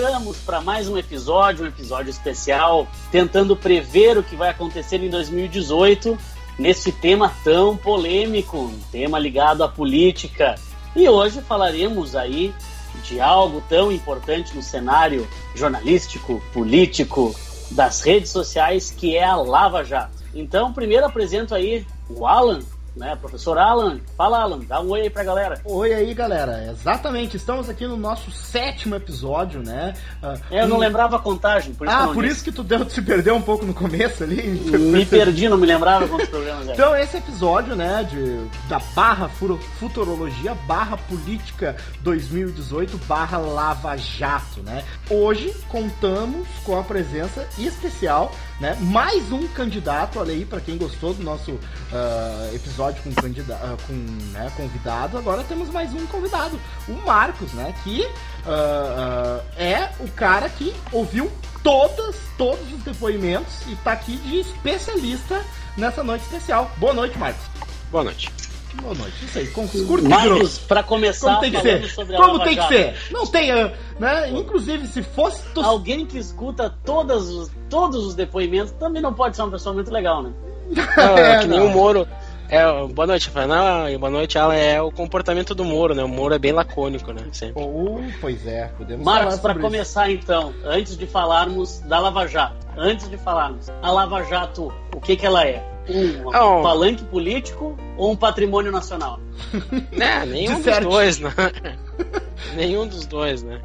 Voltamos para mais um episódio, um episódio especial, tentando prever o que vai acontecer em 2018 nesse tema tão polêmico, um tema ligado à política. E hoje falaremos aí de algo tão importante no cenário jornalístico, político, das redes sociais, que é a Lava Jato. Então, primeiro apresento aí o Alan, né? Professor Alan, fala Alan, dá um oi aí pra galera. Oi aí, galera. Exatamente, estamos aqui no nosso sétimo episódio, né? Uh, eu não lembrava a contagem, por isso Ah, por disse. isso que tu deu, se perdeu um pouco no começo ali? Me perdi, não me lembrava quantos programas eram. Então, esse episódio, né, de, da barra futurologia, barra política 2018, barra Lava Jato, né? Hoje contamos com a presença especial né? Mais um candidato, olha aí, para quem gostou do nosso uh, episódio com, candida uh, com né, convidado, agora temos mais um convidado, o Marcos, né? Que uh, é o cara que ouviu todas, todos os depoimentos e tá aqui de especialista nessa noite especial. Boa noite, Marcos. Boa noite. Boa noite. Isso aí, curto Marcos, para começar, como tem que ser? Como tem que ser? Não tem, ah, né? Inclusive, se fosse tu... alguém que escuta todos os, todos os depoimentos, também não pode ser uma pessoa muito legal, né? Não, é, que nem o Moro. É, boa noite, Fernanda. Boa noite, Alan. É o comportamento do Moro, né? O Moro é bem lacônico, né? Sempre. Oh, pois é, podemos Marcos, para começar então, antes de falarmos da Lava Jato, antes de falarmos, a Lava Jato, o que que ela é? Um oh. palanque político ou um patrimônio nacional? Né, nenhum dos dois, né? nenhum dos dois, né?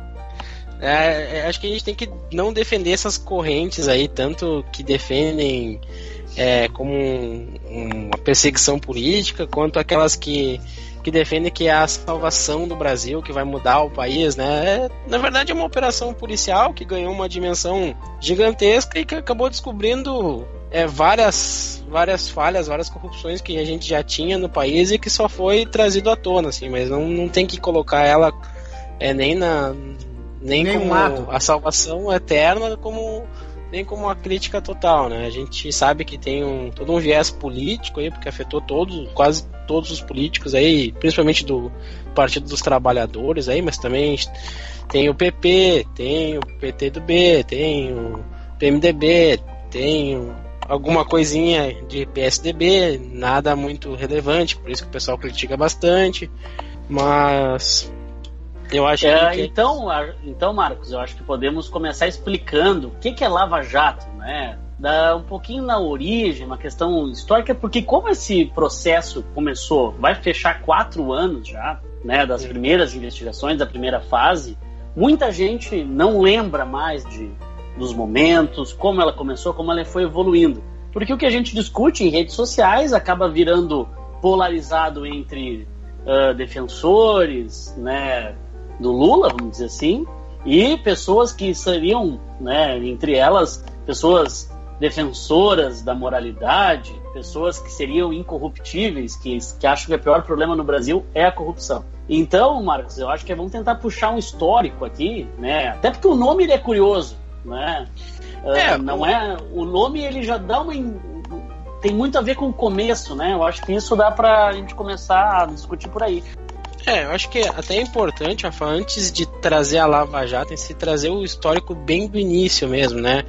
É, é, acho que a gente tem que não defender essas correntes aí, tanto que defendem é, como um, uma perseguição política, quanto aquelas que, que defendem que é a salvação do Brasil, que vai mudar o país, né? É, na verdade é uma operação policial que ganhou uma dimensão gigantesca e que acabou descobrindo é, várias, várias falhas, várias corrupções que a gente já tinha no país e que só foi trazido à tona, assim, mas não, não tem que colocar ela é, nem na nem, nem como um a salvação eterna como nem como uma crítica total, né? A gente sabe que tem um, todo um viés político aí, porque afetou todos, quase todos os políticos aí, principalmente do Partido dos Trabalhadores aí, mas também tem o PP, tem o PT do B, tem o PMDB, tem o alguma coisinha de PSDB, nada muito relevante, por isso que o pessoal critica bastante, mas eu acho é, que... Então, então, Marcos, eu acho que podemos começar explicando o que, que é Lava Jato, né? Dar um pouquinho na origem, uma questão histórica, porque como esse processo começou, vai fechar quatro anos já, né, das primeiras investigações, da primeira fase, muita gente não lembra mais de dos momentos, como ela começou, como ela foi evoluindo. Porque o que a gente discute em redes sociais acaba virando polarizado entre uh, defensores né, do Lula, vamos dizer assim, e pessoas que seriam, né, entre elas, pessoas defensoras da moralidade, pessoas que seriam incorruptíveis, que, que acham que o pior problema no Brasil é a corrupção. Então, Marcos, eu acho que vamos tentar puxar um histórico aqui, né? Até porque o nome ele é curioso né? É, uh, não o... é. O nome ele já dá uma. Tem muito a ver com o começo, né? Eu acho que isso dá pra gente começar a discutir por aí. É, eu acho que até é importante, Rafa, antes de trazer a Lava Jato, em se trazer o histórico bem do início mesmo, né?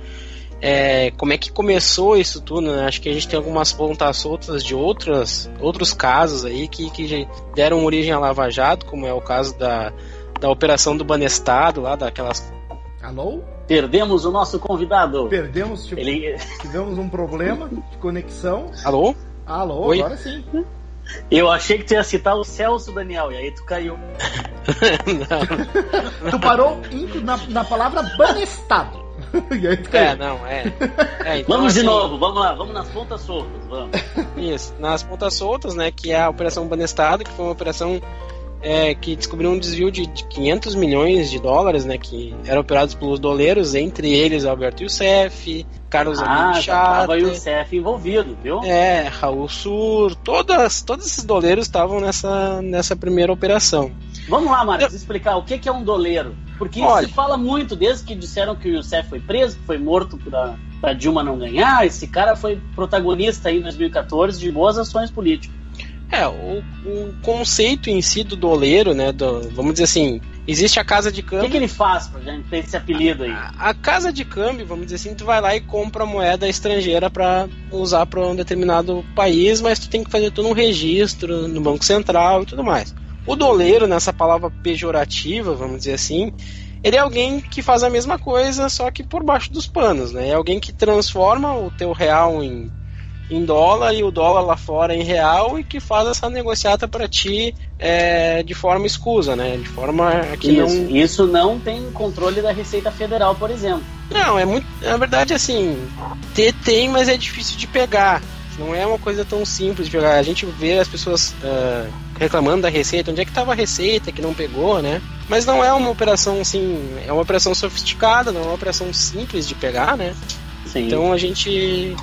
É, como é que começou isso tudo, né? Acho que a gente tem algumas pontas soltas de outras, outros casos aí que, que deram origem à Lava Jato, como é o caso da, da operação do Banestado, lá daquelas. Alô? Perdemos o nosso convidado. Perdemos, tipo, Ele... tivemos um problema de conexão. Alô? Alô, Oi? agora sim. Eu achei que tu ia citar o Celso Daniel, e aí tu caiu. tu parou na, na palavra banestado. e aí tu caiu. É, não, é. é então, vamos assim, de novo, vamos lá, vamos nas pontas soltas, vamos. Isso, nas pontas soltas, né, que é a Operação Banestado, que foi uma operação é, que descobriu um desvio de, de 500 milhões de dólares, né, que eram operados pelos doleiros, entre eles Alberto Youssef, Carlos ah, Chata. o Youssef envolvido, viu? É, Raul Sur, todas, todos esses doleiros estavam nessa, nessa primeira operação. Vamos lá, Marcos, Eu... explicar o que, que é um doleiro. Porque Olha, se fala muito, desde que disseram que o Youssef foi preso, foi morto para Dilma não ganhar, esse cara foi protagonista aí em 2014 de boas ações políticas. É, o, o conceito em si do doleiro, né, do, vamos dizer assim, Existe a casa de câmbio. O que, que ele faz pra gente ter esse apelido aí? A, a, casa de câmbio, vamos dizer assim, tu vai lá e compra moeda estrangeira para usar para um determinado país, mas tu tem que fazer todo um registro no Banco Central e tudo mais. O doleiro, nessa palavra pejorativa, vamos dizer assim, ele é alguém que faz a mesma coisa, só que por baixo dos panos, né? É alguém que transforma o teu real em em dólar e o dólar lá fora em real e que faz essa negociata para ti é, de forma escusa, né? De forma que isso, não. Isso não tem controle da Receita Federal, por exemplo. Não, é muito. Na verdade, assim, ter tem, mas é difícil de pegar. Não é uma coisa tão simples de pegar. A gente vê as pessoas uh, reclamando da receita, onde é que estava a receita que não pegou, né? Mas não é uma operação assim, é uma operação sofisticada, não é uma operação simples de pegar, né? Sim. Então a gente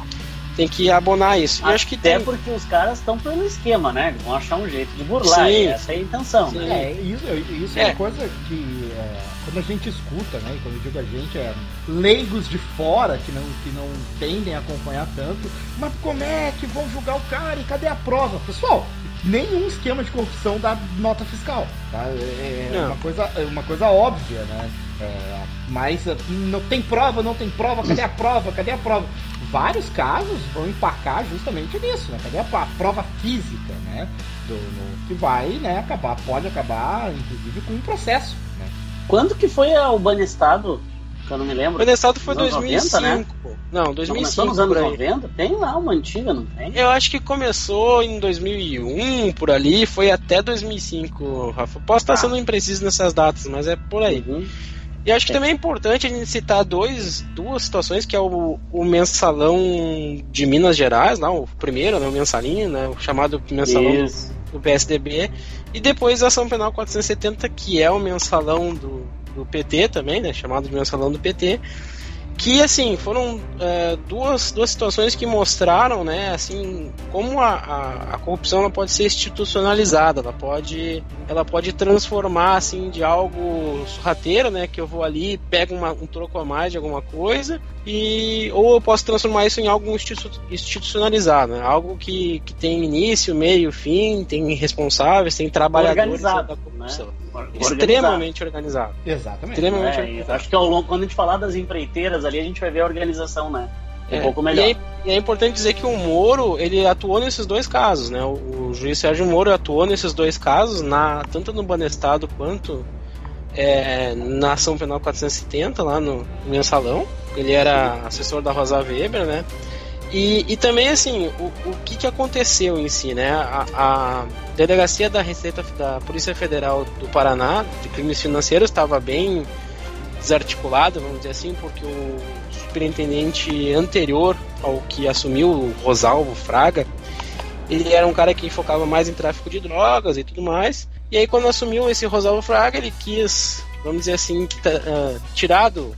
tem que abonar isso. E acho que Até tem... porque os caras estão pelo esquema, né? Vão achar um jeito de burlar. Sim. essa é a intenção. Sim. Né? É, isso, isso é. é uma coisa que é, quando a gente escuta, né? quando eu digo a gente, é leigos de fora que não, que não tendem a acompanhar tanto. Mas como é que vão julgar o cara e cadê a prova? Pessoal, nenhum esquema de corrupção dá nota fiscal. Tá? É, é uma, coisa, é uma coisa óbvia, né? É, mas não tem prova, não tem prova, cadê a prova? Cadê a prova? Vários casos vão empacar justamente nisso, né? Cadê a, a prova física, né? Do, no, que vai, né, acabar, pode acabar, inclusive, com um processo. Né? Quando que foi o Banestado? Que eu não me lembro. O Banestado foi 2005. 90, né? Não, 2005. Não, nos anos 90? Tem lá uma antiga, não tem? Eu acho que começou em 2001, por ali, foi até 2005, Rafa. Posso estar ah. sendo impreciso nessas datas, mas é por aí. Uhum. E acho que também é importante a gente citar dois, duas situações, que é o, o mensalão de Minas Gerais, lá, o primeiro, né, o mensalinho, né, o chamado mensalão Isso. do PSDB, e depois a ação penal 470, que é o mensalão do, do PT também, né, chamado de mensalão do PT, que assim foram é, duas, duas situações que mostraram né assim como a, a, a, corrupção ela pode ser institucionalizada ela pode ela pode transformar assim de algo sorrateiro né que eu vou ali pego uma, um troco a mais de alguma coisa e ou eu posso transformar isso em algo institucionalizado né? algo que, que tem início meio fim tem responsáveis tem trabalhadores da corrupção né? Extremamente organizado. Exatamente. Extremamente é, organizado. Acho que ao longo, quando a gente falar das empreiteiras ali, a gente vai ver a organização, né? Um é, pouco melhor. E é, e é, importante dizer que o Moro, ele atuou nesses dois casos, né? O, o juiz Sérgio Moro atuou nesses dois casos, na, tanto no Banestado quanto é, na ação penal 470, lá no mensalão. Ele era assessor da Rosa Weber, né? E, e também, assim, o, o que, que aconteceu em si, né? A, a delegacia da Receita da Polícia Federal do Paraná de crimes financeiros estava bem desarticulada, vamos dizer assim, porque o superintendente anterior ao que assumiu, o Rosalvo Fraga, ele era um cara que focava mais em tráfico de drogas e tudo mais. E aí, quando assumiu esse Rosalvo Fraga, ele quis, vamos dizer assim, uh, tirar do,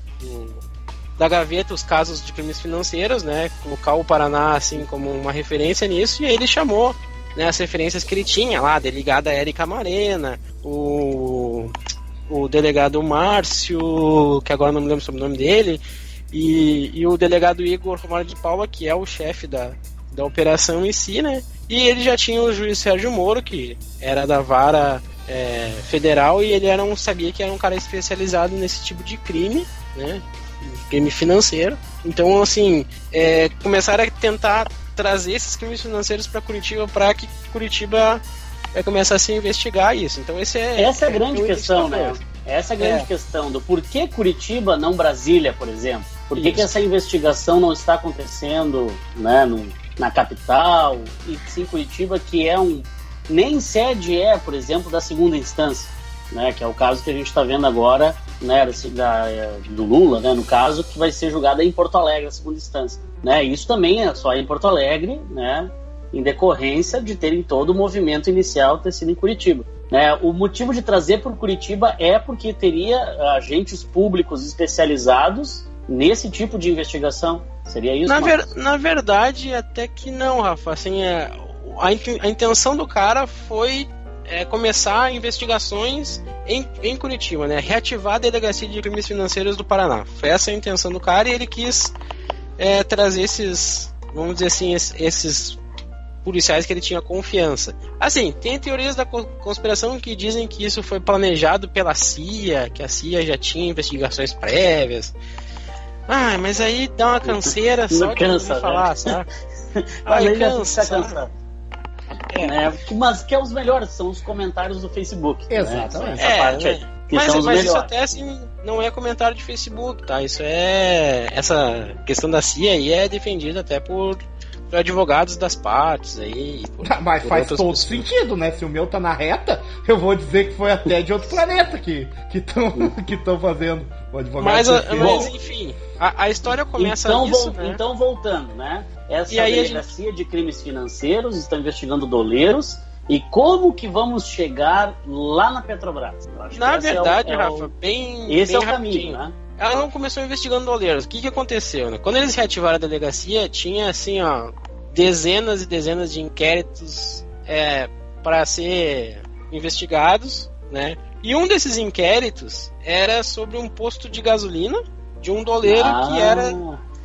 da gaveta os casos de crimes financeiros, né? Colocar o Paraná assim como uma referência nisso e ele chamou né, as referências que ele tinha lá, delegada Érica Marena, o, o delegado Márcio, que agora não me lembro sobre o nome dele, e, e o delegado Igor Romário de Paula, que é o chefe da, da operação em si, né? E ele já tinha o juiz Sérgio Moro, que era da vara é, federal, e ele era um, sabia que era um cara especializado nesse tipo de crime, né? Crime financeiro. Então, assim, é, começaram a tentar trazer esses crimes financeiros para Curitiba para que Curitiba é, começasse a investigar isso. Então, esse é, essa é a grande é questão, né? Essa é a grande é. questão do porquê Curitiba, não Brasília, por exemplo. Por que, que essa investigação não está acontecendo né, no, na capital e sim Curitiba, que é um. Nem sede é, por exemplo, da segunda instância né, que é o caso que a gente está vendo agora, né, da, do Lula, né, no caso, que vai ser julgada em Porto Alegre, a segunda instância. Né, isso também é só em Porto Alegre, né, em decorrência de terem todo o movimento inicial ter sido em Curitiba. Né, o motivo de trazer por Curitiba é porque teria agentes públicos especializados nesse tipo de investigação. Seria isso? Na, ver, na verdade, até que não, Rafa. Assim, é, a intenção do cara foi é, começar investigações em, em Curitiba, né? Reativar a delegacia de crimes financeiros do Paraná. Foi essa a intenção do cara e ele quis é, trazer esses, vamos dizer assim, esses policiais que ele tinha confiança. Assim, tem teorias da conspiração que dizem que isso foi planejado pela CIA, que a CIA já tinha investigações prévias. Ah, mas aí dá uma canseira só de cansa, falar, né? sabe? Vai, cansa. É. Né? Mas que é os melhores, são os comentários do Facebook. Né? Exatamente. Né? Essa é, parte né? mas, mas isso até assim não é comentário de Facebook, tá? Isso é. Essa questão da CIA aí é defendida até por advogados das partes aí. Por, Mas por faz todo pessoas. sentido, né? Se o meu tá na reta, eu vou dizer que foi até de outro planeta que estão que que fazendo o advogado. Mas, mas enfim, a, a, história começa então, nisso, né? Então, voltando, né? Essa e delegacia gente... de crimes financeiros está investigando doleiros. E como que vamos chegar lá na Petrobras? Na verdade, é o, é Rafa, bem. Esse bem é o caminho, né? Ela não começou investigando doleiros. O que, que aconteceu, né? Quando eles reativaram a delegacia, tinha assim, ó, dezenas e dezenas de inquéritos é, para ser investigados, né? E um desses inquéritos era sobre um posto de gasolina de um doleiro ah, que era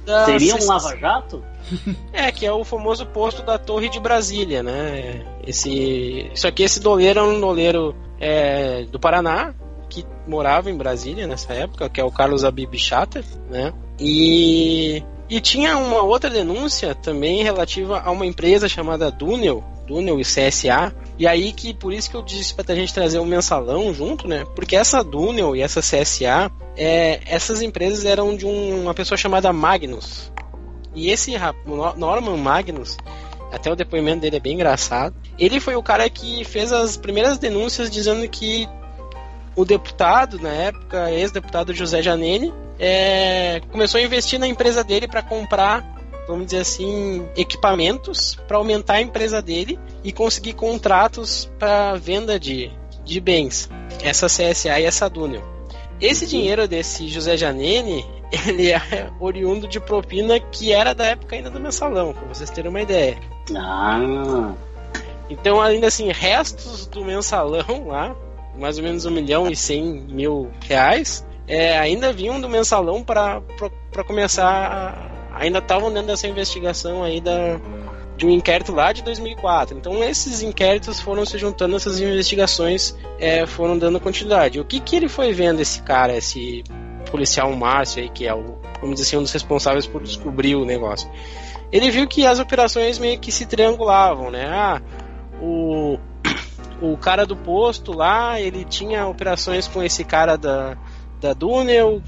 da seria um lava-jato? É, que é o famoso posto da Torre de Brasília, né? Esse, isso aqui, esse doleiro é um doleiro é, do Paraná, que morava em Brasília nessa época, que é o Carlos Abib Chatter, né? E, e tinha uma outra denúncia também relativa a uma empresa chamada Dunel, Dunel e CSA, e aí que por isso que eu disse para a gente trazer um mensalão junto, né? Porque essa Dunel e essa CSA, é, essas empresas eram de um, uma pessoa chamada Magnus. E esse Norman Magnus, até o depoimento dele é bem engraçado. Ele foi o cara que fez as primeiras denúncias dizendo que o deputado, na época, ex-deputado José Janene, é, começou a investir na empresa dele para comprar, vamos dizer assim, equipamentos para aumentar a empresa dele e conseguir contratos para venda de, de bens, essa CSA e essa Dunel. Esse dinheiro desse José Janene, ele é oriundo de propina que era da época ainda do mensalão, para vocês terem uma ideia. Ah. Então, ainda assim, restos do mensalão lá, mais ou menos um milhão e cem mil reais, é, ainda vinham do mensalão para começar. Ainda estavam dentro dessa investigação aí da, de um inquérito lá de 2004. Então esses inquéritos foram se juntando, essas investigações é, foram dando continuidade. O que, que ele foi vendo esse cara, esse policial Márcio aí, que é o, vamos dizer assim, um dos responsáveis por descobrir o negócio? Ele viu que as operações meio que se triangulavam, né? Ah, o, o cara do posto lá, ele tinha operações com esse cara da, da Dunel,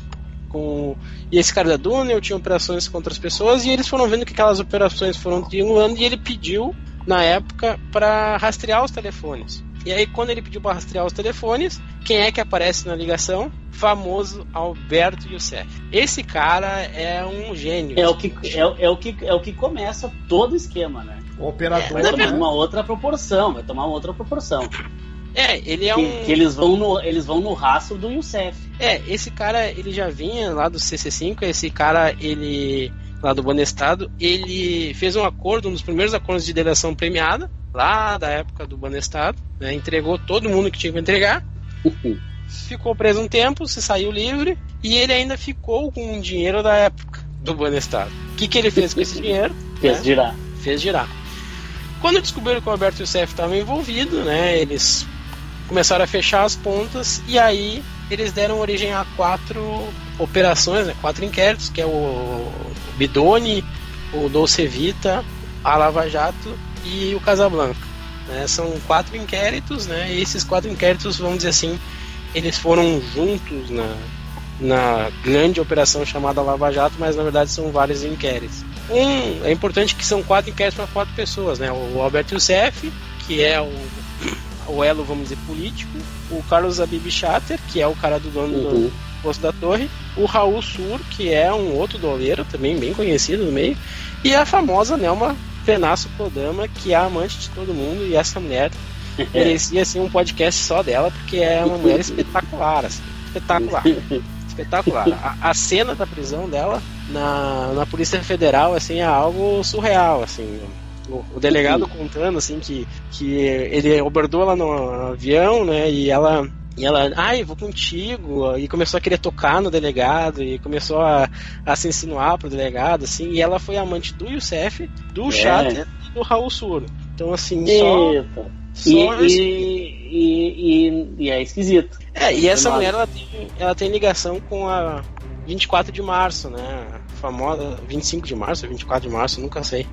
com e esse cara da Dunel tinha operações com outras pessoas e eles foram vendo que aquelas operações foram triangulando e ele pediu na época para rastrear os telefones. E aí quando ele pediu para rastrear os telefones, quem é que aparece na ligação? Famoso Alberto Youssef. Esse cara é um gênio. É o que é, é o que é o que começa todo o esquema, né? O operador é, vai tomar uma outra proporção, vai tomar uma outra proporção. É, ele é que, um. Que eles vão no, eles vão no rastro do Youssef. É, esse cara, ele já vinha lá do CC5, esse cara, ele. lá do Banestado, ele fez um acordo, um dos primeiros acordos de delação premiada, lá da época do Banestado, né? Entregou todo mundo que tinha que entregar. ficou preso um tempo, se saiu livre, e ele ainda ficou com o dinheiro da época do Banestado. O que, que ele fez com esse dinheiro? Fez né? girar. Fez girar. Quando descobriram que o Alberto Youssef estava envolvido, né, eles começaram a fechar as pontas e aí eles deram origem a quatro operações, né, quatro inquéritos, que é o Bidoni, o Dolce Vita, a Lava Jato e o Casablanca. Né, são quatro inquéritos, né, e esses quatro inquéritos, vamos dizer assim, eles foram juntos na, na grande operação chamada Lava Jato, mas na verdade são vários inquéritos. Um, é importante que são quatro inquéritos para quatro pessoas, né? O Alberto Youssef, que é o o elo, vamos dizer, político, o Carlos Abib Chatter, que é o cara do dono uhum. do posto da torre, o Raul Sur, que é um outro doleiro, também bem conhecido no meio, e a famosa Nelma Fenasso Kodama, que é a amante de todo mundo, e essa mulher merecia assim, um podcast só dela, porque é uma mulher espetacular, assim, espetacular. espetacular. A, a, cena da prisão dela na, na Polícia Federal assim é algo surreal, assim o, o delegado contando assim que, que ele abordou ela no avião, né? E ela e ela, ai, vou contigo. E começou a querer tocar no delegado. E começou a, a se insinuar pro delegado, assim. E ela foi amante do Youssef, do é. Chatter do Raul Suro. Então, assim, Eita. só. E, e, e, e, é esquisito. É, e essa mulher ela tem, ela tem ligação com a 24 de março, né? A famosa 25 de março, 24 de março, nunca sei.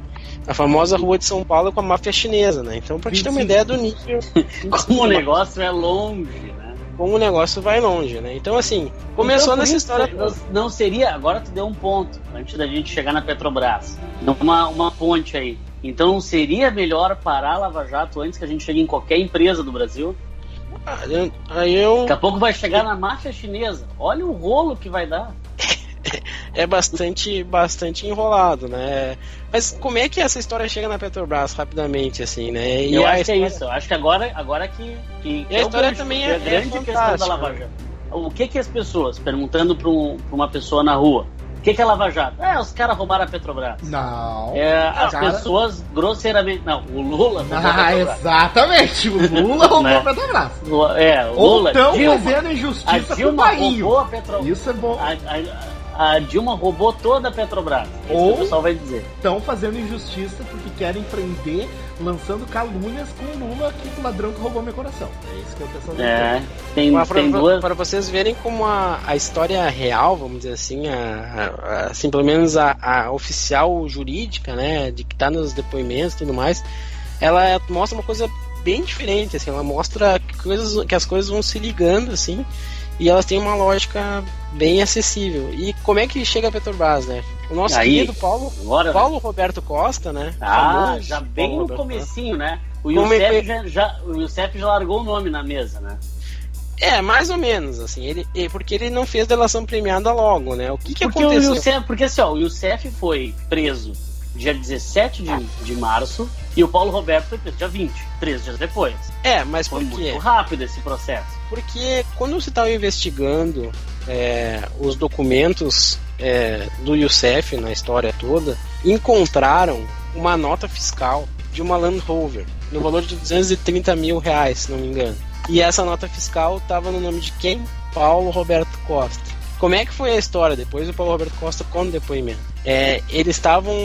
A famosa rua de São Paulo com a máfia chinesa, né? Então, pra gente ter uma ideia do nível. Como o negócio é longe, né? Como o negócio vai longe, né? Então, assim, começou então, nessa história. Não, seria. Agora tu deu um ponto, antes da gente chegar na Petrobras. Uma, uma ponte aí. Então seria melhor parar a Lava Jato antes que a gente chegue em qualquer empresa do Brasil? Ah, aí eu... Daqui a pouco vai chegar na máfia chinesa. Olha o rolo que vai dar. é bastante, bastante enrolado, né? Mas como é que essa história chega na Petrobras rapidamente, assim, né? E eu acho história... que é isso. Eu acho que agora, agora que, que, e a é história também é, é a grande é questão da Lava Jato. O que que as pessoas perguntando para um, uma pessoa na rua? Que, que é Lava Jato? É, os caras roubaram a Petrobras. Não. É, as cara... pessoas grosseiramente. Não, o Lula roubou ah, a Petrobras. Exatamente, o Lula roubou né? a Petrobras. É, o Lula. Ou estão fazendo injustiça a Dilma o roubou a Petrobras. Isso é bom. A, a, a Dilma roubou toda a Petrobras. É Ou o pessoal vai dizer. Estão fazendo injustiça porque querem prender, lançando calúnias com o Lula, que o ladrão que roubou meu coração. É isso que eu penso. É, tem, Mas tem pra, duas... para vocês verem como a, a história real, vamos dizer assim, a, a, assim, pelo menos a, a oficial jurídica, né, de que está nos depoimentos e tudo mais, ela mostra uma coisa bem diferente, assim, ela mostra que, coisas, que as coisas vão se ligando, assim, e elas têm uma lógica bem acessível. E como é que chega a Petrobras, né? O nosso Aí, querido Paulo, agora, Paulo? Roberto Costa, né? Ah, já bem Paulo no Roberto comecinho, Costa. né? O Youssef, é já, já, o Youssef já largou o nome na mesa, né? É, mais ou menos, assim, ele, porque ele não fez delação premiada logo, né? O que, que porque aconteceu? O Youssef, porque assim, ó, o Youssef foi preso dia 17 de, de março e o Paulo Roberto foi preso dia 20, três dias depois. É, mas foi por quê? muito rápido esse processo. Porque quando você estava investigando é, os documentos é, do Youssef na história toda, encontraram uma nota fiscal de uma Land Rover no valor de 230 mil reais, se não me engano. E essa nota fiscal estava no nome de quem? Paulo Roberto Costa. Como é que foi a história? Depois o Paulo Roberto Costa conta depoimento. É, eles estavam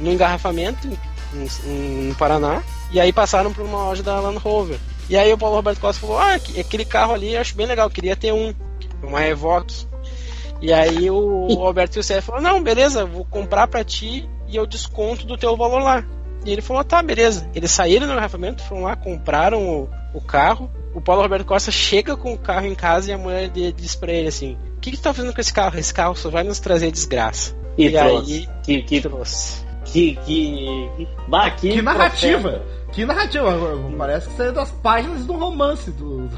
no engarrafamento no Paraná e aí passaram por uma loja da Land Rover. E aí o Paulo Roberto Costa falou: Ah, aquele carro ali eu acho bem legal, queria ter um, uma Evoque. E aí o Roberto Youssef falou: Não, beleza, vou comprar para ti e eu desconto do teu valor lá. E ele falou: Tá, beleza. Eles saíram do engarrafamento, foram lá, compraram o, o carro. O Paulo Roberto Costa chega com o carro em casa e a mulher dele diz pra ele assim: O que, que tu tá fazendo com esse carro? Esse carro só vai nos trazer desgraça. E, e trouxe. aí. Que, que trouxe. Que. Que, bah, que, que narrativa! Que narrativa! Parece que saiu das páginas do romance do.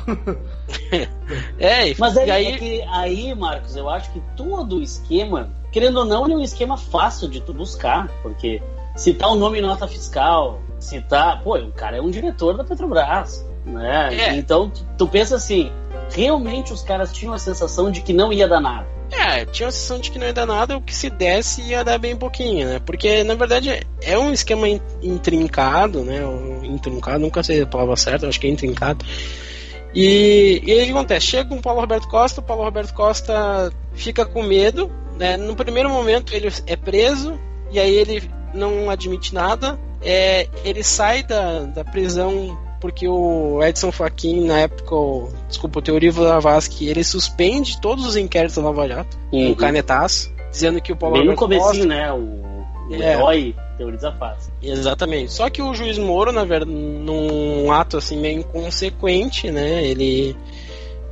é, mas aí, aí... É que, aí, Marcos, eu acho que todo o esquema, querendo ou não, é um esquema fácil de tu buscar, porque citar o nome em nota fiscal, citar. Pô, o cara é um diretor da Petrobras. Né? É. Então, tu pensa assim, realmente os caras tinham a sensação de que não ia dar nada. É, tinha a sensação de que não ia dar nada, o que se desse ia dar bem pouquinho, né? Porque, na verdade, é um esquema intrincado, né? Intrincado, nunca sei a palavra certa, acho que é intrincado. E, e aí o que acontece? Chega o Paulo Roberto Costa, o Paulo Roberto Costa fica com medo, né? No primeiro momento ele é preso, e aí ele não admite nada, é, ele sai da, da prisão porque o Edson Fachin, na época, o, desculpa, o Teorivo Lavasque, ele suspende todos os inquéritos da Lava Jato, uhum. um canetaço, dizendo que o Paulo Bem no comecinho, Costa, né, o, o é, herói teoriza fácil. Exatamente. Só que o juiz Moro, na verdade, num ato assim meio inconsequente, né, ele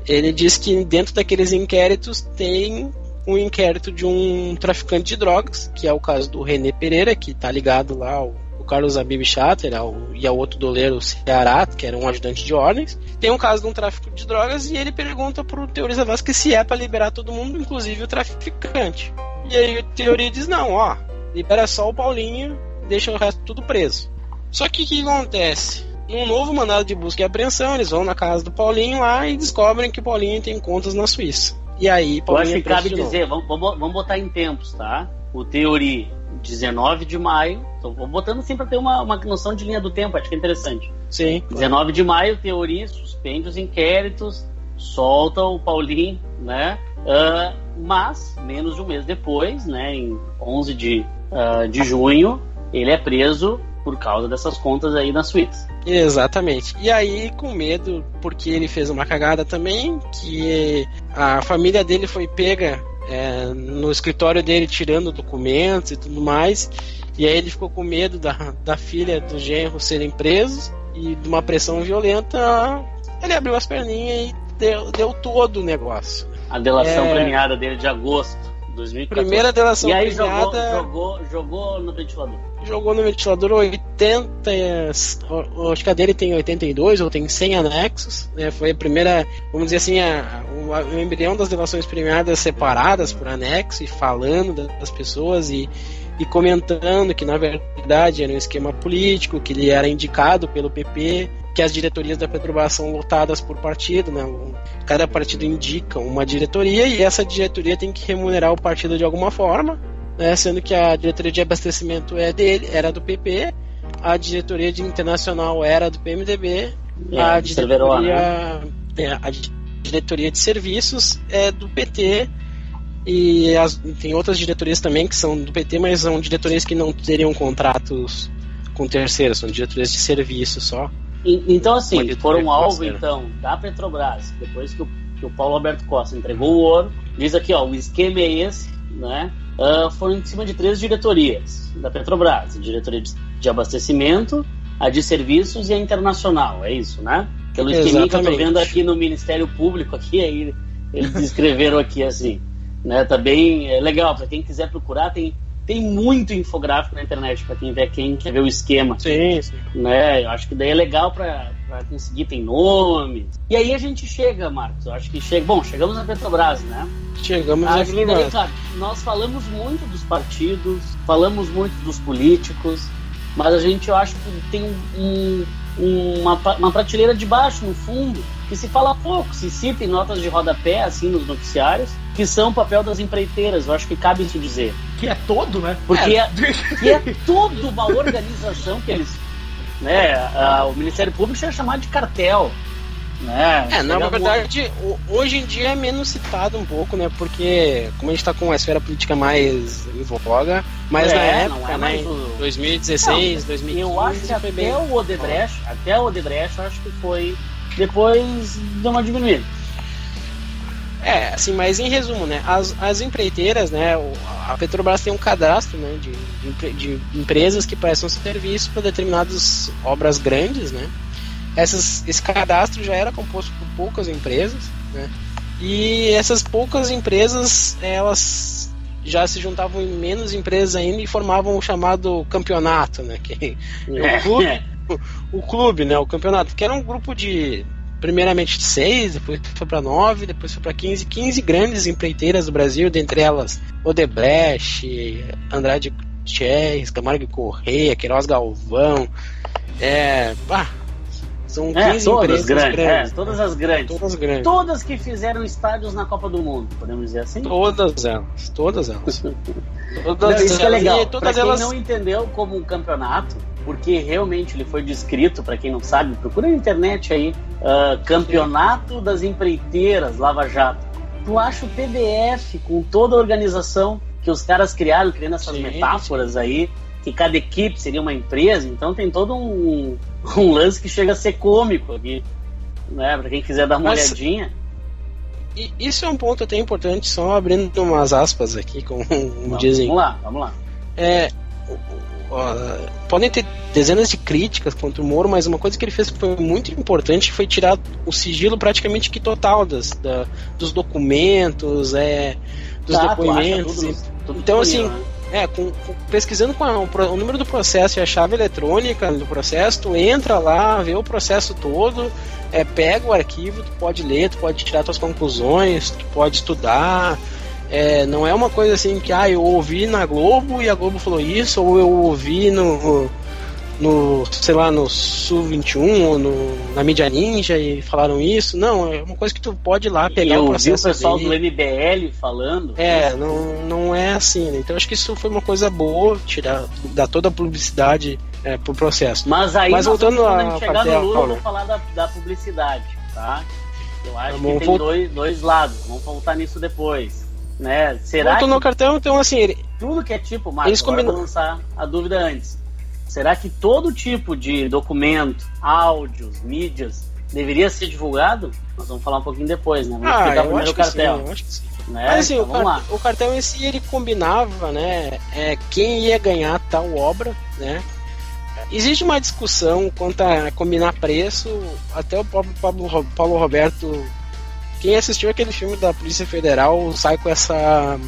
ele diz que dentro daqueles inquéritos tem um inquérito de um traficante de drogas, que é o caso do René Pereira, que está ligado lá ao Carlos Abib Chatter e ao outro doleiro Ceará, que era um ajudante de ordens. Tem um caso de um tráfico de drogas e ele pergunta pro Teoria Vasquez se é para liberar todo mundo, inclusive o traficante. E aí o Teoria diz: não, ó, libera só o Paulinho, deixa o resto tudo preso. Só que o que acontece? Num novo mandado de busca e apreensão, eles vão na casa do Paulinho lá e descobrem que o Paulinho tem contas na Suíça. E aí, Paulinho. Eu acho que cabe dizer, vamos, vamos botar em tempos, tá? O Teoria 19 de maio. Tô botando assim para ter uma, uma noção de linha do tempo, acho que é interessante. Sim. 19 de maio, teoria, suspende os inquéritos, solta o Paulinho, né? Uh, mas, menos de um mês depois, né, em 11 de, uh, de junho, ele é preso por causa dessas contas aí na Suíça. Exatamente. E aí, com medo, porque ele fez uma cagada também, que a família dele foi pega é, no escritório dele tirando documentos e tudo mais. E aí ele ficou com medo da, da filha do genro serem presos e de uma pressão violenta. Ele abriu as perninhas e deu, deu todo o negócio. A delação é... premiada dele de agosto. 2014. Primeira delação e aí premiada. Jogou, jogou, jogou no ventilador. Jogou no ventilador 80. Acho que a dele tem 82 ou tem 100 anexos. Né? Foi a primeira, vamos dizer assim, a, a, o embrião das delações premiadas separadas por anexo e falando das pessoas e, e comentando que na verdade era um esquema político, que ele era indicado pelo PP que as diretorias da Petrobras são lotadas por partido, né? Cada partido indica uma diretoria e essa diretoria tem que remunerar o partido de alguma forma, né? Sendo que a diretoria de abastecimento é dele, era do PP, a diretoria de internacional era do PMDB, é, a diretoria, né? é, a diretoria de serviços é do PT e as, tem outras diretorias também que são do PT, mas são diretorias que não teriam contratos com terceiros, são diretorias de serviço só. Então, assim, foram alvo, então, da Petrobras, depois que o, que o Paulo Alberto Costa entregou o ouro, diz aqui, ó, o esquema é esse, né? Uh, foram em cima de três diretorias da Petrobras: a diretoria de, abastecimento, a de serviços e a internacional, é isso, né? Pelo esquema que eu tô vendo aqui no Ministério Público, aqui, aí eles escreveram aqui assim, né? Tá bem é legal, para quem quiser procurar, tem tem muito infográfico na internet para quem vê quem quer ver o esquema. Sim, sim. Né? Eu acho que daí é legal para conseguir, tem nomes. E aí a gente chega, Marcos. Eu acho que chega. Bom, chegamos na Petrobras, né? Chegamos na Petrobras. Claro, nós falamos muito dos partidos, falamos muito dos políticos, mas a gente eu acho que tem um, uma, uma prateleira de baixo, no fundo, que se fala pouco, se cita em notas de rodapé, assim, nos noticiários, que são o papel das empreiteiras, eu acho que cabe isso dizer. Que é todo, né? Porque é, é que é toda uma organização que eles. Né, a, o Ministério Público é chamado de cartel. Né? É, na verdade, hoje em dia é menos citado um pouco, né? Porque como a gente tá com a esfera política mais em voga, mas é, na época, é né? O... 2016, não, 2015. Eu acho que até bem... o Odebrecht, até o Odebrecht, eu acho que foi. Depois deu uma diminuída. É, assim, mas em resumo, né? As, as empreiteiras, né? A Petrobras tem um cadastro né, de, de, de empresas que prestam serviço para determinadas obras grandes, né? essas, esse cadastro já era composto por poucas empresas, né? E essas poucas empresas, elas já se juntavam em menos empresas ainda e formavam o chamado campeonato, né? Que é o clube, o, o clube, né? O campeonato, que era um grupo de primeiramente de seis, depois foi para nove, depois foi para 15, 15 grandes empreiteiras do Brasil, dentre elas Odebrecht, Andrade Gutierrez, Camargo Correia, Queiroz Galvão, é, pá, são 15 é, todas grandes, grandes. É, todas as grandes. Todas grandes. Todas que fizeram estádios na Copa do Mundo, podemos dizer assim? Todas elas. Todas elas. todas não, isso é legal. Para quem elas... não entendeu como um campeonato, porque realmente ele foi descrito, para quem não sabe, procura na internet aí, uh, Campeonato das Empreiteiras Lava Jato. Tu acha o PDF com toda a organização que os caras criaram, criando essas Sim. metáforas aí, que cada equipe seria uma empresa, então tem todo um, um lance que chega a ser cômico aqui, né? Pra quem quiser dar uma Mas, olhadinha. Isso é um ponto até importante, só abrindo umas aspas aqui, como vamos, dizem. Vamos lá, vamos lá. É, uh, podem ter dezenas de críticas contra o Moro, mas uma coisa que ele fez que foi muito importante foi tirar o sigilo praticamente que total das, da, dos documentos, é, dos tá, depoimentos. Tudo, tudo então, assim, né? É, com, com, pesquisando com a, o, número do processo e a chave eletrônica do processo, tu entra lá, vê o processo todo, é, pega o arquivo, tu pode ler, tu pode tirar tuas conclusões, tu pode estudar. É, não é uma coisa assim que, ah, eu ouvi na Globo e a Globo falou isso, ou eu ouvi no, no, sei lá, no Sul 21 ou no, na mídia ninja e falaram isso. Não, é uma coisa que tu pode ir lá pegar o processo. Eu o pessoal do MBL falando. É, não, não é assim, né? Então acho que isso foi uma coisa boa, tirar, dar toda a publicidade é, pro processo. Mas aí, Mas voltando a, a chegar no Lula, vamos falar da, da publicidade, tá? Eu acho vamos que tem dois, dois lados, vamos voltar nisso depois. Né? Será Voltando que... no cartão, então assim. Ele... Tudo que é tipo, Marcos, eles combinam... lançar a dúvida antes Será que todo tipo de documento, áudios, mídias deveria ser divulgado? Nós vamos falar um pouquinho depois, né? Vamos ah, primeiro o cartel. Sim, eu acho que sim. Né? Mas assim, então, o, o, cartel em si ele combinava, né, é, quem ia ganhar tal obra, né? Existe uma discussão quanto a combinar preço, até o próprio Pablo, Paulo Roberto, quem assistiu aquele filme da Polícia Federal sai com essa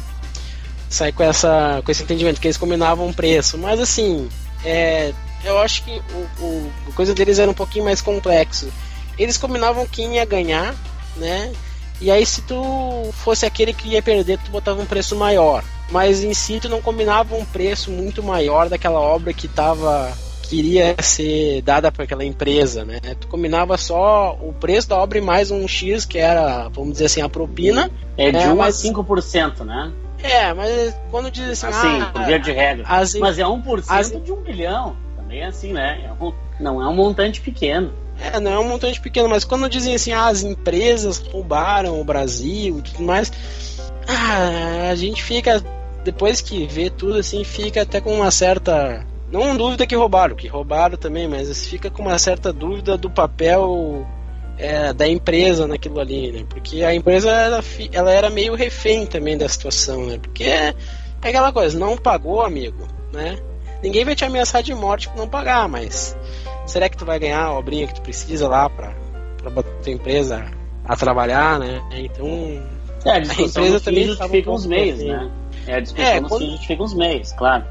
sai com essa com esse entendimento que eles combinavam preço, mas assim, é, eu acho que o, o a coisa deles era um pouquinho mais complexo. Eles combinavam quem ia ganhar, né? E aí se tu fosse aquele que ia perder, tu botava um preço maior. Mas em si tu não combinava um preço muito maior daquela obra que tava queria ser dada para aquela empresa, né? Tu combinava só o preço da obra e mais um X, que era, vamos dizer assim, a propina. É de é, 1 mas... a 5%, né? É, mas quando diz assim, assim ah, por via de regra. As... Mas é 1% as... de um bilhão. Também é assim, né? É um... Não é um montante pequeno. É, não é um montante pequeno, mas quando dizem assim, ah, as empresas roubaram o Brasil e tudo mais, ah, a gente fica, depois que vê tudo assim, fica até com uma certa. Não dúvida que roubaram, que roubaram também, mas fica com uma certa dúvida do papel é, da empresa naquilo ali, né? Porque a empresa ela, ela era meio refém também da situação, né? Porque é, é aquela coisa, não pagou, amigo, né? Ninguém vai te ameaçar de morte por não pagar, mas será que tu vai ganhar a obrinha que tu precisa lá pra, pra botar tua empresa a trabalhar, né? Então. É, a, a empresa também justifica uns meios, né? É, a discussão é, quando... justifica uns meios, claro.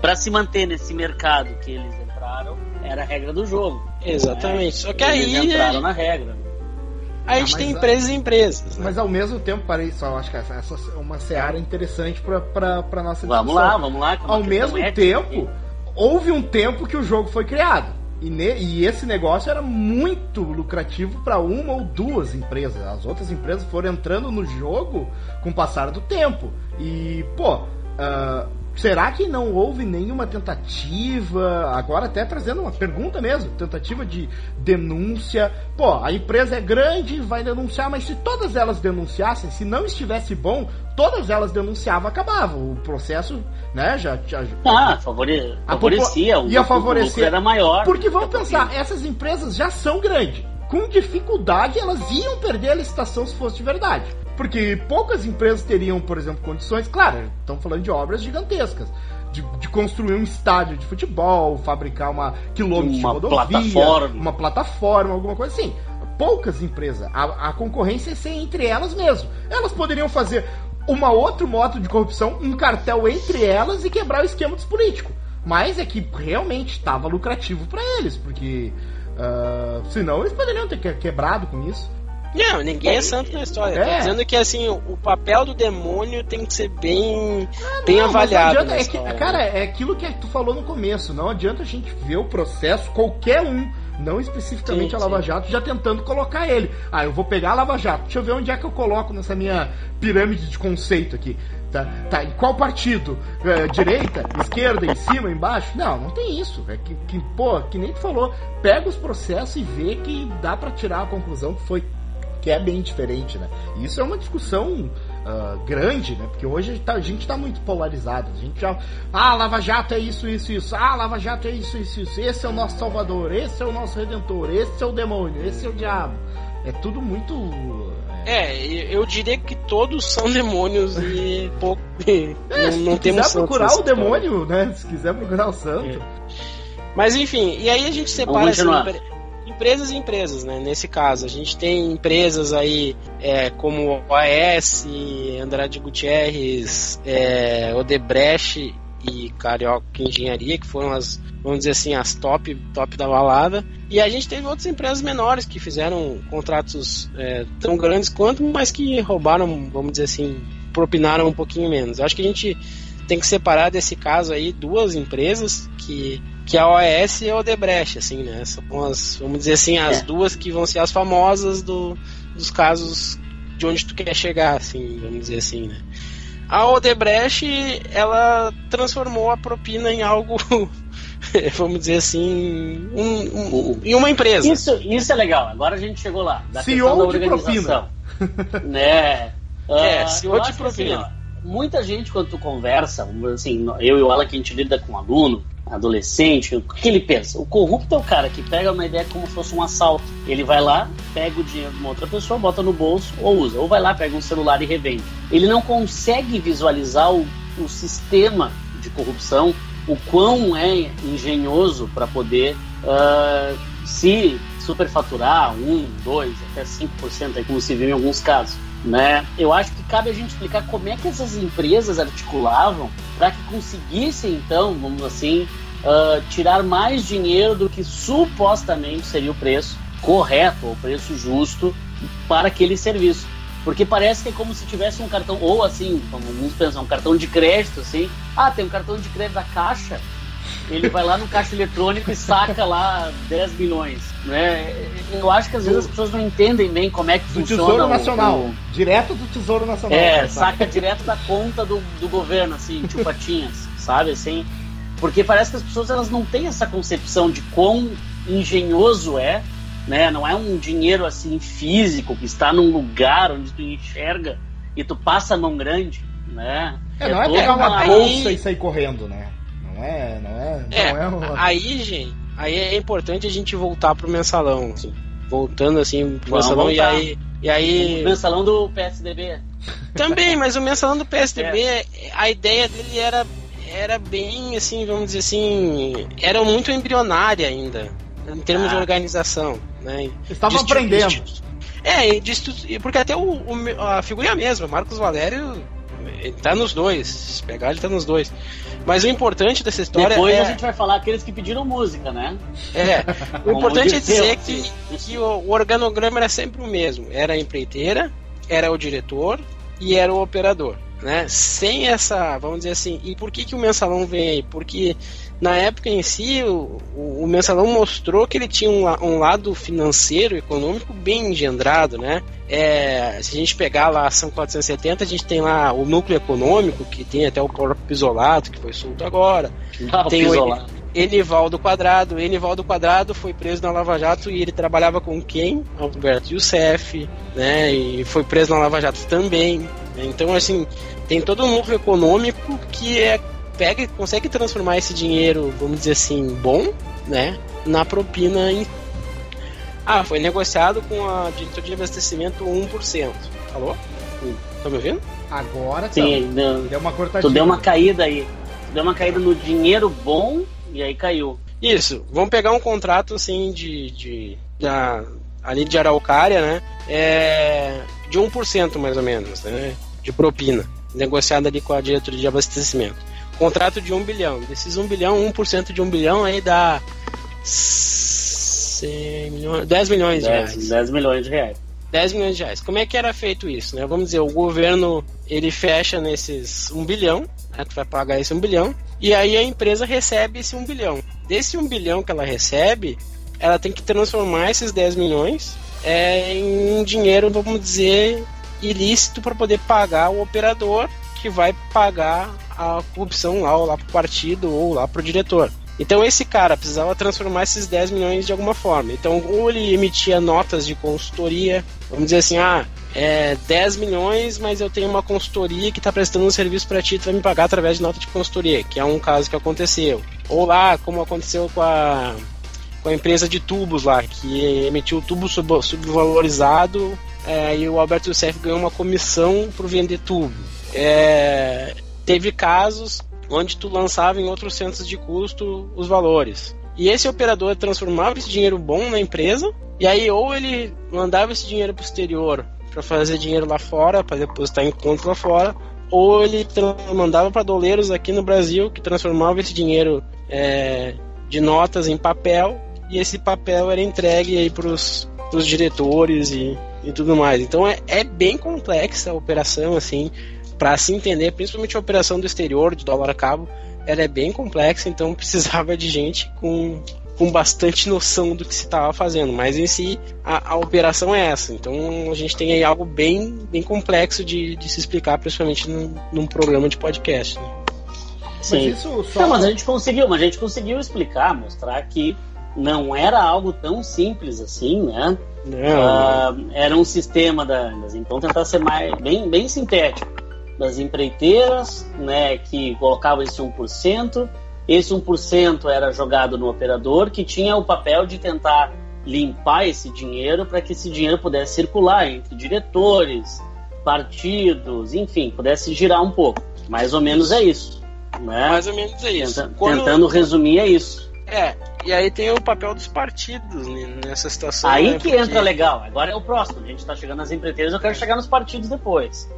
Para se manter nesse mercado que eles entraram, era a regra do jogo. Exatamente. Né? Só que eles aí. entraram na regra. Aí a gente tem empresas e empresas. Né? Mas ao mesmo tempo, parei só, acho que essa, é uma seara interessante para nossa discussão. Vamos lá, vamos lá. Ao mesmo tempo, houve um tempo que o jogo foi criado. E, ne, e esse negócio era muito lucrativo para uma ou duas empresas. As outras empresas foram entrando no jogo com o passar do tempo. E, pô, uh, Será que não houve nenhuma tentativa, agora até trazendo uma pergunta mesmo, tentativa de denúncia? Pô, a empresa é grande, vai denunciar, mas se todas elas denunciassem, se não estivesse bom, todas elas denunciavam, acabava. O processo, né, já... já ah, favore, favorecia, o, ia favorecer, o era maior. Porque vamos pensar, essas empresas já são grandes. Com dificuldade, elas iam perder a licitação se fosse de verdade. Porque poucas empresas teriam, por exemplo, condições, claro, estão falando de obras gigantescas. De, de, construir um estádio de futebol, fabricar uma quilômetro uma de rodovia, plataforma. uma plataforma, alguma coisa assim. Poucas empresas. A, a concorrência é ser entre elas mesmo. Elas poderiam fazer uma outro modo de corrupção, um cartel entre elas e quebrar o esquema dos políticos. Mas é que realmente estava lucrativo para eles, porque uh, senão eles poderiam ter quebrado com isso. Não, ninguém é santo na história. É. dizendo que assim, o papel do demônio tem que ser bem, ah, bem não, avaliado. Adianta, é que, cara, é aquilo que tu falou no começo. Não adianta a gente ver o processo, qualquer um, não especificamente sim, a Lava Jato, já tentando colocar ele. Ah, eu vou pegar a Lava Jato. Deixa eu ver onde é que eu coloco nessa minha pirâmide de conceito aqui. Tá, tá, em qual partido? É, direita, esquerda, em cima, embaixo? Não, não tem isso. É que, que, pô, que nem tu falou, pega os processos e vê que dá para tirar a conclusão que foi que é bem diferente, né? E isso é uma discussão uh, grande, né? Porque hoje tá, a gente está muito polarizado. A gente já. Ah, Lava Jato é isso, isso, isso. Ah, Lava Jato é isso, isso, isso. Esse é o nosso salvador, esse é o nosso redentor, esse é o demônio, esse é o diabo. É tudo muito. É, eu diria que todos são demônios e pouco. É, não, não temos quiser procurar o demônio, né? Se quiser procurar o santo. É. Mas enfim, e aí a gente separa assim, empresas e empresas, né? Nesse caso, a gente tem empresas aí é, como OAS, Andrade Gutierrez, é, Odebrecht e Carioca Engenharia, que foram as, vamos dizer assim, as top, top da balada. E a gente teve outras empresas menores que fizeram contratos é, tão grandes quanto, mas que roubaram, vamos dizer assim, propinaram um pouquinho menos. Acho que a gente tem que separar desse caso aí duas empresas que que a OAS e a Odebrecht, assim, né? São as, vamos dizer assim, as é. duas que vão ser as famosas do, dos casos de onde tu quer chegar, assim, vamos dizer assim, né? A Odebrecht, ela transformou a propina em algo, vamos dizer assim, um, um, em uma empresa. Isso, isso é legal. Agora a gente chegou lá. Da CEO da organização. De propina. né? É, uh, CEO de propina. Assim, ó, muita gente, quando tu conversa, assim, eu e o Alan, que a gente lida com aluno, adolescente, o que ele pensa? O corrupto é o cara que pega uma ideia como se fosse um assalto. Ele vai lá, pega o dinheiro de uma outra pessoa, bota no bolso ou usa. Ou vai lá, pega um celular e revende. Ele não consegue visualizar o, o sistema de corrupção, o quão é engenhoso para poder uh, se superfaturar 1, 2, até 5%, aí, como se viu em alguns casos. Né? Eu acho que cabe a gente explicar como é que essas empresas articulavam para que conseguissem, então, vamos assim, uh, tirar mais dinheiro do que supostamente seria o preço correto, ou preço justo para aquele serviço. Porque parece que é como se tivesse um cartão, ou assim, como alguns pensam, um cartão de crédito, assim. Ah, tem um cartão de crédito da Caixa, ele vai lá no caixa eletrônico e saca lá 10 milhões. Né? Eu acho que às vezes as pessoas não entendem bem como é que do funciona. Tesouro Nacional. O... Direto do Tesouro Nacional. É, saca direto da conta do, do governo, assim, tipo patinhas, sabe? Assim, porque parece que as pessoas elas não têm essa concepção de quão engenhoso é, né? Não é um dinheiro assim físico que está num lugar onde tu enxerga e tu passa a mão grande, né? É, não é, é pegar uma bolsa e sair correndo, né? Não é, não é, é, não é uma... Aí, gente, aí é importante a gente voltar pro mensalão, assim. Voltando assim pro Vamos mensalão voltar. e aí. E aí... O mensalão do PSDB. Também, mas o mensalão do PSDB, é. a ideia dele era, era bem assim, vamos dizer assim, era muito embrionária ainda, em termos ah. de organização. Né? Estavam aprendendo. É, de, porque até o, o, a figura é a mesma, Marcos Valério ele tá nos dois. Se pegar, ele tá nos dois. Mas o importante dessa história Depois é... a gente vai falar aqueles que pediram música, né? É. O importante é dizer que, que o organograma era sempre o mesmo. Era a empreiteira, era o diretor e era o operador. Né? Sem essa, vamos dizer assim, e por que, que o mensalão vem aí? Porque na época em si, o, o, mensalão mostrou que ele tinha um, um, lado financeiro, econômico bem engendrado, né? É, se a gente pegar lá a ação 470, a gente tem lá o núcleo econômico, que tem até o próprio Pisolato, que foi solto agora. Ah, tem o Enivaldo Quadrado. Enivaldo Quadrado foi preso na Lava Jato e ele trabalhava com quem? Alberto Youssef, né? E foi preso na Lava Jato também. Então, assim, tem todo um núcleo econômico que é pega consegue transformar esse dinheiro, vamos dizer assim, bom, né, na propina em... Ah, foi negociado com a diretoria de abastecimento 1%. Alô? Tá me ouvindo? Agora Sim, deu, deu uma cortadinha. Tu deu uma caída aí. Deu uma caída no dinheiro bom e aí caiu. Isso, vamos pegar um contrato assim de, de, de ali de araucária, né? É, de 1% mais ou menos, né? De propina, negociada ali com a diretoria de abastecimento. Contrato de 1 bilhão. Desses 1 bilhão, 1% de 1 bilhão aí dá 100 milhões, 10 milhões de 10, reais. 10 milhões de reais. 10 milhões de reais. Como é que era feito isso? Né? Vamos dizer, o governo ele fecha nesses 1 bilhão, né? tu vai pagar esse 1 bilhão, e aí a empresa recebe esse 1 bilhão. Desse 1 bilhão que ela recebe, ela tem que transformar esses 10 milhões é, em dinheiro, vamos dizer, ilícito para poder pagar o operador que vai pagar a corrupção lá, ou lá pro partido, ou lá pro diretor. Então esse cara precisava transformar esses 10 milhões de alguma forma. Então, ou ele emitia notas de consultoria, vamos dizer assim, ah, é 10 milhões, mas eu tenho uma consultoria que está prestando um serviço para ti, tu vai me pagar através de nota de consultoria, que é um caso que aconteceu. Ou lá, como aconteceu com a, com a empresa de tubos lá, que emitiu tubo sub, subvalorizado é, e o Alberto Youssef ganhou uma comissão por vender tubo. É, teve casos onde tu lançava em outros centros de custo os valores. E esse operador transformava esse dinheiro bom na empresa, e aí ou ele mandava esse dinheiro para o exterior para fazer dinheiro lá fora, para depositar em conta lá fora, ou ele mandava para doleiros aqui no Brasil que transformava esse dinheiro é, de notas em papel, e esse papel era entregue aí para os diretores e, e tudo mais. Então é, é bem complexa a operação, assim para se entender, principalmente a operação do exterior de dólar a cabo, ela é bem complexa, então precisava de gente com, com bastante noção do que se estava fazendo. Mas em si, a, a, operação é essa. Então a gente tem aí algo bem, bem complexo de, de se explicar, principalmente num, num programa de podcast. Né? Sim. Mas isso só... Não, mas a gente conseguiu, mas a gente conseguiu explicar, mostrar que não era algo tão simples assim, né? Não. Uh, era um sistema da, então tentar ser mais bem, bem sintético das empreiteiras, né, que colocavam esse 1%, esse 1% era jogado no operador, que tinha o papel de tentar limpar esse dinheiro para que esse dinheiro pudesse circular entre diretores, partidos, enfim, pudesse girar um pouco. Mais ou menos é isso. Né? Mais ou menos é isso. Tenta, Quando... Tentando resumir, é isso. É, e aí tem o papel dos partidos nessa situação. Aí né? que Porque... entra legal. Agora é o próximo. A gente está chegando nas empreiteiras, eu quero chegar nos partidos depois.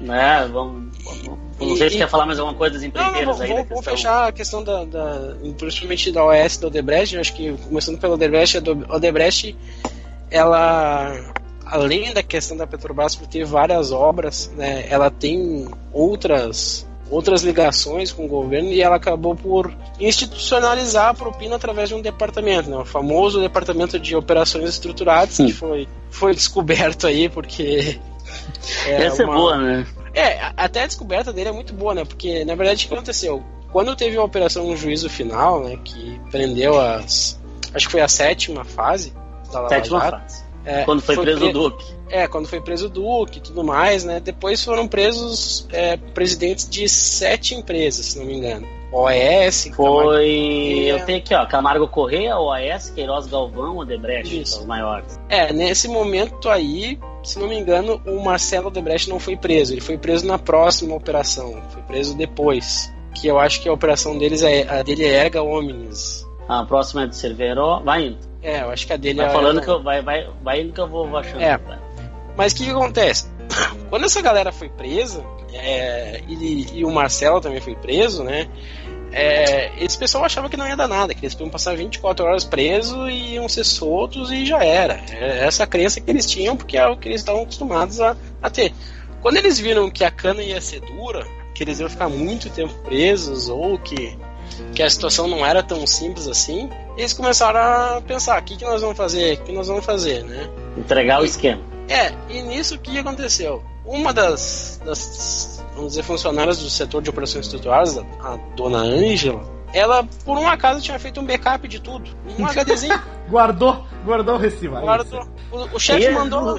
Né? Vamos, vamos, não sei se quer falar mais alguma coisa das empreiteiras não, não, aí. Vamos, fechar a questão da, da, principalmente da OS da Odebrecht. Eu acho que começando pela Odebrecht, a Odebrecht, ela além da questão da Petrobras por ter várias obras, né, ela tem outras outras ligações com o governo e ela acabou por institucionalizar a propina através de um departamento, né, o famoso departamento de operações estruturadas que foi foi descoberto aí porque é essa é uma... é boa, né? É, até a descoberta dele é muito boa, né? Porque na verdade o que aconteceu? Quando teve a operação no juízo final, né, que prendeu as acho que foi a sétima fase da Lava sétima Jato, fase é, quando foi, foi preso pre... o Duque. É, quando foi preso o Duque e tudo mais, né? Depois foram presos é, presidentes de sete empresas, se não me engano. OAS, Foi. Eu tenho aqui, ó, Camargo Correia, OAS, Queiroz Galvão, Odebrecht, Isso. os maiores. É, nesse momento aí, se não me engano, o Marcelo Odebrecht não foi preso. Ele foi preso na próxima operação. Foi preso depois. Que eu acho que a operação deles é a dele é Erga Omnis. A próxima é de Cerveró. Vai indo. É, eu acho que a dele vai é. falando que eu, vai, vai, vai indo que eu vou achando. É. Mas o que, que, acontece? Quando essa galera foi presa, é, e, e, o Marcelo também foi preso, né? É, esse pessoal achava que não ia dar nada, que eles podiam passar 24 horas presos e iam ser soltos e já era. É essa crença que eles tinham, porque é o que eles estavam acostumados a, a ter. Quando eles viram que a cana ia ser dura, que eles iam ficar muito tempo presos, ou que que a situação não era tão simples assim, eles começaram a pensar: o que, que nós vamos fazer? O que nós vamos fazer, né? Entregar o esquema. É, e nisso o que aconteceu? Uma das, das, vamos dizer, funcionárias do setor de operações estruturadas, a dona Ângela, ela, por um acaso, tinha feito um backup de tudo. Um HDzinho. guardou, guardou o recibo. Guardou. O, o chefe mandou.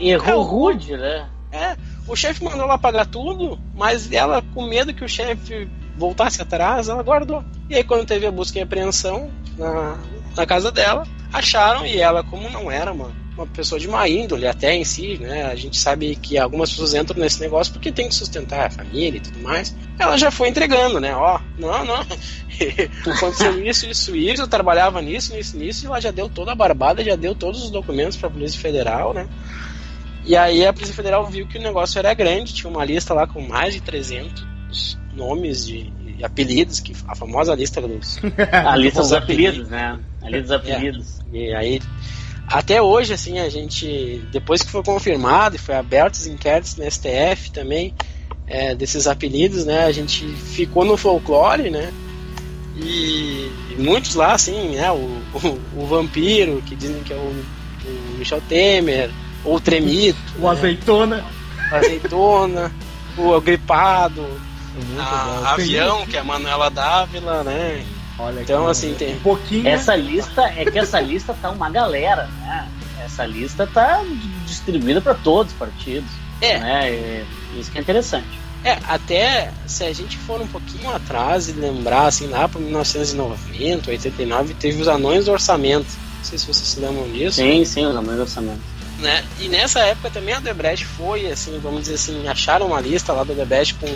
Errou é, rude, né? É, o chefe mandou ela pagar tudo, mas ela, com medo que o chefe voltasse atrás, ela guardou. E aí, quando teve a busca e apreensão na, na casa dela, acharam e ela, como não era uma, uma pessoa de má índole, até em si, né? A gente sabe que algumas pessoas entram nesse negócio porque tem que sustentar a família e tudo mais. Ela já foi entregando, né? Ó, não, não. Aconteceu isso, isso, isso. Eu trabalhava nisso, nisso, nisso. E ela já deu toda a barbada, já deu todos os documentos para a Polícia Federal, né? E aí a Polícia Federal viu que o negócio era grande, tinha uma lista lá com mais de 300 nomes de, de apelidos, que a famosa lista dos. a lista dos apelidos, né? A lista dos apelidos. É. E aí, até hoje, assim, a gente, depois que foi confirmado e foi aberto os inquéritos no STF também, é, desses apelidos, né? A gente ficou no folclore, né? E, e muitos lá, assim, né? O, o, o, vampiro, que dizem que é o, o Michel Temer, ou o Tremito. o né? azeitona. O azeitona, o gripado, a, avião, que é a Manuela Dávila, né? Olha então, assim, tem. Um pouquinho. Essa lista é que essa lista tá uma galera, né? Essa lista tá distribuída para todos os partidos. É. Né? E isso que é interessante. É, até se a gente for um pouquinho atrás e lembrar, assim, lá para 1990, 89, teve os anões do orçamento. Não sei se vocês se lembram disso. Sim, sim, os anões do orçamento. Né? E nessa época também a Debrecht foi, assim, vamos dizer assim, acharam uma lista lá da Debrecht com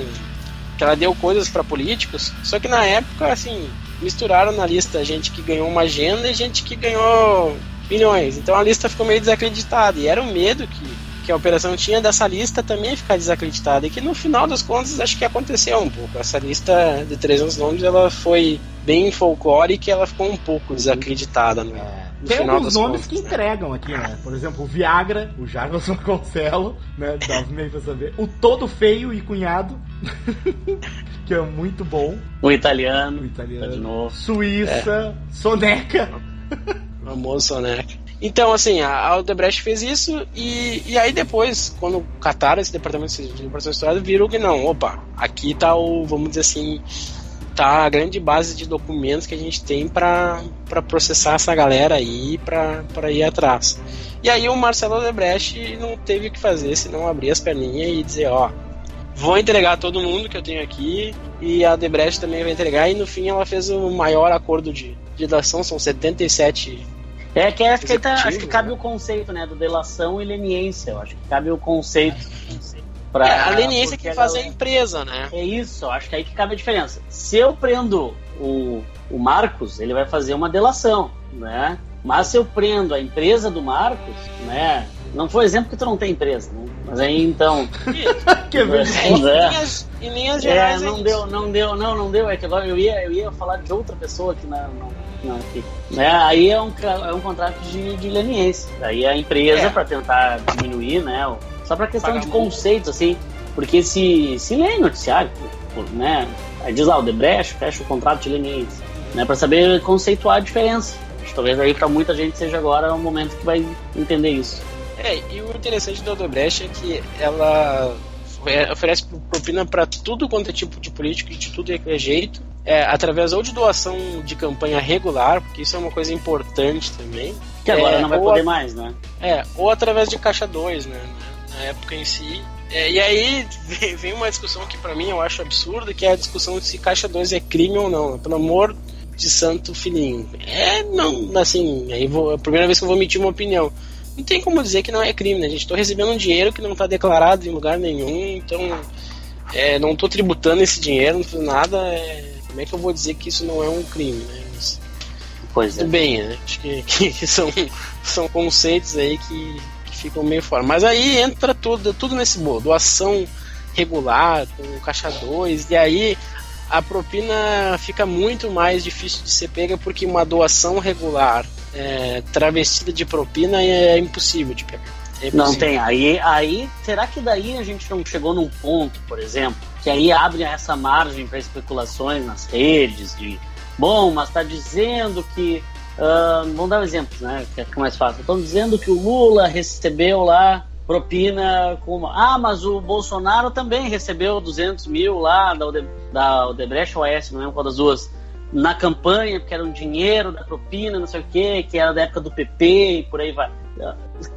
que ela deu coisas para políticos, só que na época, assim, misturaram na lista gente que ganhou uma agenda e gente que ganhou milhões. Então a lista ficou meio desacreditada. E era o medo que, que a operação tinha dessa lista também ficar desacreditada. E que no final das contas acho que aconteceu um pouco. Essa lista de 300 nomes ela foi bem folclórica e ela ficou um pouco desacreditada. Né? Tem alguns nomes contas, que né? entregam aqui, né? Por exemplo, o Viagra, o Jarbas Vasconcelos, né? Dá meio pra saber. O Todo Feio e Cunhado, que é muito bom. O italiano. O italiano. Tá de novo. Suíça, é. Soneca. O famoso Soneca. Então, assim, a Aldebrecht fez isso e, e aí depois, quando cataram esse departamento de operações histórias, viram que não, opa, aqui tá o, vamos dizer assim, tá a grande base de documentos que a gente tem para processar essa galera aí para ir atrás. E aí o Marcelo Odebrecht não teve o que fazer senão abrir as perninhas e dizer, ó, vou entregar todo mundo que eu tenho aqui e a Debrecht também vai entregar e no fim ela fez o maior acordo de, de delação, são 77 é que acho que, tá, acho que cabe né? o conceito, né, do delação e leniência. Eu acho que cabe o conceito. Pra, é, a leniência que faz a empresa, né? É isso, acho que aí que cabe a diferença. Se eu prendo o, o Marcos, ele vai fazer uma delação, né? Mas se eu prendo a empresa do Marcos, né? Não foi exemplo que tu não tem empresa, né? Mas aí então. que é, né? em, linhas, gerais. É, não deu, não deu, não, não deu. É que agora eu ia, eu ia falar de outra pessoa aqui na. Não, aqui. Né? Aí é um, é um contrato de, de leniência. Aí a empresa, é. para tentar diminuir, né? Só para questão de conceitos, assim, porque se, se lê noticiário, né? Diz lá, o Debrecht fecha o contrato de leniência, né? Para saber conceituar a diferença. Talvez aí para muita gente seja agora o momento que vai entender isso. É, e o interessante da Odebrecht é que ela oferece propina para tudo quanto é tipo de político e de tudo é jeito, é, através ou de doação de campanha regular, porque isso é uma coisa importante também. Que agora é, não vai poder a, mais, né? É, ou através de caixa 2, né? Na época em si. É, e aí vem uma discussão que para mim eu acho absurda, que é a discussão de se caixa 2 é crime ou não. Pelo amor de santo filhinho. É, não, assim, aí vou, é a primeira vez que eu vou emitir uma opinião. Não tem como dizer que não é crime, né, gente? Estou recebendo um dinheiro que não está declarado em lugar nenhum, então é, não estou tributando esse dinheiro, não fiz nada. É, como é que eu vou dizer que isso não é um crime, né? Mas, pois tudo é. bem, né? Acho que, que, são, são conceitos aí que ficam meio fora. Mas aí entra tudo, tudo nesse bolo. Doação regular, com caixa 2, e aí a propina fica muito mais difícil de ser pega porque uma doação regular é, travestida de propina é impossível de pegar. É não tem. Aí, aí, será que daí a gente não chegou num ponto, por exemplo, que aí abre essa margem para especulações nas redes de bom, mas está dizendo que. Uh, vamos dar um exemplo, né? Que é mais fácil. Estão dizendo que o Lula recebeu lá propina com. Ah, mas o Bolsonaro também recebeu 200 mil lá da, Ode... da Odebrecht OS, não lembro qual das duas, na campanha, porque era um dinheiro da propina, não sei o quê, que era da época do PP e por aí vai.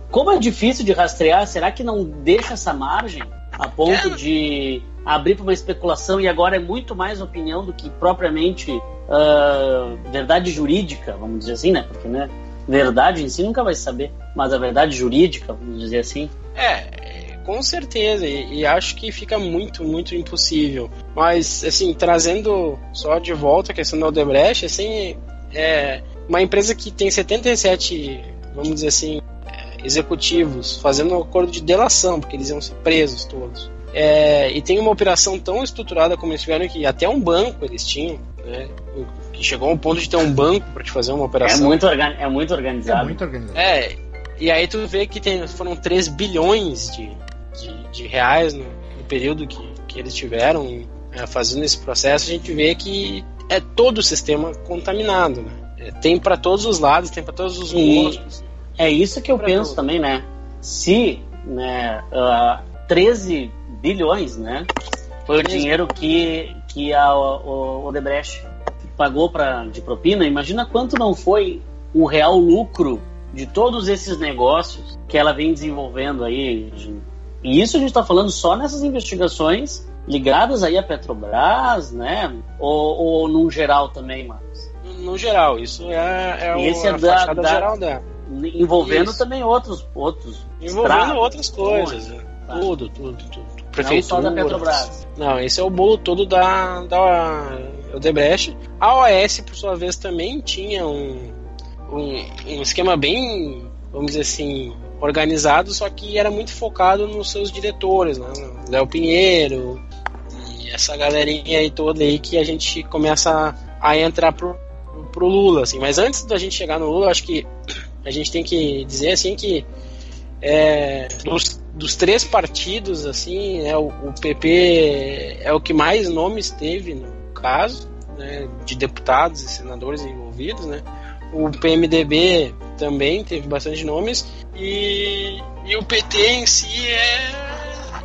Como é difícil de rastrear, será que não deixa essa margem a ponto é. de abrir para uma especulação e agora é muito mais opinião do que propriamente uh, verdade jurídica, vamos dizer assim, né? Porque, né? verdade em si nunca vai saber, mas a verdade jurídica, vamos dizer assim. É, com certeza, e, e, acho que fica muito, muito impossível. Mas, assim, trazendo só de volta a questão da Odebrecht, assim, é uma empresa que tem 77, vamos dizer assim, é, executivos fazendo um acordo de delação, porque eles iam ser presos todos. É, e tem uma operação tão estruturada como eles tiveram que até um banco eles tinham, né? que chegou ao ponto de ter um banco para te fazer uma operação. É muito, é muito organizado. É muito organizado. É, e aí tu vê que tem, foram 3 bilhões de, de, de reais no, no, período que, que eles tiveram é, fazendo esse processo, a gente vê que é todo o sistema contaminado, né? É, tem para todos os lados, tem para todos os gostos. É isso que eu penso também, né? Se né, uh, ah, 13 bilhões, né? Foi o dinheiro que, que a, o Odebrecht pagou pra, de propina, imagina quanto não foi o real lucro de todos esses negócios que ela vem desenvolvendo aí. E isso a gente está falando só nessas investigações ligadas aí à Petrobras, né? Ou, ou no geral também, Marcos? No geral, isso é, é Esse o, é da, da, geral dela. Envolvendo isso. também outros, outros Envolvendo estratos, outras coisas. Né? Tá. Tudo, tudo, tudo prefeitura. Não só da Petrobras. Não, esse é o bolo todo da, da Odebrecht. A OAS, por sua vez, também tinha um, um, um esquema bem, vamos dizer assim, organizado, só que era muito focado nos seus diretores, né? Léo Pinheiro e essa galerinha aí toda aí que a gente começa a, a entrar pro, pro Lula, assim. Mas antes da gente chegar no Lula, acho que a gente tem que dizer assim que é, dos dos três partidos, assim, é, o, o, PP é o que mais nomes teve no caso, né, de deputados e senadores envolvidos, né? O PMDB também teve bastante nomes e, e o PT em si é,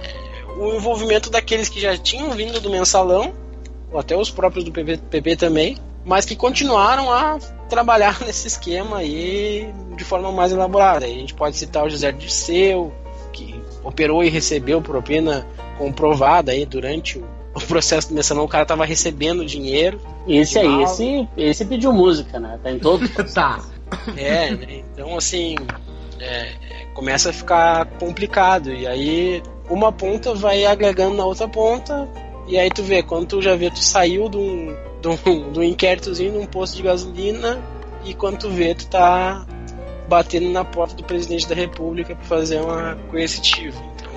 é, o envolvimento daqueles que já tinham vindo do mensalão, ou até os próprios do PP, PP também, mas que continuaram a trabalhar nesse esquema aí de forma mais elaborada. a gente pode citar o José Dirceu, que operou e recebeu propina comprovada aí durante o, o processo do mensalão, o cara tava recebendo dinheiro. Esse aí, esse, esse pediu música, né? Tá em todo. tá. É, né? então assim, é, começa a ficar complicado. E aí uma ponta vai agregando na outra ponta, e aí tu vê, quando tu já vê, tu saiu de um, de um, de um inquéritozinho num posto de gasolina, e quando tu vê, tu tá batendo na porta do presidente da república para fazer uma coercitiva. Então,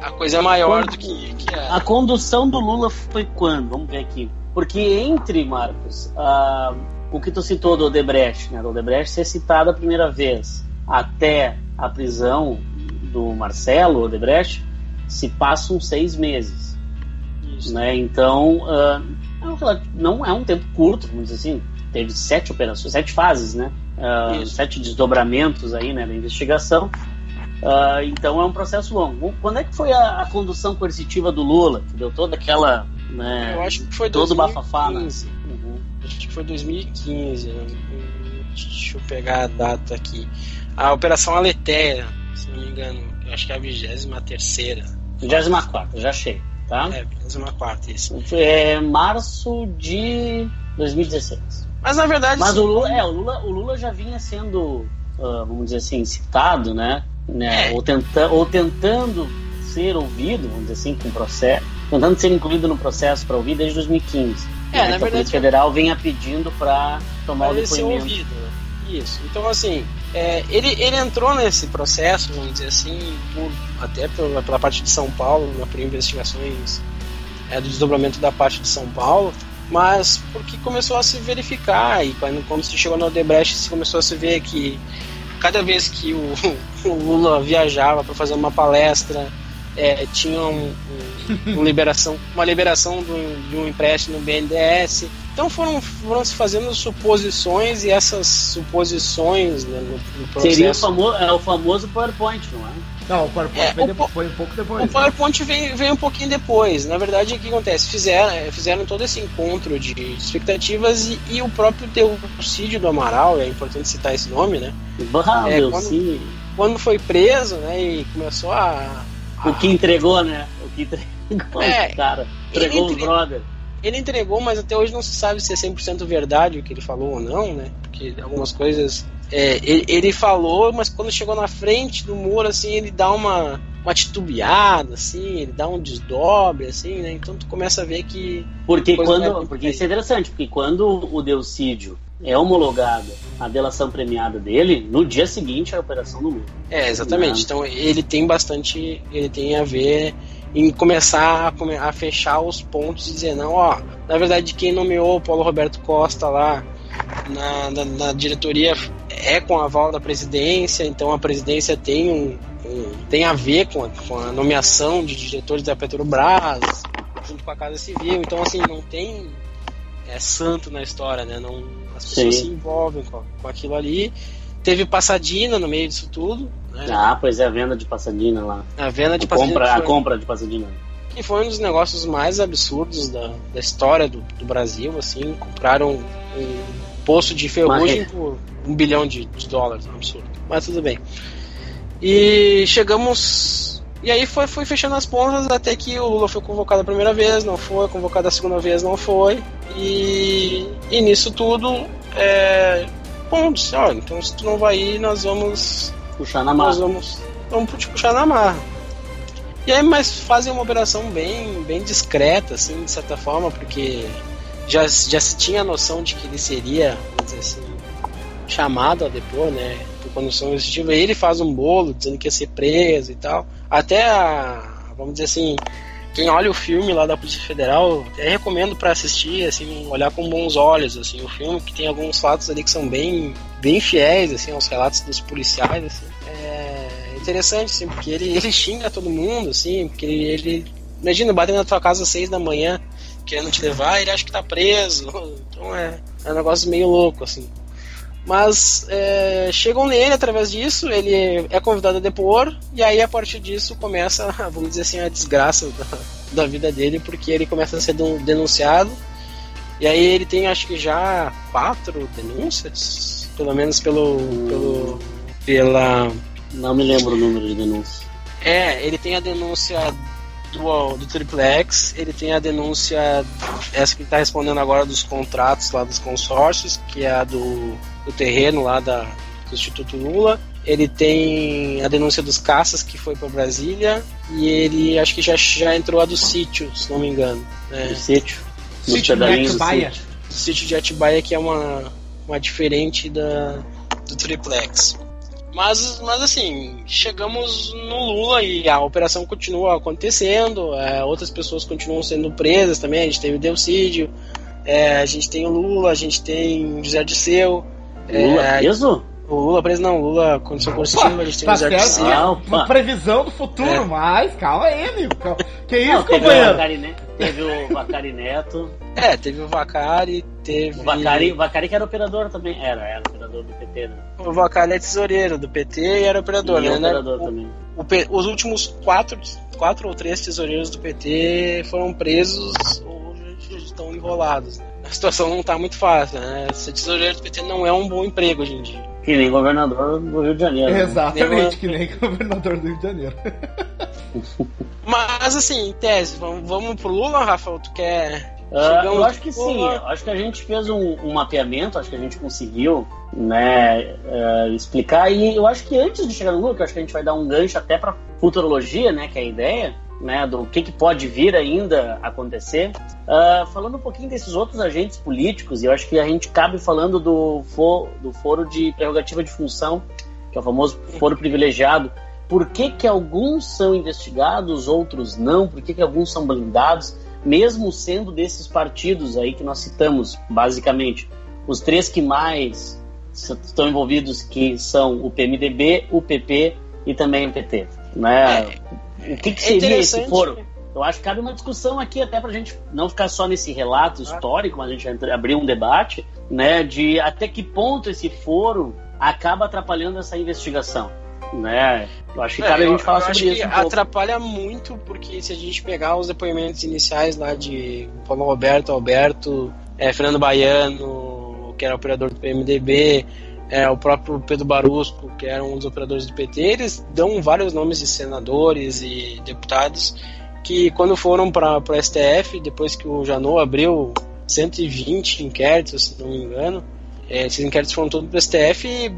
a coisa é maior quando, do que, que é. A condução do Lula foi quando? Vamos ver aqui. Porque entre, Marcos, uh, o que tu citou do Odebrecht, né? Do Odebrecht ser citado a primeira vez até a prisão do Marcelo Odebrecht, se passam seis meses. Isso. Né? Então, uh, não é um tempo curto, vamos dizer assim. Teve sete operações, sete fases, né? Uh, sete desdobramentos aí, né, da investigação. Uh, então é um processo longo. Quando é que foi a, a, condução coercitiva do Lula, que deu toda aquela. Né, Eu acho que foi todo 2015. bafafá, né? Uhum. Acho que foi 2015. Né? Deixa eu pegar a data aqui. A Operação Aletheia, se não me engano, acho que é a 23 terceira. 24, já achei, tá? É, 24, isso. É março de 2016. Mas na verdade. Mas o Lula, é, o Lula, o Lula já vinha sendo, uh, vamos dizer assim, citado, né? né? É. Ou, tenta, ou tentando ser ouvido, vamos dizer assim, com processo, tentando ser incluído no processo para ouvir desde 2015. É, né? na verdade. A Federal vinha pedindo para tomar o depoimento. Ser ouvido, né? Isso. Então, assim, é, ele, ele entrou nesse processo, vamos dizer assim, por, até pela, pela parte de São Paulo, por investigações é, do desdobramento da parte de São Paulo, mas porque começou a se verificar e quando, quando se chegou no Odebrecht se começou a se ver que cada vez que o, o Lula viajava para fazer uma palestra é, tinha um, um, uma liberação, uma liberação de um, de um empréstimo no BNDES. Então foram, foram se fazendo suposições e essas suposições né, no, no, processo... Seria o famoso, é o famoso PowerPoint, não é? Não, o PowerPoint é, veio, o, foi um pouco depois. O né? PowerPoint veio, veio um pouquinho depois. Na verdade, o que acontece? Fizeram, é, fizeram todo esse encontro de expectativas e, e o próprio Delcídio do Amaral, é importante citar esse nome, né? Bah, é, quando, quando foi preso, né, e começou a o que entregou, né? O que entregou, é, cara. Entregou os brother. Ele entregou, mas até hoje não se sabe se é 100% verdade o que ele falou ou não, né? Porque algumas coisas. É, ele, ele, falou, mas quando chegou na frente do muro, assim, ele dá uma, uma titubeada, assim, ele dá um desdobre, assim, né? Então tu começa a ver que. Porque quando. Porque isso é interessante, porque quando o Delcídio é homologada a delação premiada dele, no dia seguinte é a operação do Lula. É, exatamente. Então ele tem bastante. Ele tem a ver em começar a, a, fechar os pontos e dizer, não, ó, na verdade quem nomeou o Paulo Roberto Costa lá na, na, na diretoria é com a aval da presidência, então a presidência tem um, um tem a ver com a, com a, nomeação de diretores da Petrobras, junto com a Casa Civil, então assim, não tem é santo na história, né? Não, as pessoas Sim. se envolvem com, com aquilo ali. Teve Passadina no meio disso tudo. Né? Ah, pois é, a venda de Passadina lá. A venda de a Passadina. Compra, foi, a compra de Passadina. Que foi um dos negócios mais absurdos da, da história do, do Brasil, assim. Compraram um poço de ferrugem Mas... por um bilhão de, de dólares, um absurdo. Mas tudo bem. E chegamos e aí foi, foi fechando as pontas até que o Lula foi convocado a primeira vez, não foi, convocado a segunda vez, não foi. E, e nisso tudo, é, bom, disse, olha, então se tu não vai ir, nós vamos. Puxar na marra. Nós vamos, vamos te puxar na marra. E aí, mas fazem uma operação bem, bem discreta, assim, de certa forma, porque já, já se tinha a noção de que ele seria, vamos dizer assim, chamado a depor, né? Por condição executiva. Ele faz um bolo dizendo que ia ser preso e tal. Até a, vamos dizer assim, quem olha o filme lá da Polícia Federal, eu recomendo para assistir, assim, olhar com bons olhos, assim, o filme que tem alguns fatos ali que são bem, bem fiéis, assim, aos relatos dos policiais, assim. É interessante, assim, porque ele, ele xinga todo mundo, assim, porque ele, ele imagina, batendo na tua casa às seis da manhã, querendo te levar, ele acha que tá preso, então é, é um negócio meio louco, assim. Mas é, chegam nele através disso, ele é convidado a depor, e aí a partir disso começa, vamos dizer assim, a desgraça da, da vida dele, porque ele começa a ser denunciado, e aí ele tem acho que já quatro denúncias, pelo menos pelo. pelo pela. Não me lembro o número de denúncias. É, ele tem a denúncia do, do Triplex, ele tem a denúncia, essa que está respondendo agora dos contratos lá dos consórcios, que é a do, do terreno lá da, do Instituto Lula. Ele tem a denúncia dos caças que foi para Brasília e ele acho que já, já entrou a do sítio, se não me engano. Né? Do sítio. Sítio de Atibaia. Do sítio de Atibaia que é uma, uma diferente da, do Triplex. Mas, mas assim, chegamos no Lula e a operação continua acontecendo, é, outras pessoas continuam sendo presas também, a gente tem o Delcídio, é, a gente tem o Lula, a gente tem José Disseu. Lula é, preso? O Lula preso não, o Lula condição coercitiva, a gente tem tá o José Disseu. Ah, uma previsão do futuro, é. mas calma aí, amigo. Que isso, não, companheiro? Teve o Vacari Neto. É, teve o Vacari, teve. O Vacari, o Vacari que era operador também. Era, era operador do PT, né? O Vacari é tesoureiro do PT e era operador, e né? Operador o, também. O, os últimos quatro, quatro ou três tesoureiros do PT foram presos ou estão enrolados. Né? A situação não está muito fácil, né? Ser tesoureiro do PT não é um bom emprego hoje em dia. Que nem governador do Rio de Janeiro. Né? Exatamente, que nem governador do Rio de Janeiro. Mas assim, em tese, vamos, vamos pro Lula, Rafael? Tu quer. Uh, eu acho que sim, acho que a gente fez um, um, mapeamento, acho que a gente conseguiu né, uh, explicar, e eu acho que antes de chegar no Lula, que acho que a gente vai dar um gancho até para futurologia, né, que é a ideia, né, do que, que pode vir ainda acontecer. Uh, falando um pouquinho desses outros agentes políticos, e eu acho que a gente cabe falando do, for, do foro de prerrogativa de função, que é o famoso foro privilegiado, por que, que alguns são investigados, outros não, por que, que alguns são blindados, mesmo sendo desses partidos aí que nós citamos, basicamente. Os três que mais estão envolvidos, que são o PMDB, o PP e também o PT. Né? É, o que, que seria é esse foro? Eu acho que cabe uma discussão aqui até para a gente não ficar só nesse relato histórico, mas a gente abrir um debate, né, de até que ponto esse foro acaba atrapalhando essa investigação né? Eu acho que cabe é, a gente falar sobre isso. Um atrapalha muito, porque se a gente pegar os depoimentos iniciais lá de Paulo Roberto, Alberto, é, Fernando Baiano, que era operador do PMDB, é, o próprio Pedro Barusco, que era um dos operadores do PT, eles dão vários nomes de senadores e deputados que quando foram para o STF, depois que o Janot abriu 120 inquéritos, se não me engano, é, esses inquéritos foram todos para o STF e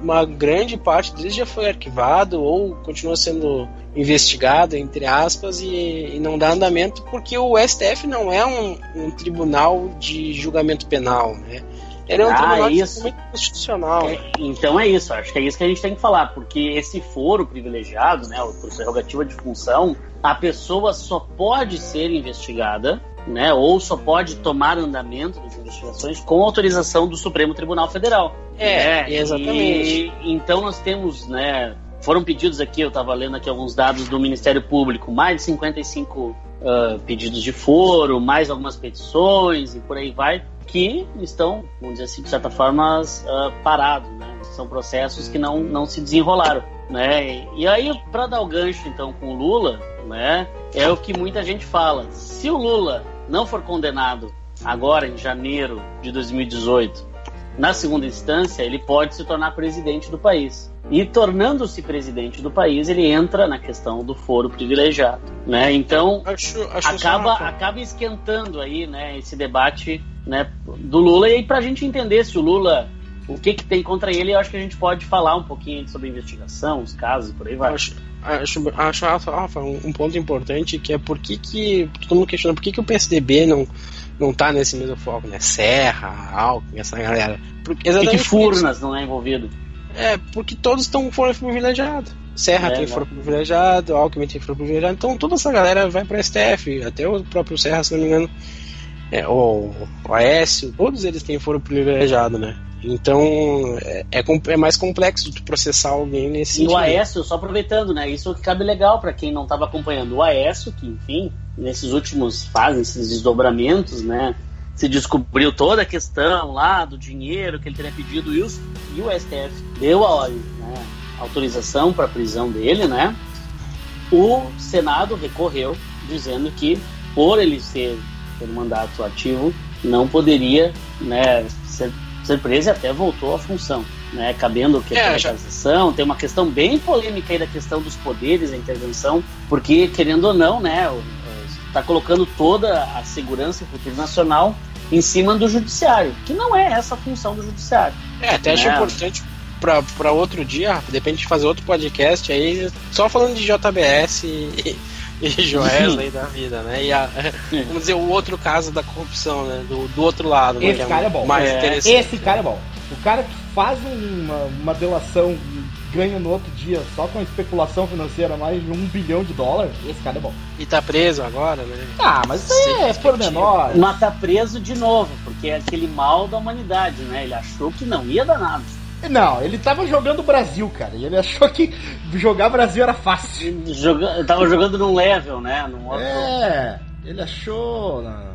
uma grande parte deles já foi arquivado ou continua sendo investigado, entre aspas, e, e não dá andamento porque o STF não é um, um tribunal de julgamento penal, né? Ele é um ah, tribunal isso. constitucional. É, então é isso, acho que é isso que a gente tem que falar, porque esse foro privilegiado, né, por prerrogativa de função, a pessoa só pode ser investigada né, ou só pode tomar andamento das investigações com autorização do Supremo Tribunal Federal. É, é exatamente. E, então nós temos, né, foram pedidos aqui, eu estava lendo aqui alguns dados do Ministério Público, mais de 55 uh, ah, pedidos de foro, mais algumas petições e por aí vai, que estão, vamos dizer assim, de certa forma, uh, parados, né? São processos que não, não se desenrolaram, né? E aí, para dar o gancho, então, com o Lula, né? É o que muita gente fala. Se o Lula não for condenado agora em janeiro de 2018, na segunda instância, ele pode se tornar presidente do país. E tornando-se presidente do país, ele entra na questão do foro privilegiado, né? Então acho, acho acaba acaba esquentando aí, né, esse debate, né, do Lula e para a gente entender se o Lula o que, que tem contra ele, eu acho que a gente pode falar um pouquinho sobre investigação, os casos, por aí vai. Acho, acho, acho Rafa, um, ponto importante que é por que, que todo mundo questiona por que, que o PSDB não, não tá nesse mesmo foco, né? Serra, Alckmin, essa galera. Porque, exatamente que Furnas não é envolvido? É, porque todos estão fora privilegiado. Serra é, tem né? foro privilegiado, Alckmin tem foro privilegiado, então toda essa galera vai para STF, até o próprio Serra, se não me engano, é, o Aécio, todos eles têm foro privilegiado, né? Então é, é, é, mais complexo tu processar alguém nesse E o Aécio, só aproveitando, né? Isso que cabe legal para quem não estava acompanhando. O Aécio, que enfim, nesses últimos fases, esses desdobramentos, né? Se descobriu toda a questão lá do dinheiro que ele teria pedido e, os, e o STF deu a né, autorização para a prisão dele, né? O Senado recorreu dizendo que por ele ser ter um mandato ativo não poderia né, ser ser presa e até voltou à função, né? Cabendo que é, a realização, tem uma questão bem polêmica aí da questão dos poderes, a intervenção, porque, querendo ou não, né, está colocando toda a segurança e futuro nacional em cima do judiciário, que não é essa a função do judiciário. É, até né? acho importante para outro dia, depende de fazer outro podcast aí, só falando de JBS e, e Joesley da vida, né? E a, vamos dizer, o outro caso da corrupção, né? Do, do outro lado. Né? Esse né? cara é, é bom. Mais é. Esse cara é bom. O cara que faz uma, uma delação ganha no outro dia só com especulação financeira mais de um bilhão de dólares, esse cara é bom. E tá preso agora, né? Ah, mas isso é por menor. Mas tá preso de novo, porque é aquele mal da humanidade, né? Ele achou que não ia dar nada. Não, ele tava jogando Brasil, cara. E ele achou que jogar Brasil era fácil. Joga... Tava jogando num level, né? Num outro... É, ele achou. Né?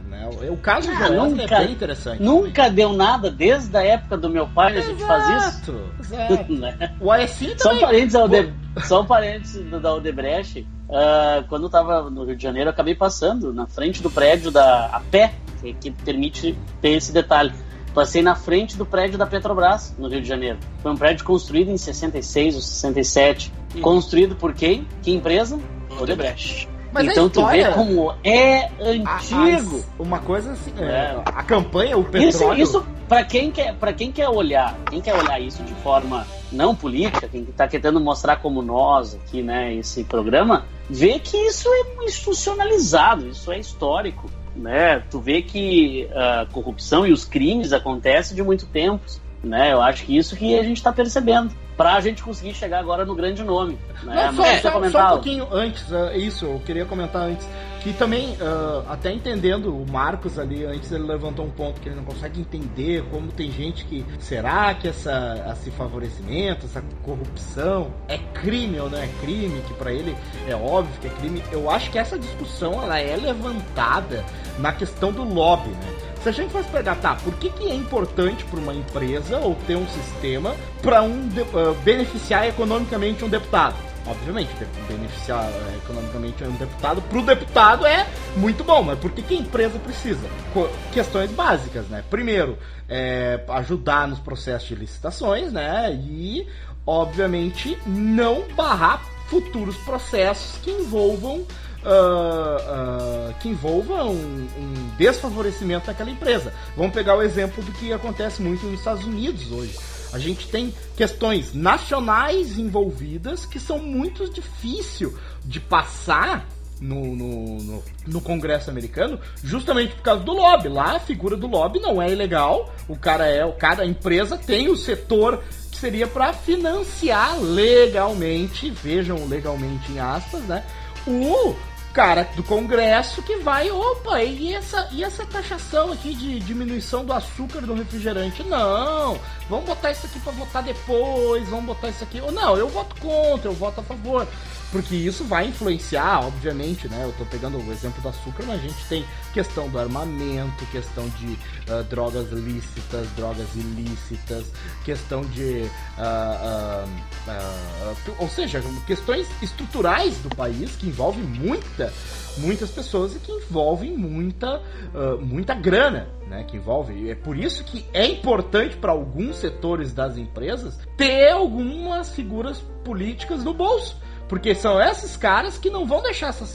O caso ah, nunca, é bem interessante. Nunca também. deu nada desde a época do meu pai, a gente faz isso. Exato. né? O ASI Só um parênteses, Alde... Só um parênteses da Odebrecht. Uh, quando eu tava no Rio de Janeiro, eu acabei passando na frente do prédio da a pé, que, que permite ter esse detalhe Passei na frente do prédio da Petrobras, no Rio de Janeiro. Foi um prédio construído em 66 ou 67. Sim. Construído por quem? Que empresa? Odebrecht. Mas então história, tu vê como é antigo. A, a, uma coisa assim, é, é. a campanha, o petróleo. Isso, isso para quem quer, para quem quer olhar, quem quer olhar isso de forma não política, quem está querendo mostrar como nós aqui, né, esse programa, vê que isso é institucionalizado, isso é histórico né? Tu vê que a corrupção e os crimes acontecem de muito tempo, né? Eu acho que isso que a gente está percebendo para a gente conseguir chegar agora no grande nome. Né? Não, só, só, só, um pouquinho antes, uh, isso, eu queria comentar antes, que também, uh, até entendendo o Marcos ali, antes ele levantou um ponto que ele não consegue entender como tem gente que, será que essa, esse favorecimento, essa corrupção é crime ou não é crime, que para ele é óbvio que é crime. Eu acho que essa discussão, ela é levantada na questão do lobby, né? Se a gente fosse pegar, tá, por que, que é importante para uma empresa ou ter um sistema para um uh, beneficiar economicamente um deputado? Obviamente, beneficiar uh, economicamente um deputado, para o deputado é muito bom, mas por que, que a empresa precisa? Co questões básicas, né? Primeiro, é, ajudar nos processos de licitações, né? E, obviamente, não barrar futuros processos que envolvam uh, uh, que envolva um, um, desfavorecimento daquela empresa. Vamos pegar o exemplo do que acontece muito nos Estados Unidos hoje. A gente tem questões nacionais envolvidas que são muito difíceis de passar no, no, no, no, Congresso americano, justamente por causa do lobby. Lá a figura do lobby não é ilegal. O cara é, o empresa tem o setor que seria para financiar legalmente, vejam legalmente em aspas, né? O cara do Congresso que vai, opa, e essa, e essa taxação aqui de diminuição do açúcar do refrigerante? Não, vamos botar isso aqui para votar depois, vamos botar isso aqui. Ou não, eu voto contra, eu voto a favor porque isso vai influenciar, obviamente, né? Eu tô pegando o exemplo do açúcar, mas a gente tem questão do armamento, questão de uh, drogas lícitas, drogas ilícitas, questão de. Uh, uh, ou seja, questões estruturais do país que envolvem muita, muitas pessoas e que envolvem muita, muita grana. Né, que envolve. É por isso que é importante para alguns setores das empresas ter algumas figuras políticas no bolso porque são esses caras que não vão deixar essa,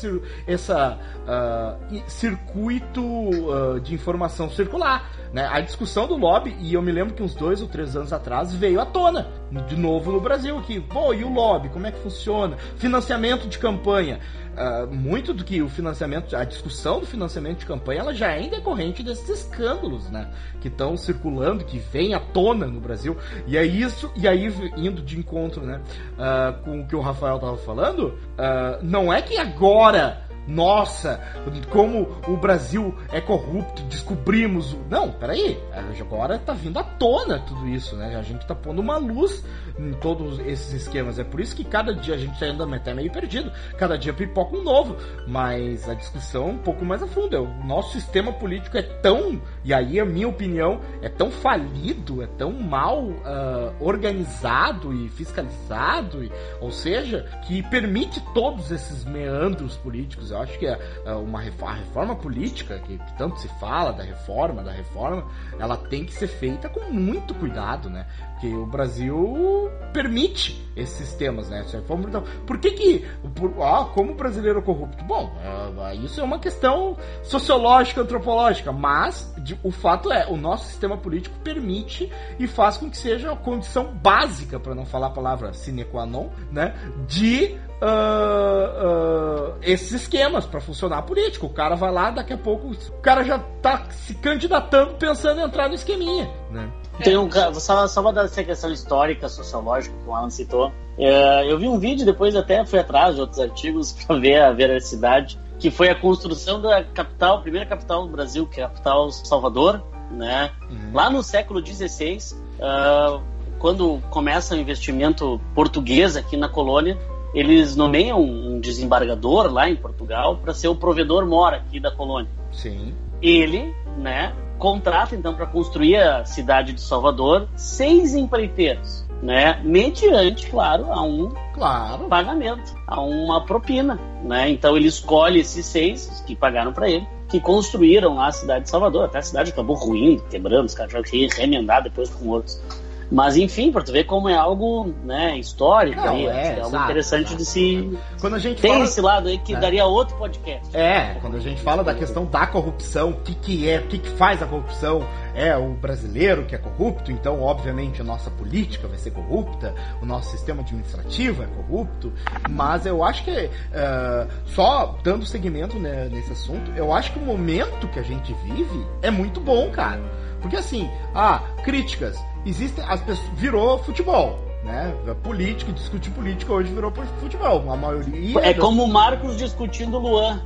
essa uh, circuito uh, de informação circular. Né? A discussão do lobby, e eu me lembro que uns dois ou três anos atrás veio à tona, de novo no Brasil, que, pô, e o lobby, como é que funciona? Financiamento de campanha. Uh, muito do que o financiamento, a discussão do financiamento de campanha, ela já é decorrente desses escândalos, né? Que estão circulando, que vem à tona no Brasil. E é isso, e aí indo de encontro, né? Uh, com o que o Rafael tava falando, uh, não é que agora nossa, como o Brasil é corrupto, descobrimos. Não, peraí, agora tá vindo à tona tudo isso, né? A gente tá pondo uma luz em todos esses esquemas. É por isso que cada dia a gente ainda tá meio perdido, cada dia pipoca um novo, mas a discussão é um pouco mais a fundo. É, o nosso sistema político é tão, e aí a minha opinião, é tão falido, é tão mal uh, organizado e fiscalizado, e, ou seja, que permite todos esses meandros políticos Eu acho que é, é uma reforma, reforma política, que, que, tanto se fala da reforma, da reforma, ela tem que ser feita com muito cuidado, né? Porque o Brasil permite esses sistemas, né? Então, por que que... Por, ah, como brasileiro é corrupto? Bom, é, isso é uma questão sociológica, antropológica, mas de, o fato é, o nosso sistema político permite e faz com que seja a condição básica, para não falar a palavra sine qua non, né? De Uh, uh, esses esquemas para funcionar a política. O cara vai lá, daqui a pouco o cara já tá se candidatando pensando em entrar no esqueminha, né? Tem um, só, só uma dessa questão histórica, sociológica que o Alan citou. É, eu vi um vídeo, depois até fui atrás de outros artigos para ver a veracidade, que foi a construção da capital, primeira capital do Brasil, que é a capital Salvador, né? Uhum. Lá no século XVI, uh, quando começa o investimento português aqui na colônia, eles nomeiam um desembargador lá em Portugal para ser o provedor mora aqui da colônia. Sim. Ele, né, contrata então para construir a cidade de Salvador seis empreiteiros, né, mediante, claro, a um claro. pagamento, a uma propina, né? Então ele escolhe esses seis que pagaram para ele que construíram lá a cidade de Salvador. Até a cidade acabou ruindo, quebrando, os caras tiveram que remendar depois com outros. Mas enfim, para tu ver como é algo né, histórico, Não, aí, é, é algo exato, interessante exato. de se. Quando a gente Tem fala... esse lado aí que é. daria outro podcast. É, quando a gente fala da questão da corrupção, o que, que é, o que, que faz a corrupção, é o brasileiro que é corrupto, então obviamente a nossa política vai ser corrupta, o nosso sistema administrativo é corrupto, mas eu acho que uh, só dando seguimento né, nesse assunto, eu acho que o momento que a gente vive é muito bom, cara. Porque assim, ah, críticas existem as pessoas virou futebol né? Política, discutir política hoje virou futebol. A maioria. É como o Marcos discutindo Luan.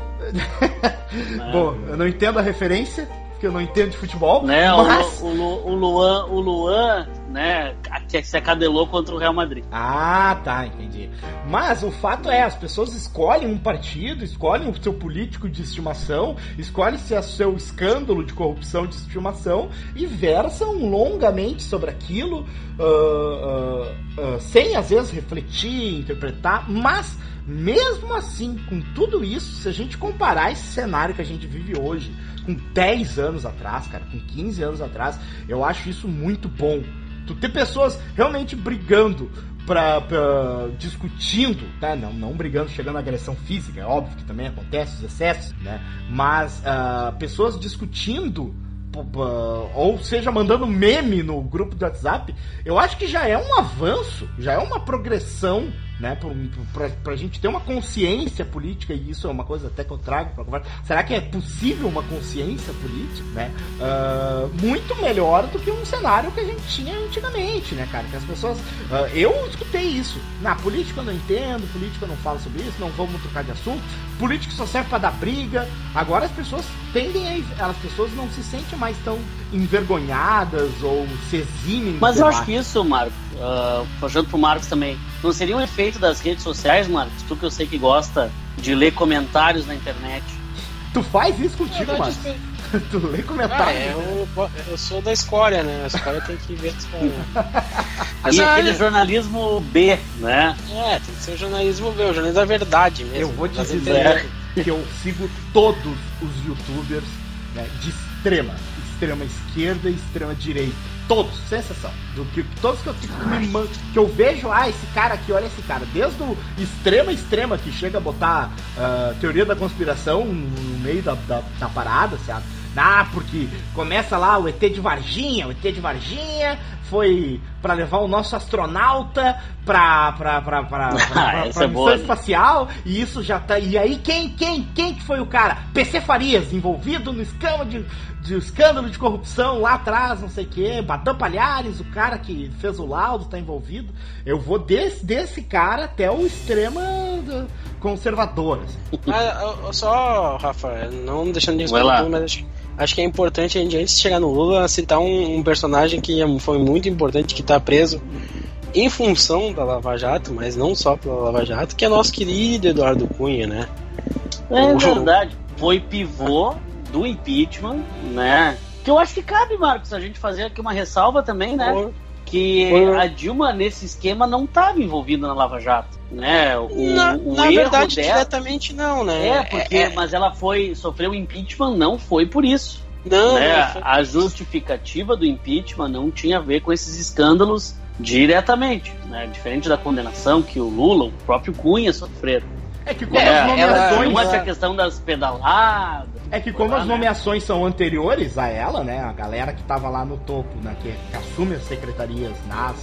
Bom, eu não entendo a referência, porque eu não entendo de futebol. Né, mas... o, o, o, Luan, o Luan né, que se acadelou contra o Real Madrid. Ah, tá, entendi. Mas o fato é, as pessoas escolhem um partido, escolhem o seu político de estimação, escolhem se é seu escândalo de corrupção de estimação e versam longamente sobre aquilo, uh, uh, uh, sem às vezes refletir, interpretar, mas mesmo assim, com tudo isso, se a gente comparar esse cenário que a gente vive hoje com 10 anos atrás, cara, com 15 anos atrás, eu acho isso muito bom Tu ter pessoas realmente brigando pra, pra, discutindo, tá? Não, não brigando, chegando à agressão física, é óbvio que também acontece os excessos, né? Mas uh, pessoas discutindo ou seja, mandando meme no grupo do WhatsApp, eu acho que já é um avanço, já é uma progressão né? Pra, pra gente ter uma consciência política, e isso é uma coisa até que eu trago pra conversa. Será que é possível uma consciência política, né? Uh, muito melhor do que um cenário que a gente tinha antigamente, né, cara? Que as pessoas. Uh, eu escutei isso. Na política eu não entendo, política eu não falo sobre isso, não vamos trocar de assunto. Política só serve para dar briga. Agora as pessoas tendem a. As pessoas não se sentem mais tão envergonhadas ou se eximem. Mas eu acho que isso, Marco, uh, puxando pro Marcos também, não seria um efeito das redes sociais, Marcos? Tu que eu sei que gosta de ler comentários na internet. Tu faz isso contigo, Marcos? tu lê comentários? Ah, é, eu, eu sou da escória, né? A escória tem que ver Mas e aquele jornalismo B, né? É, tem que ser o jornalismo B, o jornalismo da verdade mesmo. Eu vou te dizer que eu sigo todos os youtubers né, de extrema, extrema esquerda e extrema direita todos, sem exceção. Do que todos que eu, que eu vejo, ah, esse cara aqui, olha esse cara. Desde o extrema extrema que chega a botar uh, teoria da conspiração no meio da, da, da parada, sabe? Ah, porque começa lá o ET de Varginha, o ET de Varginha foi para levar o nosso astronauta pra, pra, pra, pra, pra, pra, pra é missão espacial e isso já tá. E aí, quem, quem, quem que foi o cara? PC Farias, envolvido no escândalo de, de escândalo de corrupção lá atrás, não sei o que, Badam Palhares, o cara que fez o laudo, tá envolvido. Eu vou desse, desse cara até o extremo conservador. Assim. Ah, só, Rafa, não deixando de responder, mas acho acho que é importante a gente, antes de chegar no Lula, citar um, um personagem que é, foi muito importante, que está preso em função da Lava Jato, mas não só pela Lava Jato, que é nosso querido Eduardo Cunha, né? É o... verdade. Foi pivô do impeachment, né? Que eu acho que cabe, Marcos, a gente fazer aqui uma ressalva também, né? Por... Que a Dilma, nesse esquema, não estava envolvida na Lava Jato. né? O, na, o na verdade, dela... diretamente não, né? É, porque, é, é... mas ela foi sofreu impeachment não foi por isso. Não, né? não. A justificativa do impeachment não tinha a ver com esses escândalos diretamente, né? Diferente da condenação que o Lula, o próprio Cunha sofreram. É que como é, as nomeações. Ela, a questão das pedaladas. É que como as né? nomeações são anteriores a ela, né? A galera que tava lá no topo, né? Que, que assume as secretarias nas,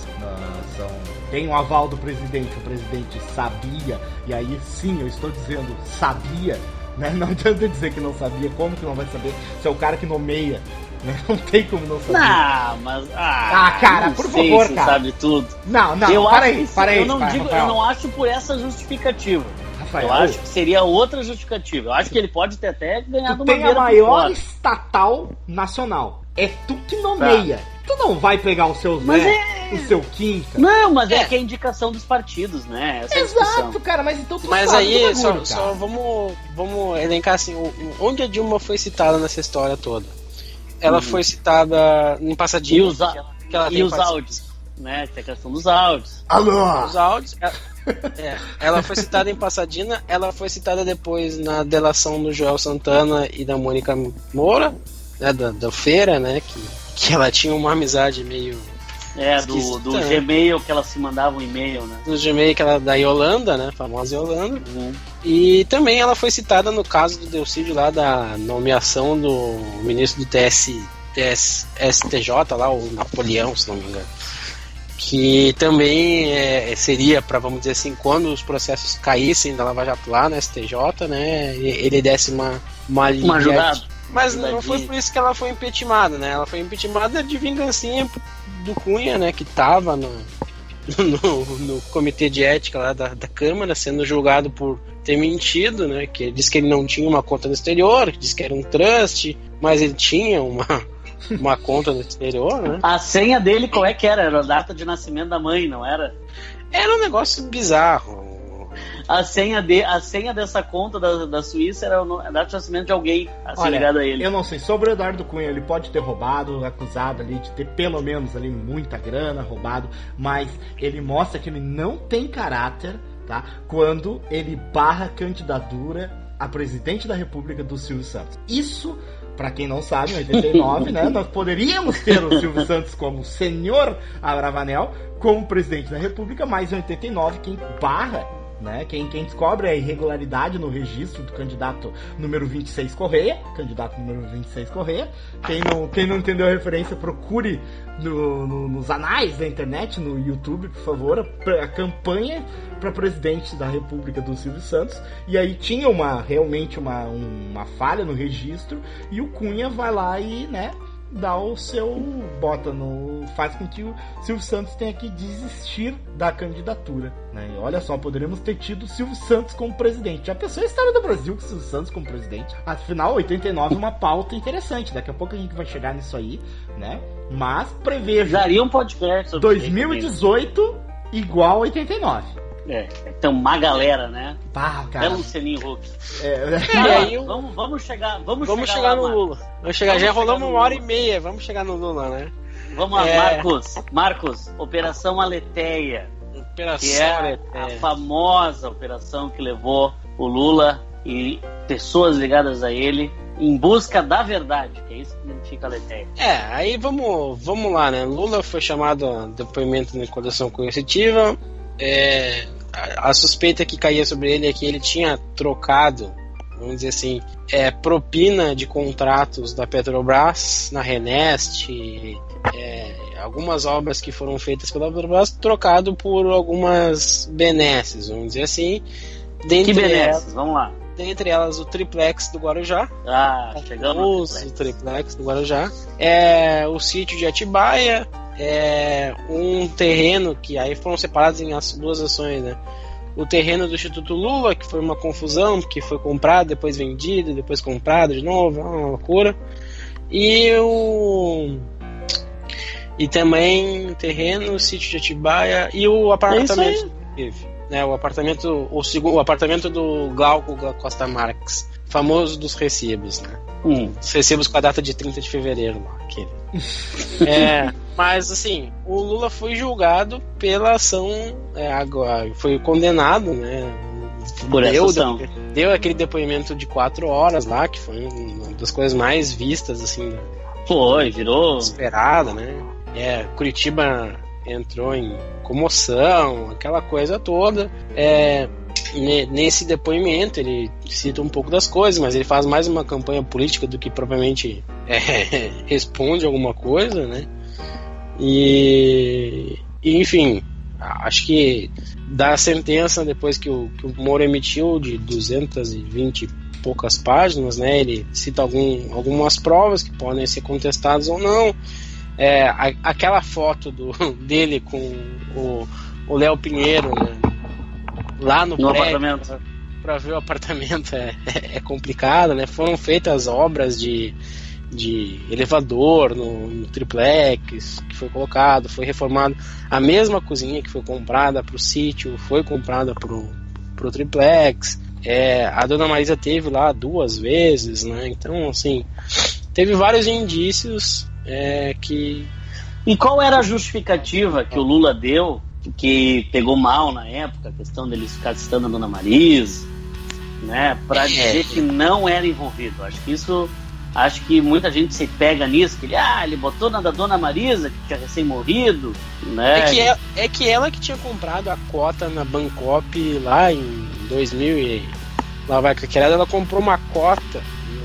são, tem o aval do presidente, o presidente sabia, e aí sim, eu estou dizendo sabia, né? Não adianta dizer que não sabia, como que não vai saber se é o cara que nomeia né? Não tem como não saber. Não, mas. Ah, ah cara, por favor, cara. sabe tudo. Não, não, eu para aí, para aí. Eu não, digo, eu não acho por essa justificativa. Rafael. Eu acho que seria outra justificativa. Eu acho que ele pode ter até ganhado tu uma tem a maior estatal nacional. É tu que nomeia. Tá. Tu não vai pegar os seus mas né, é... o seu quinta. Não, mas é. é que é a indicação dos partidos, né? Essa é Exato, cara, mas então tu Mas aí, bagulho, só, só, vamos, vamos elencar assim, onde a Dilma foi citada nessa história toda. Ela uhum. foi citada em Passadinha. E os, e os áudios, né? Tem a questão dos áudios. Alô! Os áudios. Ela, é, ela foi citada em Passadina, ela foi citada depois na delação do Joel Santana e da Mônica Moura, né, da, da feira, né? Que, que ela tinha uma amizade meio. É, do, do né? Gmail que ela se mandava um e-mail, né? Do Gmail que ela da Yolanda, né? Famosa Yolanda. Uhum. E também ela foi citada no caso do Delcídio lá da nomeação do ministro do TS, TS STJ lá, o Napoleão, se não me engano que também é, seria para vamos dizer assim quando os processos caíssem da Lava Jato lá na STJ né ele desse uma uma, uma ajudada mas não foi por isso que ela foi impeachmentada né ela foi impeachmentada de vingancinha do Cunha né que tava no, no, no comitê de ética lá da, da Câmara sendo julgado por ter mentido né que disse que ele não tinha uma conta no exterior disse que era um trust mas ele tinha uma uma conta no exterior, né? A senha dele, qual é que era? Era a data de nascimento da mãe, não era? Era um negócio bizarro. A senha, de, a senha dessa conta da, da Suíça era a data de nascimento de alguém assim, Olha, ligado a ele. Eu não sei, sobre o Eduardo Cunha, ele pode ter roubado, acusado ali de ter pelo menos ali muita grana roubado, mas ele mostra que ele não tem caráter, tá? Quando ele barra a candidatura a presidente da República do Silvio Santos. Isso para quem não sabe, em 89, né, nós poderíamos ter o Silvio Santos como senhor Abravanel, como presidente da República, mas em 89 quem barra né? Quem, quem descobre a irregularidade no registro do candidato número 26 Correia, candidato número 26 Correia. Quem não, quem não entendeu a referência, procure no, no, nos anais da internet, no YouTube, por favor, a, a campanha para presidente da República do Silvio Santos. E aí tinha uma realmente uma, uma falha no registro e o Cunha vai lá e, né, dá o seu. bota no. faz com que o Silvio Santos tenha que desistir da candidatura. Né? E olha só, poderíamos ter tido o Silvio Santos como presidente. Já pensou a história do Brasil com o Silvio Santos como presidente? Afinal, 89 é uma pauta interessante. Daqui a pouco a gente vai chegar nisso aí, né? Mas prevejo. Daria um podcast sobre 2018 igual 89. É, tem uma galera, né? Pá, cara. É Lucianinho Huck. É, e aí, vamos, vamos chegar, vamos, vamos chegar, chegar lá, no Lula. Vamos chegar, vamos já rolamos uma hora e meia, vamos chegar no Lula, né? Vamos lá, é... Marcos. Marcos, Operação Aleteia. Operação que é Aleteia. a famosa operação que levou o Lula e pessoas ligadas a ele em busca da verdade, que é isso que significa Aleteia. É, aí vamos, vamos lá, né? Lula foi chamado a depoimento na coleção coercitiva. É, a, suspeita que caía sobre ele é que ele tinha trocado, vamos dizer assim, é, propina de contratos da Petrobras na Renest, é, algumas obras que foram feitas pela Petrobras, trocado por algumas benesses, vamos dizer assim. Dentre que benesses? Vamos lá. Dentre elas o triplex do Guarujá. Ah, chegamos. O triplex do Guarujá. É, o sítio de Atibaia, é, um terreno que aí foram separados em duas ações, né? O terreno do Instituto Lula, que foi uma confusão, que foi comprado, depois vendido, depois comprado de novo, é uma loucura. E o e também terreno, o sítio de Atibaia e o apartamento, é né, o apartamento, o segundo, o apartamento do Glauco Costa Marques, famoso dos recibos, né? Hum. Os recibos com a data de 30 de fevereiro lá, aquele. é, Mas assim, o Lula foi julgado pela ação, é, agora, foi condenado, né? Por essa ação. Deu aquele depoimento de quatro horas lá, que foi uma das coisas mais vistas, assim. Foi, virou. Esperada, né? É, Curitiba entrou em comoção, aquela coisa toda. É, nesse depoimento ele cita um pouco das coisas, mas ele faz mais uma campanha política do que propriamente é, responde alguma coisa, né? E, enfim, acho que da sentença depois que o, que o Moro emitiu de 220 e poucas páginas, né? Ele cita algum, algumas provas que podem ser contestadas ou não. É, a, aquela foto do, dele com o Léo Pinheiro, né? lá no, no prédio, apartamento. Para ver o apartamento é, é, complicado, né? Foram feitas obras de, de elevador no, no, triplex que foi colocado, foi reformado a mesma cozinha que foi comprada para o sítio, foi comprada para o triplex. É, a dona Marisa teve lá duas vezes, né? Então, assim, teve vários indícios é, que. E qual era a justificativa que o Lula deu que pegou mal na época, a questão deles ficar citando a Dona Marisa, né, para é. dizer que não era envolvido. Acho que isso, acho que muita gente se pega nisso, que ele, ah, ele botou na da Dona Marisa, que tinha recém-morrido, né. É que, é, é que ela que tinha comprado a cota na Bangkok lá em 2000 e lá vai que ela comprou uma cota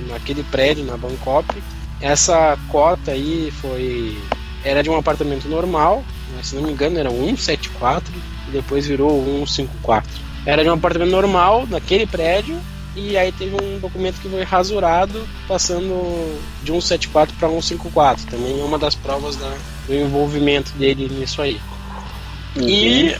naquele prédio na Bangkok. Essa cota aí foi era de um apartamento normal, né? se não me engano era 174 e depois virou 154. Era de um apartamento normal, naquele prédio, e aí teve um documento que foi rasurado, passando de 174 para 154. Também é uma das provas da, do envolvimento dele nisso aí. Uhum. E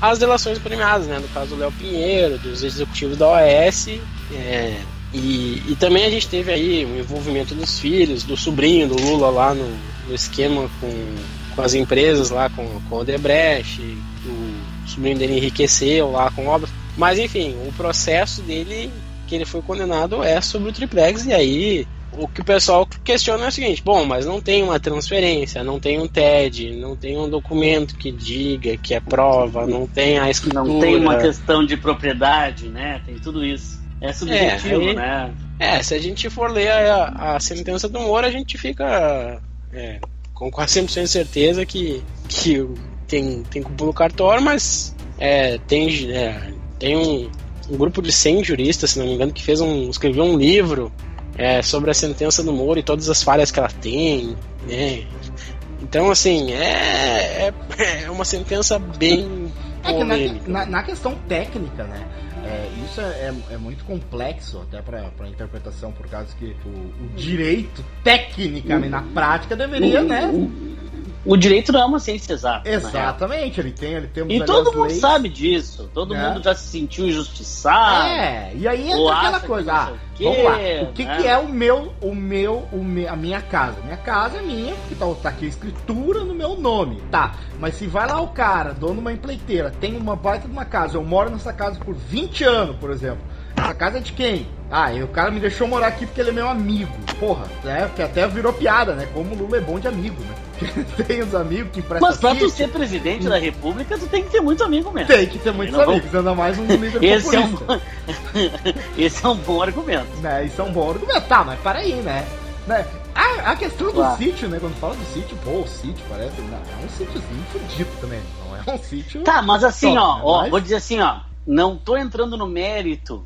as delações premiadas, né? No caso do Léo Pinheiro, dos executivos da OAS. É, e, e também a gente teve aí o envolvimento dos filhos, do sobrinho do Lula lá no, no esquema com, com as empresas lá, com, com o Debrecht, o sobrinho dele enriqueceu lá com obras. Mas enfim, o processo dele que ele foi condenado é sobre o triplex e aí o que o pessoal questiona é o seguinte: bom, mas não tem uma transferência, não tem um TED, não tem um documento que diga que é prova, não tem a escritura. Não tem uma questão de propriedade, né? Tem tudo isso. É subjetivo, é, aí, né? É, se a gente for ler a, a sentença do Moro, a gente fica é, com quase 100% de certeza que, que tem, tem cúpula no cartório, mas é, tem, é, tem um, um, grupo de 100 juristas, se não me engano, que fez um, escreveu um livro é, sobre a sentença do Moro e todas as falhas que ela tem, né? Então, assim, é, é, é uma sentença bem. É que na, na, na, questão técnica, né? É, isso é, é, é, muito complexo até para interpretação, por causa que o, o direito, tecnicamente, na prática, deveria, né? O direito não é uma ciência exata. Exatamente, ele tem, ele tem E todo mundo leis, sabe disso. Todo né? mundo já se sentiu injustiçado. É, e aí entra aquela coisa, ah, quê, vamos lá. O que, né? que é o meu, o meu, o me, a minha casa? Minha casa é minha, porque tá, tá aqui a escritura no meu nome. Tá, mas se vai lá o cara, dono de uma empreiteira, tem uma baita de uma casa, eu moro nessa casa por 20 anos, por exemplo. Essa casa é de quem? Ah, e o cara me deixou morar aqui porque ele é meu amigo. Porra, né? Que até virou piada, né? Como o Lula é bom de amigo, né? tem os amigos que emprestam. Mas pra tu ser presidente da república, tu tem que ter muito amigo mesmo. Tem que ter muitos amigos, ainda mais um líder Esse é um... Esse é um bom argumento. Né? Isso é um bom argumento. Tá, mas peraí, né? né? A, a questão do sítio, né? Quando fala do sítio, pô, o sítio parece. Não, é um sítiozinho fudido também. Não é um sítio. Tá, mas assim, ó, né? ó, mas... vou dizer assim, ó. Não tô entrando no mérito,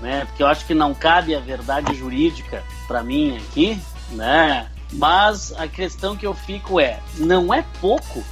né? Porque eu acho que não cabe a verdade jurídica para mim aqui, né? Mas a questão que eu fico é, não é pouco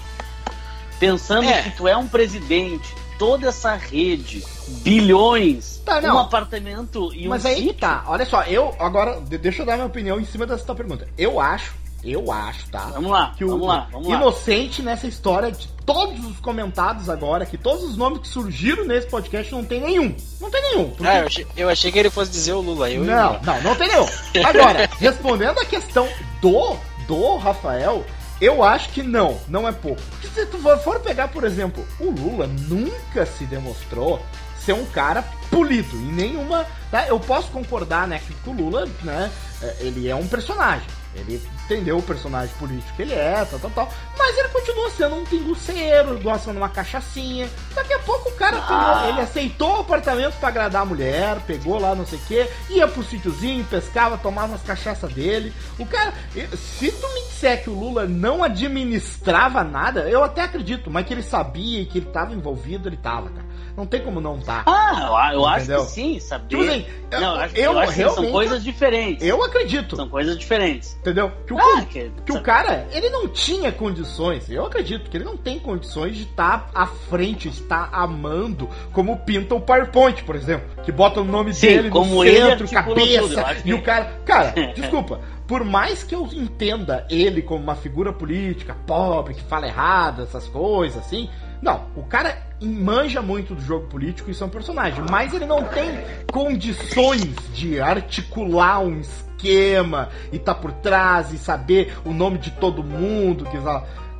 pensando é. que tu é um presidente, toda essa rede, bilhões, tá, um apartamento e Mas um aí sítio. tá, olha só, eu agora deixa eu dar minha opinião em cima dessa tua pergunta. Eu acho eu acho, tá? Vamos lá, que vamos o lá, vamos inocente lá. nessa história de todos os comentados agora, que todos os nomes que surgiram nesse podcast não tem nenhum. Não tem nenhum. Porque... Ah, eu achei, eu achei, que ele fosse dizer o Lula. Eu não, não, não tem nenhum. Agora, respondendo a questão do, do Rafael, eu acho que não, não é pouco. Se tu for pegar, por exemplo, o Lula nunca se demonstrou ser um cara polido em nenhuma. Tá? Eu posso concordar, né, que o Lula, né, é, ele é um personagem Ele entendeu o personagem político que ele é, tal, tal, tal. Mas ele continua sendo um pinguceiro, gosta de uma cachaçinha. Daqui a pouco o cara ah. ele aceitou o apartamento para agradar a mulher, pegou lá não sei o que, ia pro sítiozinho, pescava, tomava umas cachaças dele. O cara, se tu me disser que o Lula não administrava nada, eu até acredito, mas que ele sabia que ele tava envolvido, ele tava, cara. Não tem como não tá. Ah, eu acho que sim, saber. Tipo assim, não, eu, acho, eu, eu acho que são coisas diferentes. Eu acredito. São coisas diferentes. Entendeu? Que o, ah, que, que o cara, ele não tinha condições. Eu acredito que ele não tem condições de estar tá à frente, estar amando, como pinta o PowerPoint, por exemplo. Que bota o nome sim, dele no centro, cabeça. E que... o cara. Cara, desculpa por mais que eu entenda ele como uma figura política pobre, que fala errado, essas coisas, assim. Não, o cara manja muito do jogo político e são personagens, mas ele não tem condições de articular um esquema e tá por trás e saber o nome de todo mundo que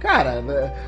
Cara,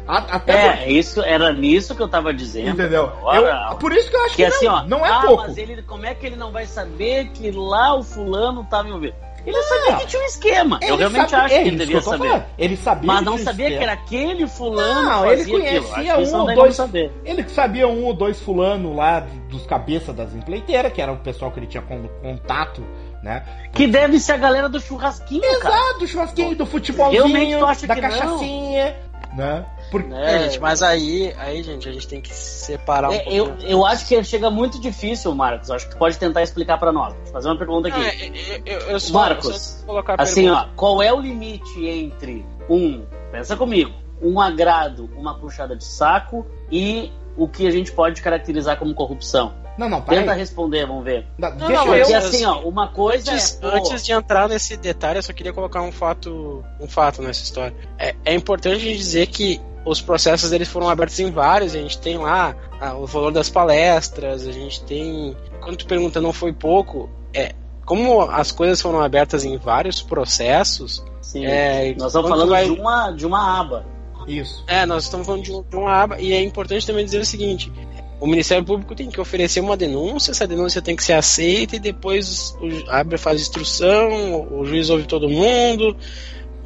até. É, isso era nisso que eu tava dizendo. Entendeu? Eu, por isso que eu acho que, que assim, não, ó, não é ah, pouco. Mas ele, como é que ele não vai saber que lá o fulano tava envolvido? Ele não, sabia que tinha um esquema. Eu realmente sabe, acho que ele devia saber. Falando. Ele sabia Mas não sabia esquema. que era aquele fulano. Não, ele conhecia um ou dois. Saber. Ele sabia um ou dois fulano lá dos cabeças das empreiteiras, que era o pessoal que ele tinha contato né? Que deve ser a galera do churrasquinho, Exato, cara. do churrasquinho, do futebolzinho, da cachaçinha, né? Porque, é, gente, mas aí, aí, gente, a gente tem que separar um é, pouco. Eu, eu acho que chega muito difícil, Marcos. Acho que pode tentar explicar para nós. Vou fazer uma pergunta aqui. É, eu, eu só, Marcos, assim, ó, qual é o limite entre um, pensa comigo, um agrado, uma puxada de saco e o que a gente pode caracterizar como corrupção? Não, não, Tenta aí. responder, vamos ver. Não, não, deixa não, eu, assim, ó, uma coisa antes, é, antes de entrar nesse detalhe, eu só queria colocar um fato, um fato nessa história. É, é importante dizer que os processos deles foram abertos em vários, a gente tem lá ah, o valor das palestras, a gente tem. Quando tu pergunta não foi pouco, é como as coisas foram abertas em vários processos. Sim, é, nós estamos falando vai... de, uma, de uma aba. Isso. É, nós estamos falando de, de uma aba, e é importante também dizer o seguinte: o Ministério Público tem que oferecer uma denúncia, essa denúncia tem que ser aceita e depois o abre faz instrução, o juiz ouve todo mundo,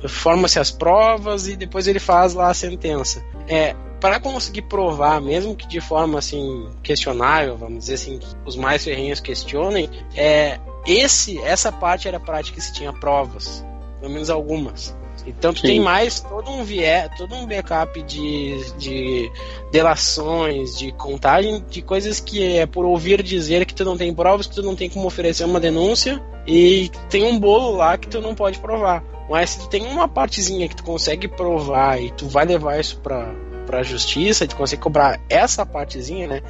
forma-se as provas e depois ele faz lá a sentença. É, para conseguir provar, mesmo que de forma assim questionável, vamos dizer assim, os mais ferrenhos questionem, é, esse, essa parte era prática que se tinha provas, pelo menos algumas. Então tu Sim. tem mais todo um viés, todo um backup de, de delações, de contagem, de coisas que é por ouvir dizer que tu não tem provas, que tu não tem como oferecer uma denúncia e tem um bolo lá que tu não pode provar. Mas se tu tem uma partezinha que tu consegue provar e tu vai levar isso pra, pra justiça, e tu consegue cobrar essa partezinha, né?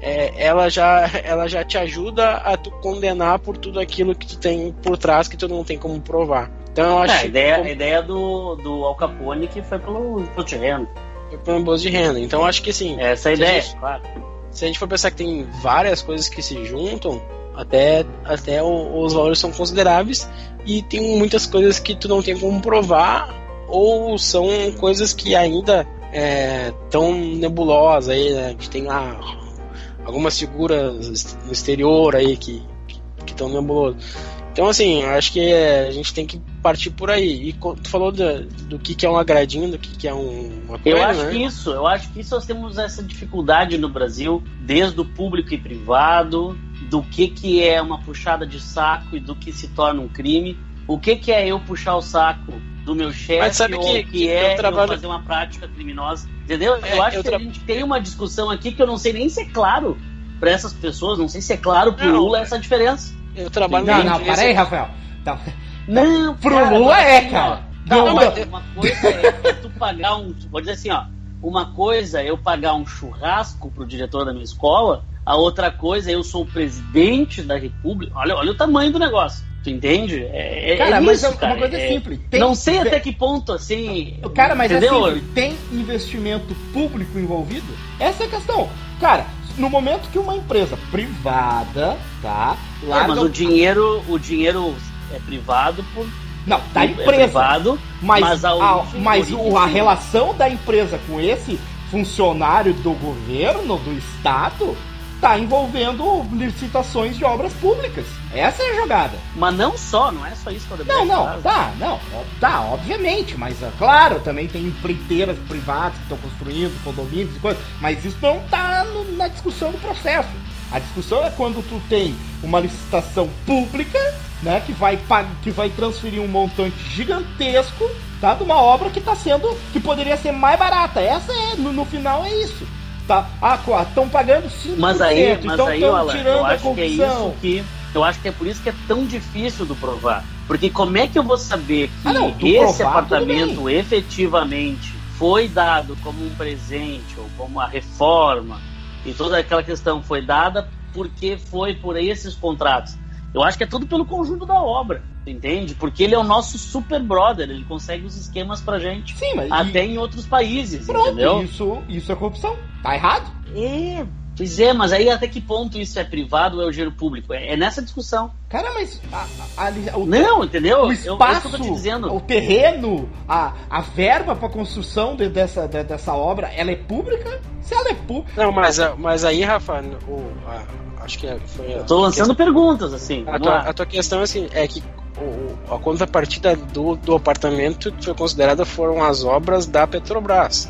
É, ela, já, ela já te ajuda a tu condenar por tudo aquilo que tu tem por trás que tu não tem como provar. Então eu acho é, a ideia, como... a ideia do, do Al Capone que foi pelo imposto de renda. Foi pelo imposto de renda. Então eu acho que assim. Essa é a ideia, gente, claro. Se a gente for pensar que tem várias coisas que se juntam, até, até os valores são consideráveis e tem muitas coisas que tu não tem como provar ou são coisas que ainda é, nebulosas aí, né? A gente tem lá algumas figuras no exterior aí que estão nebulosas. Então, assim, acho que é, a gente tem que partir por aí. E tu falou do, do que, que é um agradinho, do que, que é um, uma coisa, Eu acho né? que isso, eu acho que isso nós temos essa dificuldade no Brasil, desde o público e privado, do que, que é uma puxada de saco e do que se torna um crime. O que, que é eu puxar o saco do meu chefe ou que, que é trabalho... eu fazer uma prática criminosa? Entendeu? É, eu acho eu que tra... a gente tem uma discussão aqui que eu não sei nem se é claro para essas pessoas, não sei se é claro pro não, Lula essa diferença. Eu trabalho Não, não, para aí, Rafael. Tá. Não, pro cara, Lula é, assim, cara. Não, não, mas uma coisa é, é tu pagar um. Vou dizer assim, ó. Uma coisa é eu pagar um churrasco pro diretor da minha escola, a outra coisa é eu sou o presidente da república. Olha, olha o tamanho do negócio. Tu entende? É, é cara, é mas isso, é uma coisa é, simples. Tem, não sei até que ponto, assim. Cara, mas é entendeu? é simples. Tem investimento público envolvido? Essa é a questão. Cara, no momento que uma empresa privada, tá? Larga... É, mas o dinheiro, o dinheiro é privado por não, da é empresa. É privado, mas, mas, a, a, mas o, a relação da empresa com esse funcionário do governo, do Estado, está envolvendo licitações de obras públicas. Essa é a jogada. Mas não só, não é só isso que eu Não, não, tá, não, tá, obviamente, mas é claro, também tem empreiteiras privadas que estão construindo condomínios e coisas, mas isso não tá no, na discussão do processo. A discussão é quando tu tem uma licitação pública, né, que vai que vai transferir um montante gigantesco, tá, de uma obra que está sendo que poderia ser mais barata. Essa é no, no final é isso. Tá? Ah, estão pagando 5%, mas aí, mas então estão tirando a corrupção. Que é isso que eu acho que é por isso que é tão difícil do provar. Porque como é que eu vou saber que ah, não, esse provar, apartamento efetivamente foi dado como um presente ou como uma reforma e toda aquela questão foi dada porque foi por esses contratos? Eu acho que é tudo pelo conjunto da obra, entende? Porque ele é o nosso super brother, ele consegue os esquemas pra gente. Sim, mas até e... em outros países, Pronto, entendeu? Isso, isso é corrupção. Tá errado? É, Pois é, mas aí até que ponto isso é privado ou é o dinheiro público? É, é nessa discussão. Cara, mas. A, a, a, o, não, entendeu? O espaço, eu, eu dizendo. o terreno, a, a verba para construção de, dessa, de, dessa obra, ela é pública? Se ela é pública. Não, mas, mas aí, Rafa, o, acho que foi. Eu tô lançando questão, perguntas, assim. A tua, a tua, questão assim, é que o, a contrapartida do, do apartamento que foi considerada foram as obras da Petrobras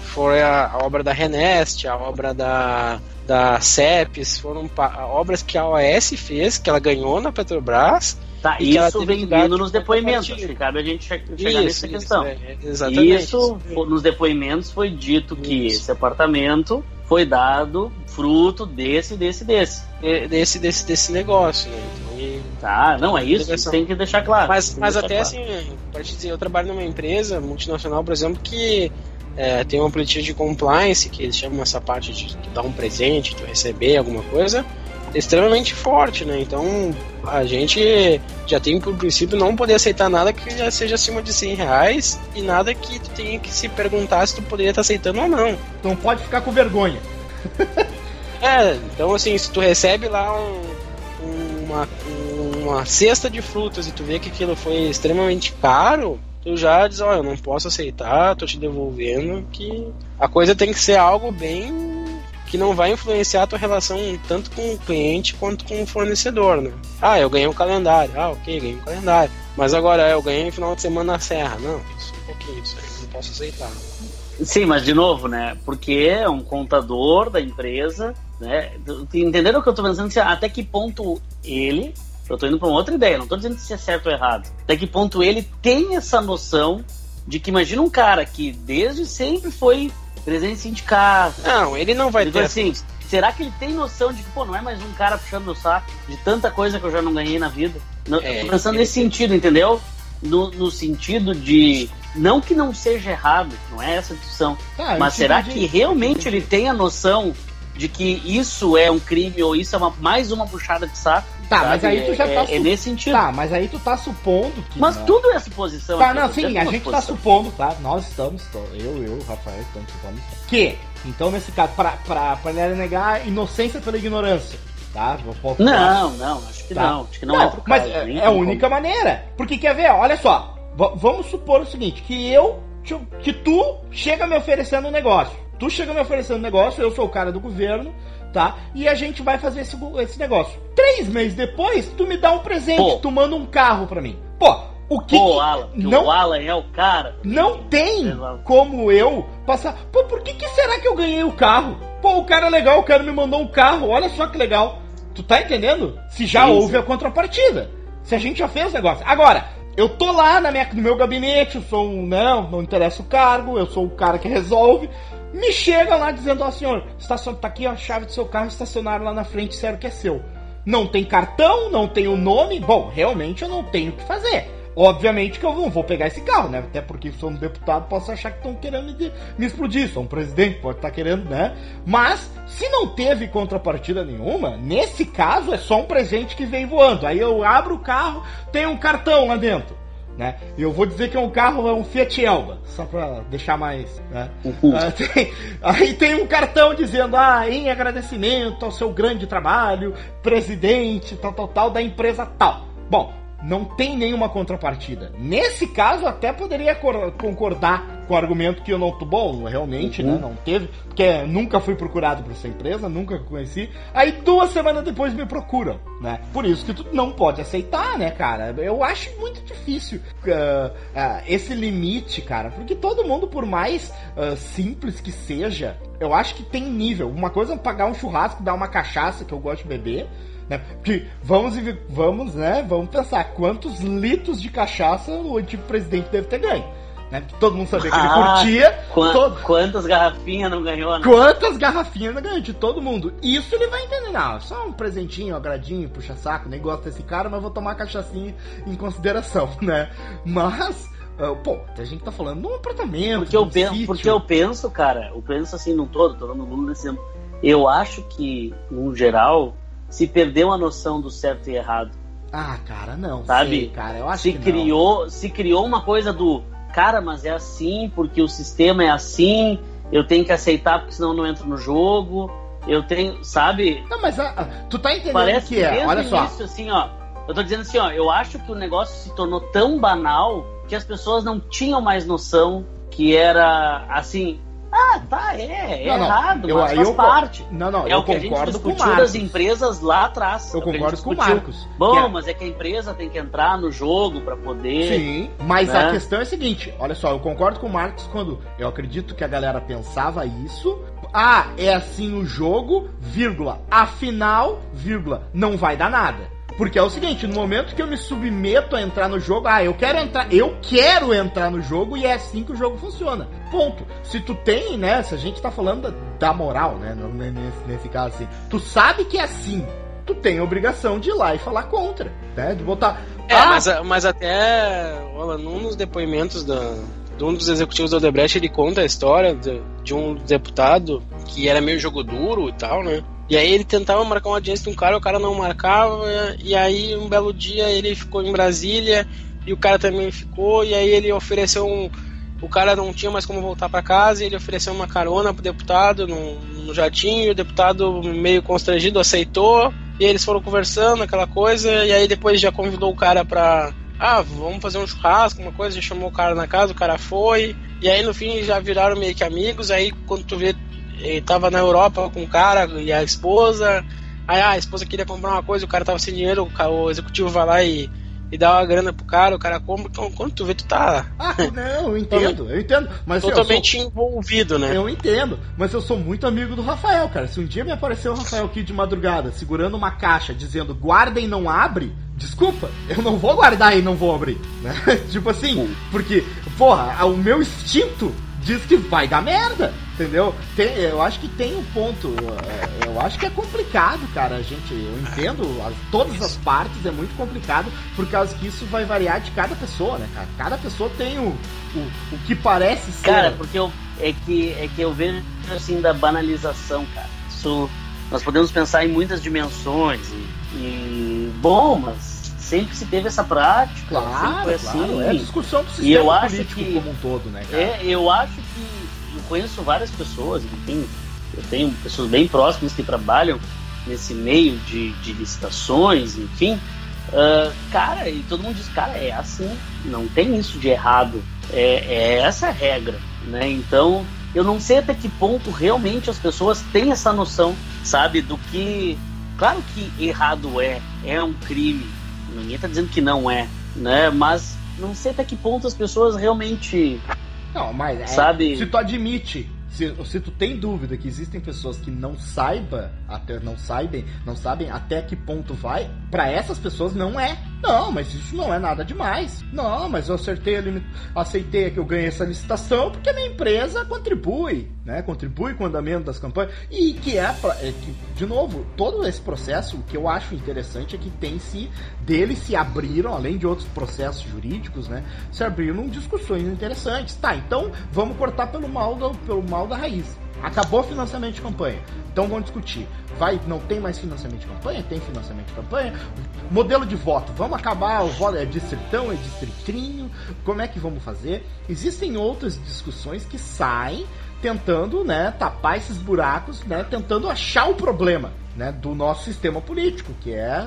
foi a, a obra da Renest, a obra da, da CEPES, foram obras que a OAS fez, que ela ganhou na Petrobras. Tá, isso vem vindo nos depoimentos, acho que cabe a gente chegar isso, nessa isso, questão. É, exatamente. Isso, nos depoimentos foi dito que isso. esse apartamento foi dado fruto desse, desse, desse. Desse, desse, desse negócio, né? Então, e... Tá, não, é isso, isso tem que deixar claro. Mas, mas até claro. assim, dizer, eu trabalho numa empresa multinacional, por exemplo, que é, tem uma política de compliance, que eles chamam essa parte de dar um presente, de receber alguma coisa, extremamente forte, né? Então a gente já tem por princípio não poder aceitar nada que já seja acima de 100 reais e nada que tu tenha que se perguntar se tu poderia estar aceitando ou não. Então pode ficar com vergonha. é, então assim, se tu recebe lá um, uma, uma cesta de frutas e tu vê que aquilo foi extremamente caro, tu já diz, olha, eu não posso aceitar, tô te devolvendo, que a coisa tem que ser algo bem que não vai influenciar a tua relação tanto com o cliente quanto com o fornecedor, né? Ah, eu ganhei um calendário. Ah, ok, ganhei um calendário. Mas agora eu ganhei um final de semana na serra. Não, isso um pouquinho, isso aí não posso aceitar. Sim, mas de novo, né? Porque é um contador da empresa, né? Entenderam o que eu tô pensando? Até que ponto ele eu tô indo para uma outra ideia, não tô dizendo se é certo ou errado. Até que ponto ele tem essa noção de que imagina um cara que desde sempre foi presente em sindicato. Não, ele não vai ter. assim, será que ele tem noção de que, pô, não é mais um cara puxando o saco de tanta coisa que eu já não ganhei na vida? Não, é, tô pensando nesse sentido, entendeu? No, no, sentido de. Não que não seja errado, não é essa discussão. Ah, mas será que realmente ele tem a noção de que isso é um crime ou isso é uma, mais uma puxada de saco? Tá, sabe? mas aí tu já é, tá. É, é nesse sentido. Tá, mas aí tu tá supondo que. Mas tudo é suposição. Tá, não, sim, a gente tá supondo, tá? Nós estamos, eu, eu, Rafael, estamos supondo que. Então, nesse caso, pra, pra, pra negar inocência pela ignorância. Tá? Não, não, acho que tá. não. Acho que não, não é Mas é, é a única como. maneira. Porque quer ver, olha só. Vamos supor o seguinte: que eu. Que tu chega me oferecendo um negócio. Tu chega me oferecendo um negócio, eu sou o cara do governo, tá? E a gente vai fazer esse, esse negócio. Três meses depois, tu me dá um presente, Pô. tu manda um carro pra mim. Pô, o que. Pô, Alan, não, o Alan é o cara. Não tem como eu passar. Pô, por que, que será que eu ganhei o carro? Pô, o cara é legal, o cara me mandou um carro, olha só que legal. Tu tá entendendo? Se já sim, houve a contrapartida. Se a gente já fez o negócio. Agora, eu tô lá na minha, no meu gabinete, eu sou um. Não, não interessa o cargo, eu sou o cara que resolve me chega lá dizendo, ó senhor, estacion... tá aqui a chave do seu carro estacionário lá na frente, sério que é seu. Não tem cartão, não tem o nome, bom, realmente eu não tenho o que fazer. Obviamente que eu não vou pegar esse carro, né? Até porque sou um deputado, posso achar que estão querendo me explodir. Sou um presidente, pode estar tá querendo, né? Mas, se não teve contrapartida nenhuma, nesse caso é só um presente que vem voando. Aí eu abro o carro, tem um cartão lá dentro. Né? E eu vou dizer que é um carro, é um Fiat Elba, só para deixar mais. Né? Uhum. Ah, tem, aí tem um cartão dizendo, ah, em agradecimento ao seu grande trabalho, presidente, tal, tal, tal, da empresa tal. Bom, não tem nenhuma contrapartida. Nesse caso, até poderia concordar com o argumento que eu não tô bom, realmente, né, uhum. né? Não teve, porque nunca fui procurado por essa empresa, nunca conheci. Aí duas semanas depois me procuram, né? Por isso que tu não pode aceitar, né, cara? Eu acho muito difícil uh, uh, esse limite, cara, porque todo mundo, por mais uh, simples que seja, eu acho que tem nível. Uma coisa é pagar um churrasco, dar uma cachaça que eu gosto de beber. Né? Porque vamos, vamos, né? Vamos pensar quantos litros de cachaça o antigo presidente deve ter ganho. Né? Todo mundo sabia que ele ah, curtia. todo... Quantas garrafinhas não ganhou, né? Quantas garrafinhas não ganhou de todo mundo. Isso ele vai entender, não. Só um presentinho, agradinho, puxa saco, nem gosto desse cara, mas vou tomar cachaçinha em consideração, né? Mas. Uh, pô, a gente tá falando num apartamento. Porque eu, penso, sítio. porque eu penso, cara, eu penso assim no todo, tô dando mundo desse. Eu acho que, no geral, se perdeu a noção do certo e errado. Ah, cara, não. Sabe? Sei, cara, eu acho se que criou, não. Se criou uma coisa do cara, mas é assim porque o sistema é assim, eu tenho que aceitar porque senão eu não entro no jogo. Eu tenho, sabe? Não, mas a, ah, a, ah, tu tá entendendo Parece que é, olha só. Início, assim, ó, eu tô dizendo assim, ó, eu acho que o negócio se tornou tão banal que as pessoas não tinham mais noção que era assim, ah, tá, é, é não, errado, eu, mas faz eu, parte. Não, não, é eu o que a gente discutiu das empresas lá atrás. Eu concordo com o Marcos. Bom, é... mas é que a empresa tem que entrar no jogo para poder. Sim, mas né? a questão é a seguinte: olha só, eu concordo com o Marcos quando eu acredito que a galera pensava isso. Ah, é assim o jogo, vírgula. Afinal, vírgula, não vai dar nada. Porque é o seguinte, no momento que eu me submeto a entrar no jogo, ah, eu quero entrar, eu quero entrar no jogo e é assim que o jogo funciona. Ponto. Se tu tem, né, se a gente tá falando da, moral, né, nesse, nesse caso assim, tu sabe que é assim, tu tem a obrigação de ir lá e falar contra, né, de botar... É, ah, mas, mas até, olha, num dos depoimentos da, de um dos executivos do Odebrecht, ele conta a história de, de um deputado que era meio jogo duro e tal, né? E aí ele tentava marcar uma audiência com um cara, o cara não marcava, e aí um belo dia ele ficou em Brasília e o cara também ficou, e aí ele ofereceu um. O cara não tinha mais como voltar para casa, e ele ofereceu uma carona pro deputado no, jatinho, o deputado, meio constrangido, aceitou, e eles foram conversando, aquela coisa, e aí depois já convidou o cara pra. Ah, vamos fazer um churrasco, uma coisa, já chamou o cara na casa, o cara foi, e aí no fim já viraram meio que amigos, aí quando tu vê ele tava na Europa com o cara e a esposa. Aí ah, a esposa queria comprar uma coisa, o cara tava sem dinheiro, o, executivo vai lá e, e dá uma grana pro cara, o cara compra. Então, quando tu vê, tu tá. Ah, não, eu entendo, eu entendo. Mas, totalmente sou... envolvido, né? Eu entendo, mas eu sou muito amigo do Rafael, cara. Se um dia me aparecer o Rafael aqui de madrugada segurando uma caixa dizendo guarda e não abre, desculpa, eu não vou guardar e não vou abrir. Né? tipo assim, porque, porra, o meu instinto diz que vai dar merda. Entendeu? Tem, eu acho que tem um ponto. É, eu acho que é complicado, cara. A gente, eu entendo as, todas as partes, é muito complicado, por causa que isso vai variar de cada pessoa, né, cara? Cada pessoa tem o, o, o que parece ser. Cara, porque eu, é, que, é que eu vejo assim da banalização, cara. Isso, nós podemos pensar em muitas dimensões e, e bom, mas sempre se teve essa prática. Claro, assim. Claro, é a discussão do sistema e eu acho que, como um todo, né, cara? É, eu acho conheço várias pessoas, enfim, eu tenho pessoas bem próximas que trabalham nesse meio de, de licitações, enfim. Uh, cara, e todo mundo diz, cara, é assim, não tem isso de errado, é, é essa a regra, né? Então, eu não sei até que ponto realmente as pessoas têm essa noção, sabe, do que. Claro que errado é, é um crime, ninguém está dizendo que não é, né? Mas não sei até que ponto as pessoas realmente não, mas é, sabe? se tu admite se, se tu tem dúvida que existem pessoas que não saiba, até não sabem, não sabem até que ponto vai, para essas pessoas não é. Não, mas isso não é nada demais. Não, mas eu acertei ali, aceitei que eu ganhei essa licitação porque a minha empresa contribui, né? Contribui com o andamento das campanhas. E que é, pra, é que, de novo, todo esse processo, o que eu acho interessante é que tem se, deles se abriram, além de outros processos jurídicos, né? Se abriram discussões interessantes. Tá, então vamos cortar pelo mal do, pelo mal da raiz. Acabou o financiamento de campanha. Então vamos discutir. Vai, não tem mais financiamento de campanha? Tem financiamento de campanha? Modelo de voto. Vamos acabar o voto é distritão, é distritinho? Como é que vamos fazer? Existem outras discussões que saem tentando, né, tapar esses buracos, né, tentando achar o problema né, do nosso sistema político, que é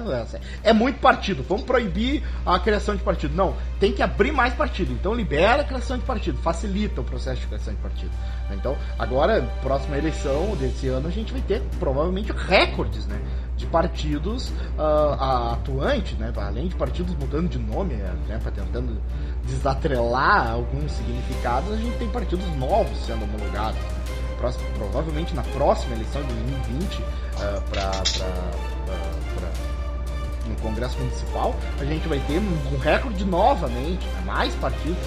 é muito partido. Vamos proibir a criação de partido? Não, tem que abrir mais partido. Então libera a criação de partido, facilita o processo de criação de partido. Então agora próxima eleição desse ano a gente vai ter provavelmente recordes, né? de partidos uh, atuantes, né? além de partidos mudando de nome, né? tentando desatrelar alguns significados, a gente tem partidos novos sendo homologados. Próximo, provavelmente na próxima eleição de 2020 uh, para no Congresso Municipal, a gente vai ter um recorde novamente, né? mais partidos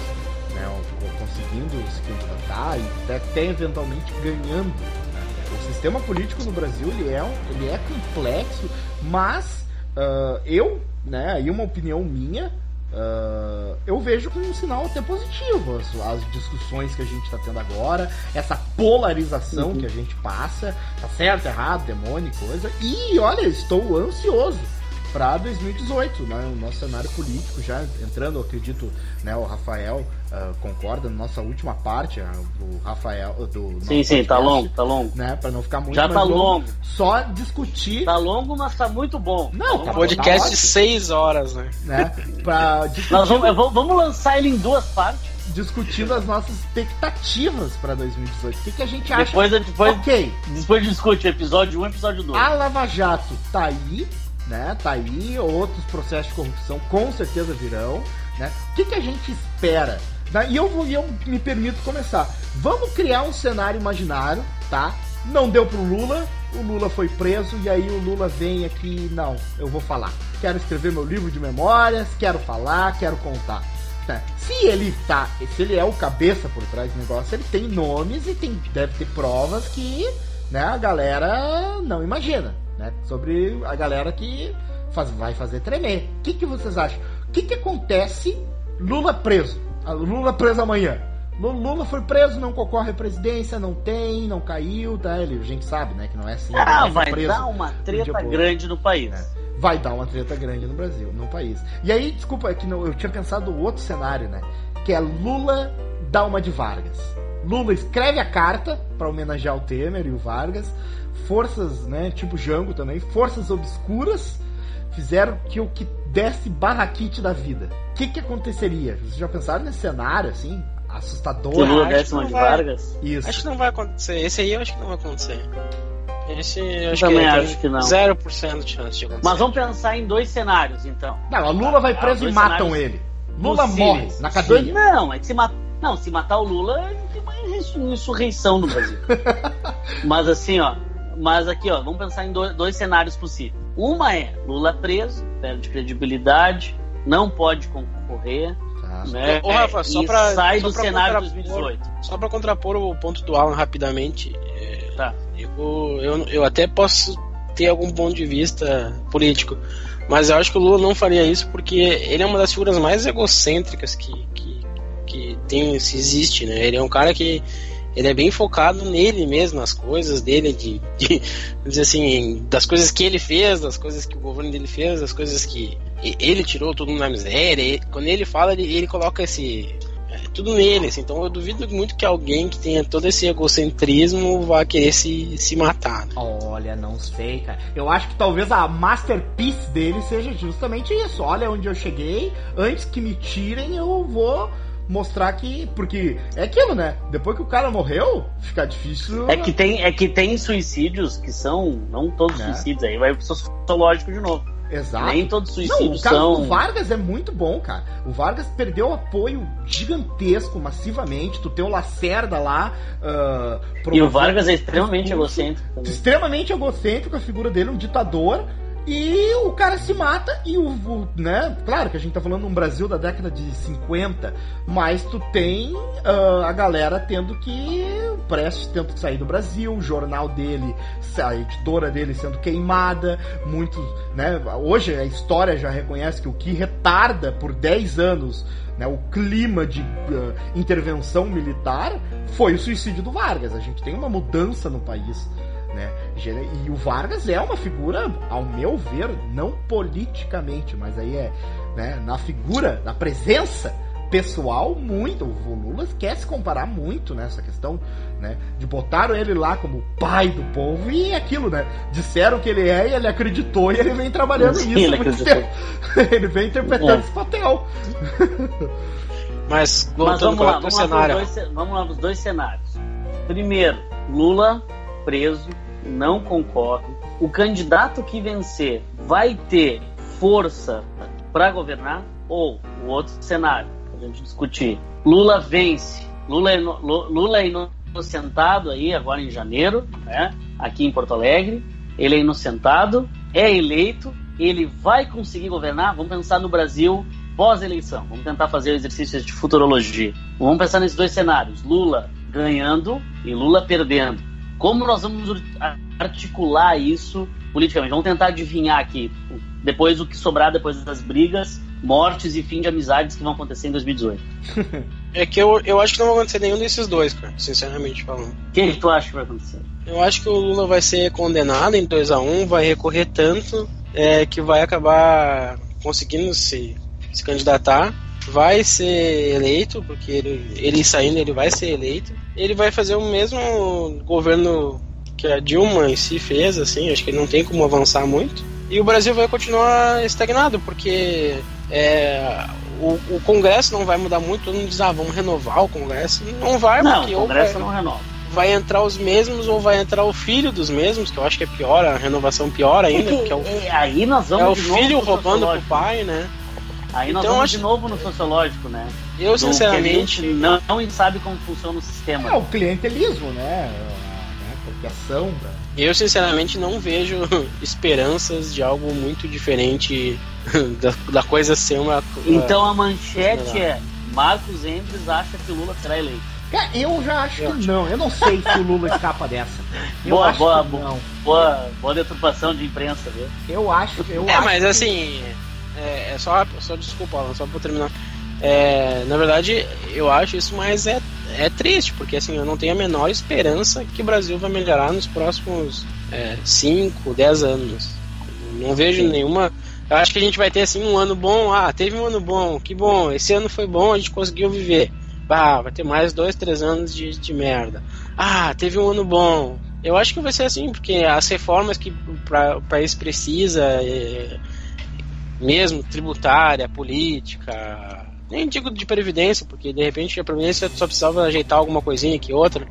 né? conseguindo se candidatar e até, até eventualmente ganhando o sistema político no Brasil ele é, ele é complexo, mas uh, eu, né, aí uma opinião minha, uh, eu vejo como um sinal até positivo as, as discussões que a gente está tendo agora, essa polarização uhum. que a gente passa, tá certo, errado, demônio, coisa, e olha, estou ansioso para 2018, né? O nosso cenário político já entrando, acredito, né? O Rafael uh, concorda na nossa última parte, uh, o Rafael do Sim, sim, podcast, tá longo, tá longo, né? Para não ficar muito já tá longo. longo. Só discutir. Tá longo, mas tá muito bom. Não, tá podcast de seis horas, né? né? Para Nós vamos, vamos lançar ele em duas partes discutindo as nossas expectativas para 2018. O que, que a gente acha? Depois, depois, ok. Depois discute episódio 1 um, episódio 2. A Lava Jato tá aí, né? Tá aí, outros processos de corrupção com certeza virão, né? O que, que a gente espera? Né? E eu, vou, eu me permito começar. Vamos criar um cenário imaginário, tá? Não deu pro Lula, o Lula foi preso e aí o Lula vem aqui, não, eu vou falar. Quero escrever meu livro de memórias, quero falar, quero contar. Né? Se ele tá, se ele é o cabeça por trás do negócio, ele tem nomes e tem, deve ter provas que né, a galera não imagina né? Sobre a galera que faz, vai fazer tremer. O que, que vocês acham? O que, que acontece? Lula preso. Lula preso amanhã. Lula foi preso, não concorre à presidência, não tem, não caiu, tá? Ele, a gente sabe, né, que não é assim. Ah, vai preso dar uma treta grande no país. É, vai dar uma treta grande no Brasil, no país. E aí, desculpa, é que eu tinha pensado outro cenário, né? Que é Lula dá uma de Vargas. Lula escreve a carta para homenagear o Temer e o Vargas forças, né, tipo Jango também, forças obscuras fizeram que o que desse barraquite da vida. O que que aconteceria? Vocês já pensaram nesse cenário, assim, assustador? Que Lula de Vargas? Isso. Acho que não vai acontecer. Esse aí eu acho que não vai acontecer. Esse eu acho também que acho que não. 0% de chance de acontecer. Mas vamos pensar em dois cenários, então. Não, Lula vai preso ah, e matam cenários... ele. Lula morre na cadeia. Não, é que se matar. Não, se matar o Lula, tem uma insurreição no Brasil. Mas assim, ó, mas aqui, ó, vamos pensar em dois, dois cenários possíveis. Uma é Lula preso, perde credibilidade, não pode concorrer. Tá. Né? Ô, Rafa, só pra, sai só do cenário 2018. Só para contrapor o ponto do Alan rapidamente, é, tá. eu, eu, eu até posso ter algum ponto de vista político, mas eu acho que o Lula não faria isso porque ele é uma das figuras mais egocêntricas que, que, que tem, se existe, né? Ele é um cara que ele é bem focado nele mesmo, nas coisas dele, de, de dizer assim, das coisas que ele fez, das coisas que o governo dele fez, das coisas que ele tirou todo mundo na miséria. Ele, quando ele fala, ele, ele coloca esse é, tudo nele, assim, então eu duvido muito que alguém que tenha todo esse egocentrismo vá querer se, se matar. Né? Olha, não sei, cara. Eu acho que talvez a masterpiece dele seja justamente isso. Olha onde eu cheguei, antes que me tirem, eu vou mostrar que. Porque é aquilo, né? Depois que o cara morreu, fica difícil. É que tem, é que tem suicídios que são. Não todos é. suicídios, aí vai pro sociológico de novo. Exato. Nem todos os suicídios Não, o cara, são. O Vargas é muito bom, cara. O Vargas perdeu apoio gigantesco, massivamente. Tu tem o Lacerda lá. Uh, e o Vargas é extremamente egocêntrico. Também. Extremamente egocêntrico, a figura dele, um ditador. E o cara se mata e o, o, né? Claro que a gente tá falando um Brasil da década de 50, mas tu tem uh, a galera tendo que Prestes tendo que sair do Brasil, o jornal dele, a editora dele sendo queimada, muitos, né? Hoje a história já reconhece que o que retarda por 10 anos né, o clima de uh, intervenção militar foi o suicídio do Vargas. A gente tem uma mudança no país né? E o Vargas é uma figura, ao meu ver, não politicamente, mas aí é né, na figura, na presença pessoal muito. O Lula quer se comparar muito nessa questão, né? De botaram ele lá como pai do povo e aquilo, né? Disseram que ele é e ele acreditou e ele vem trabalhando Sim, nisso. Ele, ele vem interpretando é. esse papel. Mas, Mas vamos lá, vamos cenário. Lá dois, vamos lá os dois cenários. Primeiro, Lula preso, não concorre. O candidato que vencer vai ter força para governar? Ou o outro cenário, a gente discutir. Lula vence. Lula é, Lula é inocentado aí agora em janeiro, né? Aqui em Porto Alegre. Ele é inocentado, é eleito, ele vai conseguir governar. Vamos pensar no Brasil pós-eleição. Vamos tentar fazer exercícios de futurologia. Vamos pensar nesses dois cenários: Lula ganhando e Lula perdendo. Como nós vamos articular isso politicamente? Vamos tentar adivinhar aqui. Depois o que sobrar depois das brigas, mortes e fim de amizades que vão acontecer em 2018. é que eu, eu acho que não vai acontecer nenhum desses dois, cara, sinceramente falando. O que, que tu acha que vai acontecer? Eu acho que o Lula vai ser condenado em 2 a 1 um, vai recorrer tanto é, que vai acabar conseguindo se, se candidatar vai ser eleito, porque ele, ele saindo ele vai ser eleito. Ele vai fazer o mesmo governo que a Dilma em si fez, assim, acho que não tem como avançar muito. E o Brasil vai continuar estagnado, porque é, o, o, Congresso não vai mudar muito, todo mundo diz, ah, vamos renovar o Congresso. Não vai, não, porque o Congresso vai, não renova. Vai entrar os mesmos ou vai entrar o filho dos mesmos, que eu acho que é pior, a renovação pior ainda. Porque, é o, é, aí nós vamos é o filho roubando pro pai, né? Aí nós então, vamos acho... de novo no sociológico, né? Eu, sinceramente. não, não sabe como funciona o sistema. É, o clientelismo, né? A apropriação. Da... Eu, sinceramente, não vejo esperanças de algo muito diferente da, da coisa ser uma. Então a manchete é: Marcos Endres acha que Lula será eleito. eu já acho eu que não. Eu não sei se o Lula escapa dessa. Eu boa, boa, boa, boa, boa deturpação de imprensa, viu? Eu acho. Eu é, acho mas que... assim é, é só, só desculpa, só pra terminar. É, na verdade, eu acho isso mais é, é triste, porque assim, eu não tenho a menor esperança que o Brasil vai melhorar nos próximos 5, é, 10 anos. Não vejo Sim. nenhuma. Eu acho que a gente vai ter assim um ano bom. Ah, teve um ano bom, que bom. Esse ano foi bom, a gente conseguiu viver. Ah, vai ter mais dois, três anos de, de merda. Ah, teve um ano bom. Eu acho que vai ser assim, porque as reformas que o país precisa. É, mesmo tributária, política, nem digo de previdência, porque de repente a previdência só precisava ajeitar alguma coisinha que outra,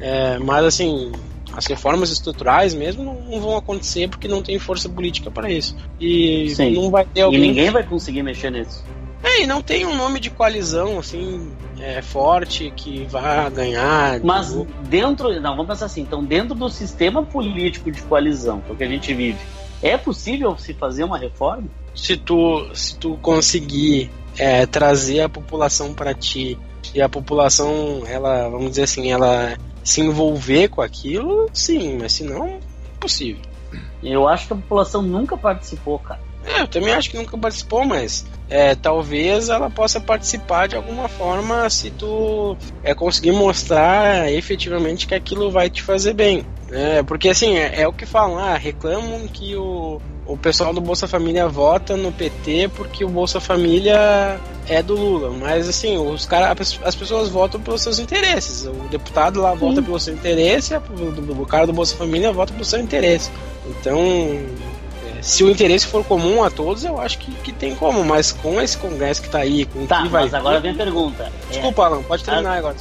é, mas assim, as reformas estruturais mesmo não, vão acontecer porque não tem força política para isso. E Sim. não vai ter alguém. E ninguém vai conseguir mexer nisso. É, e não tem um nome de coalizão assim é, forte que vá ganhar. Mas dentro. Não, vamos pensar assim, então dentro do sistema político de coalizão, que é o que a gente vive, é possível se fazer uma reforma? se tu, se tu conseguir é, trazer a população para ti e a população, ela, vamos dizer assim, ela se envolver com aquilo, sim, mas se não, impossível. Eu acho que a população nunca participou, cara. É, eu também acho que nunca participou, mas é, talvez ela possa participar de alguma forma se tu é, conseguir mostrar efetivamente que aquilo vai te fazer bem. É, porque assim, é, é o que falam, ah, reclamam que o, o pessoal do Bolsa Família vota no PT porque o Bolsa Família é do Lula. Mas assim, os cara, as pessoas votam pelos seus interesses. O deputado lá vota Sim. pelo seu interesse, o cara do Bolsa Família vota pelo seu interesse. Então, se o interesse for comum a todos, eu acho que, que tem como, mas com esse congresso que tá aí, com tá, que vai. Mas agora vem a pergunta. Desculpa, é, Alan, pode terminar agora.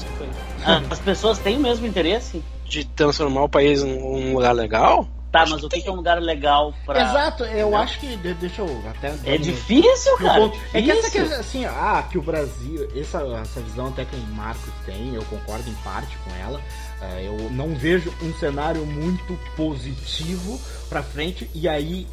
As pessoas têm o mesmo interesse? De transformar o país num lugar legal? Tá, mas o que, que, é um lugar legal pra. Exato, eu acho que. Deixa eu até. É difícil, cara. Difícil. É que essa que, assim, ah, que o Brasil. Essa, essa visão até que o Marcos tem, eu concordo em parte com ela. Uh, eu não vejo um cenário muito positivo para frente, e aí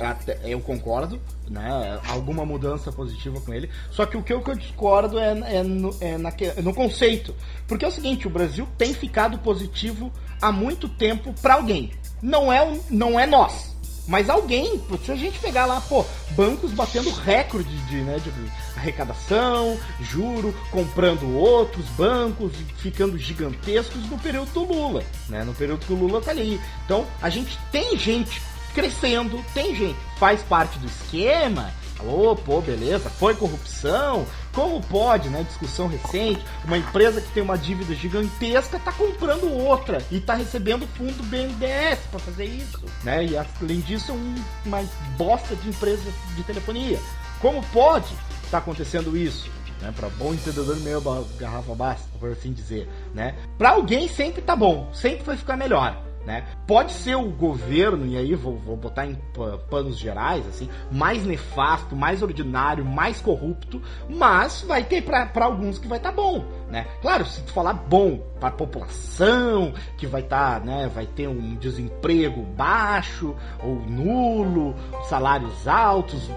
eu concordo, né? Alguma mudança positiva com ele. Só que o que eu discordo é, é, no, é na, no conceito. Porque é o seguinte, o Brasil tem ficado positivo há muito tempo para alguém não é, não é nós. Mas alguém, se a gente pegar lá, pô, bancos batendo recorde de, né, de arrecadação, juro, comprando outros bancos, ficando gigantescos no período do Lula, né? No período que o Lula tá ali. Então, a gente tem gente crescendo, tem gente faz parte do esquema, Ô, oh, pô, beleza, foi corrupção? Como pode, né? Discussão recente, uma empresa que tem uma dívida gigantesca tá comprando outra e tá recebendo fundo BNDES para fazer isso, né? E além disso, é uma bosta de empresa de telefonia. Como pode tá acontecendo isso? Né, para bom entendedor meio garrafa basta, por assim dizer, né? Para alguém sempre tá bom, sempre vai ficar melhor. Né? Pode ser o governo, e aí vou, vou botar em panos gerais, assim, mais nefasto, mais ordinário, mais corrupto, mas vai ter para alguns que vai estar tá bom, né? Claro, se tu falar bom para a população, que vai estar, tá, né, vai ter um desemprego baixo ou nulo, salários altos,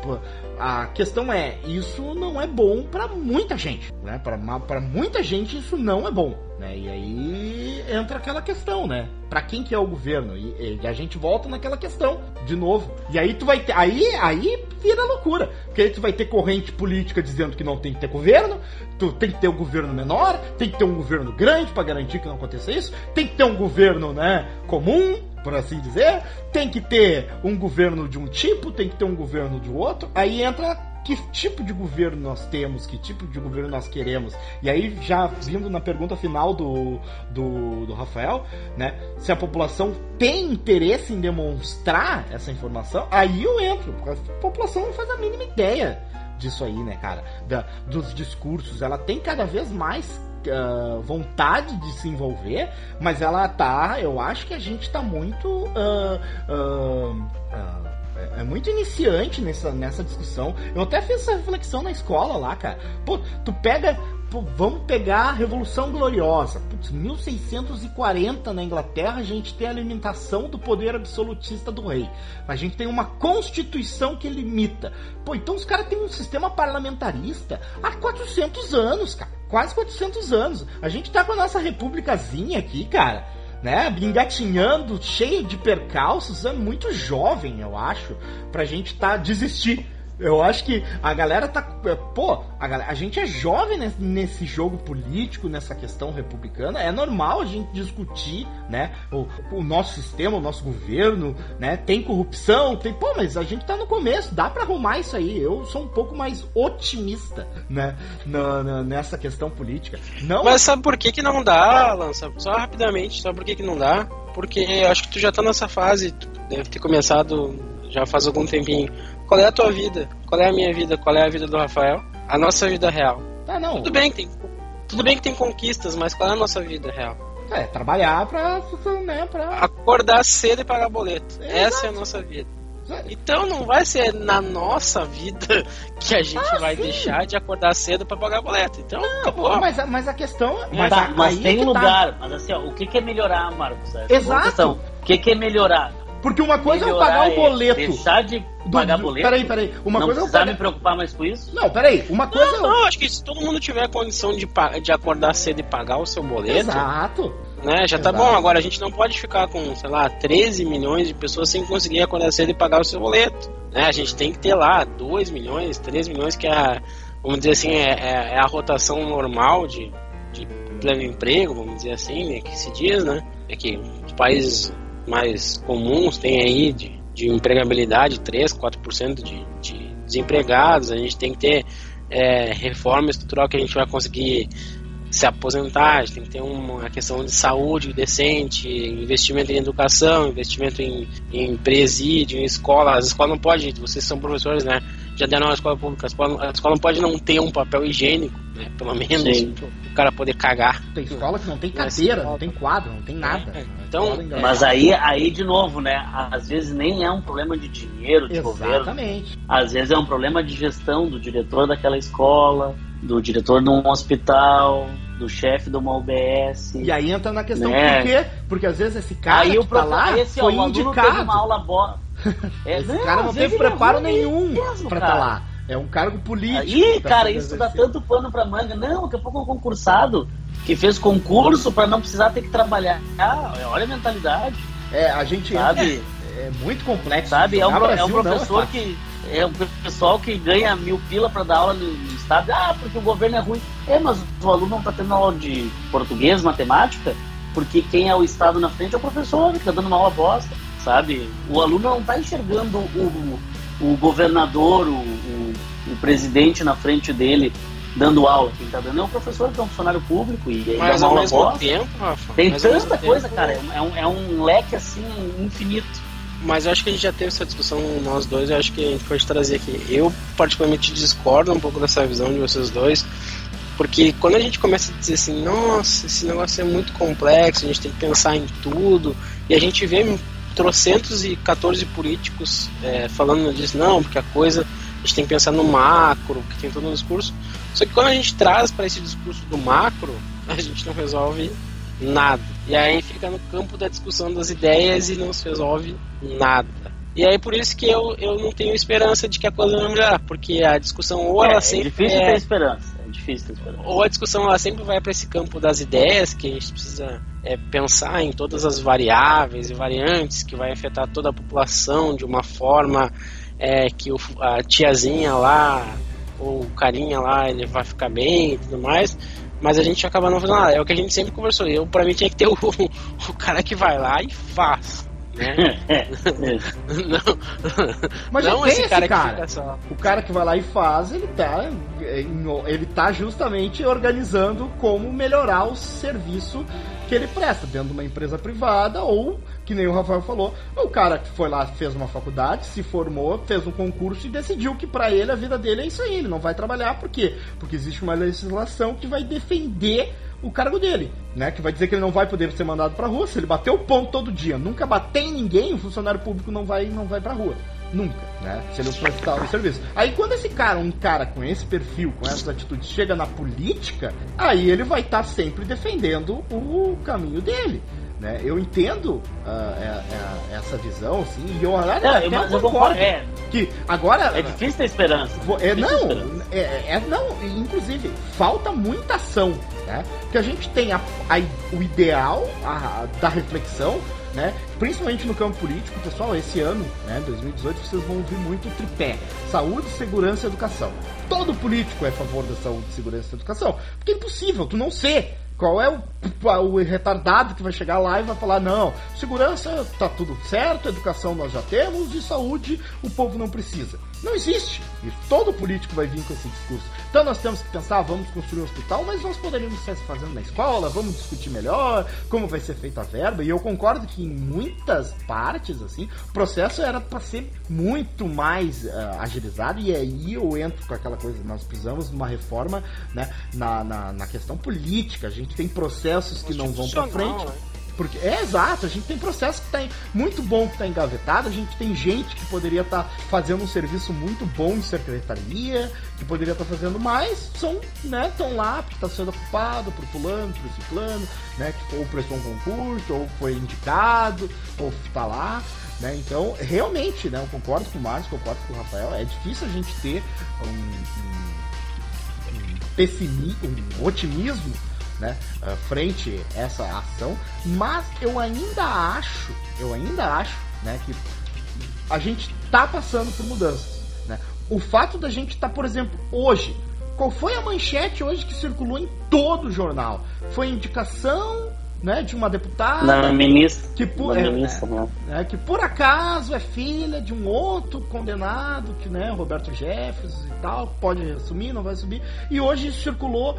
a questão é, isso não é bom para muita gente, né? Para muita gente isso não é bom, né? E aí entra aquela questão, né? Para quem que é o governo? E, e, a gente volta naquela questão de novo. E aí tu vai ter, aí aí vira loucura, porque aí tu vai ter corrente política dizendo que não tem que ter governo, tu tem que ter um governo menor, tem que ter um governo grande para garantir que não aconteça isso, tem que ter um governo, né, comum, por assim dizer, tem que ter um governo de um tipo, tem que ter um governo de outro. Aí entra que tipo de governo nós temos, que tipo de governo nós queremos. E aí, já vindo na pergunta final do, do, do Rafael, né? Se a população tem interesse em demonstrar essa informação, aí eu entro, porque a população não faz a mínima ideia disso aí, né, cara? Da, dos discursos. Ela tem cada vez mais uh, vontade de se envolver, mas ela tá. Eu acho que a gente tá muito. Uh, uh, é muito iniciante nessa, nessa discussão. Eu até fiz essa reflexão na escola lá, cara. Pô, tu pega Pô, vamos pegar a Revolução Gloriosa. Putz, 1640 na Inglaterra, a gente tem a limitação do poder absolutista do rei. A gente tem uma constituição que limita. Pô, então os caras têm um sistema parlamentarista há 400 anos, cara. Quase 400 anos. A gente tá com a nossa repúblicazinha aqui, cara né, engatinhando, cheio de percalços, é muito jovem, eu acho, pra gente tá desistir eu acho que a galera tá. É, pô, a, galera, a gente é jovem nesse, jogo político, nessa questão republicana. É normal a gente discutir, né? O, o, nosso sistema, o nosso governo, né? Tem corrupção, tem. Pô, mas a gente tá no começo, dá para arrumar isso aí. Eu sou um pouco mais otimista, né? Na, na, nessa questão política. Não... Mas sabe por que, que não dá, Lança? Só rapidamente, sabe por que, que não dá? Porque acho que tu já tá nessa fase, deve ter começado já faz algum tempinho qual é a tua vida? Qual é a minha vida? Qual é a vida do Rafael? A nossa vida real. Ah, não. Tudo bem que tem, tudo bem que tem conquistas, mas qual é a nossa vida real? É, trabalhar pra, né, pra... Acordar cedo e pagar boleto. É, Essa é a nossa vida. Então não vai ser na nossa vida que a gente ah, vai sim. deixar de acordar cedo para pagar boleto. Então, não, acabou. Mas, mas a questão. Mas, tá, mas tem lugar. Tá. Mas assim, ó, o que, que é melhorar, Marcos? Essa Exato. O que, que é melhorar? Porque uma coisa Melhorar é pagar o boleto. É deixar de pagar do, boleto. Peraí, peraí. Uma não coisa é pagar... me preocupar mais com isso? Não, peraí. Uma coisa. Não, não, acho que se todo mundo tiver condição de, de acordar cedo e pagar o seu boleto. Exato. Né, já tá Exato. tá bom. Agora a gente não pode ficar com, sei lá, 13 milhões de pessoas sem conseguir acordar cedo e pagar o seu boleto. Né? A gente tem que ter lá 2 milhões, 3 milhões, que é a, vamos dizer assim, é, é, é a rotação normal de, de pleno emprego, vamos dizer assim, né, que se diz, né? É que os países mais comuns tem aí de, de empregabilidade, 3, 4% de, de desempregados, a gente tem que ter é, reforma estrutural que a gente vai conseguir se aposentar, a tem que ter uma questão de saúde decente, investimento em educação, investimento em, em presídio, em escola. As escolas não podem, vocês são professores, né? Já deram na escola pública, a escola, a escola não pode não ter um papel higiênico, né? Pelo menos, o cara poder cagar. Tem escola que não tem cadeira, não tem quadro, não tem nada. É, então, mas aí, aí de novo, né? Às vezes nem é um problema de dinheiro de Exatamente. governo. Às vezes é um problema de gestão do diretor daquela escola do diretor de um hospital, do chefe de uma UBS. E aí entra na questão né? por quê? Porque às vezes esse cara aí que tá lá esse, foi ó, indicado. uma aula boa. É, esse não, cara não teve preparo é nenhum para estar tá lá. É um cargo político. Ih, cara, isso dá tanto pano pra manga. Não, daqui a pouco é um concursado que fez concurso para não precisar ter que trabalhar. Olha a mentalidade. É, a gente sabe. É, é muito complexo. Sabe, é um, Brasil, é um professor é que é um pessoal que ganha mil pila para dar aula no, estado. Ah, porque o governo é ruim. É, mas o aluno não está tendo aula de português, matemática, porque quem é o estado na frente é o professor, que está dando uma aula bosta, sabe? O aluno não está enxergando o, o governador, o, o, presidente na frente dele dando aula. Quem tá dando é um professor que é um funcionário público e Mas ao mesmo tempo, Rafa, tem tanta coisa, tempo, cara. É um, é um leque assim infinito. Mas eu acho que a gente já teve essa discussão, nós dois, eu acho que a gente pode trazer aqui. Eu, particularmente, discordo um pouco dessa visão de vocês dois, porque quando a gente começa a dizer assim, nossa, esse negócio é muito complexo, a gente tem que pensar em tudo, e a gente vê trocentos e 14 políticos é, falando disso, não, porque a coisa a gente tem que pensar no macro, que tem todo um discurso. Só que quando a gente traz para esse discurso do macro, a gente não resolve nada. E aí fica no campo da discussão das ideias e não se resolve nada. E aí por isso que eu, eu não tenho esperança de que a coisa vai melhorar, porque a discussão ou ela é, sempre é difícil é... ter esperança, é difícil ter esperança. Ou a discussão ela sempre vai para esse campo das ideias, que a gente precisa é, pensar em todas as variáveis e variantes que vai afetar toda a população de uma forma é, que o, a tiazinha lá ou o carinha lá ele vai ficar bem e tudo mais mas a gente acaba não fazendo nada. É o que a gente sempre conversou. Eu, pra mim, tinha que ter o, o cara que vai lá e faz. Né? não, Mas não esse cara, cara. O cara que vai lá e faz, ele tá, ele tá justamente organizando como melhorar o serviço que ele presta dentro de uma empresa privada ou que nem o Rafael falou, o cara que foi lá, fez uma faculdade, se formou, fez um concurso e decidiu que para ele a vida dele é isso aí, ele não vai trabalhar, por quê? Porque existe uma legislação que vai defender o cargo dele, né? Que vai dizer que ele não vai poder ser mandado pra rua se ele bater o ponto todo dia. Nunca bater em ninguém, o funcionário público não vai, não vai pra rua. Nunca, né? Se ele não prestar o serviço. Aí quando esse cara, um cara com esse perfil, com essas atitudes, chega na política, aí ele vai estar tá sempre defendendo o caminho dele. Né? Eu entendo uh, é, é, essa visão, assim, e eu, é, até eu, concordo é, que agora é difícil ter esperança. É, não, esperança. É, é, não, inclusive falta muita ação, né? Que a gente tem a, a, o ideal a, da reflexão, né? Principalmente no campo político, pessoal, esse ano, né, 2018, vocês vão ouvir muito o tripé: saúde, segurança e educação. Todo político é a favor da saúde, segurança e educação, porque é impossível tu não ser qual é o, o, retardado que vai chegar lá e vai falar: não, segurança tá tudo certo, educação nós já temos e saúde o povo não precisa. Não existe. E todo político vai vir com esse discurso. Então nós temos que pensar, vamos construir um hospital, mas nós poderíamos estar fazendo na escola, vamos discutir melhor como vai ser feita a verba. E eu concordo que em muitas partes, assim, o processo era para ser muito mais uh, agilizado. E aí eu entro com aquela coisa, nós precisamos de uma reforma né, na, na, na questão política. A gente tem processos que não vão para frente. Né? Porque é exato, a gente tem processo que tá muito bom que está engavetado, a gente tem gente que poderia estar tá fazendo um serviço muito bom em secretaria, que poderia estar tá fazendo mais, são, né, estão lá porque está sendo ocupado por fulano, por ciclano, né, que ou prestou um concurso, ou foi indicado, ou está lá. Né? Então, realmente, né, eu concordo com o Márcio, concordo com o Rafael, é difícil a gente ter um, um, um pessimismo, um otimismo né, uh, frente a essa ação, mas eu ainda acho, eu ainda acho, né, que a gente tá passando por mudanças, né? O fato da gente estar, tá, por exemplo, hoje, qual foi a manchete hoje que circulou em todo o jornal? Foi indicação né, de uma deputada Não, ministra, que por, é, ministra, é, é, que por acaso é filha de um outro condenado que né Roberto Jefferson e tal pode assumir não vai subir e hoje circulou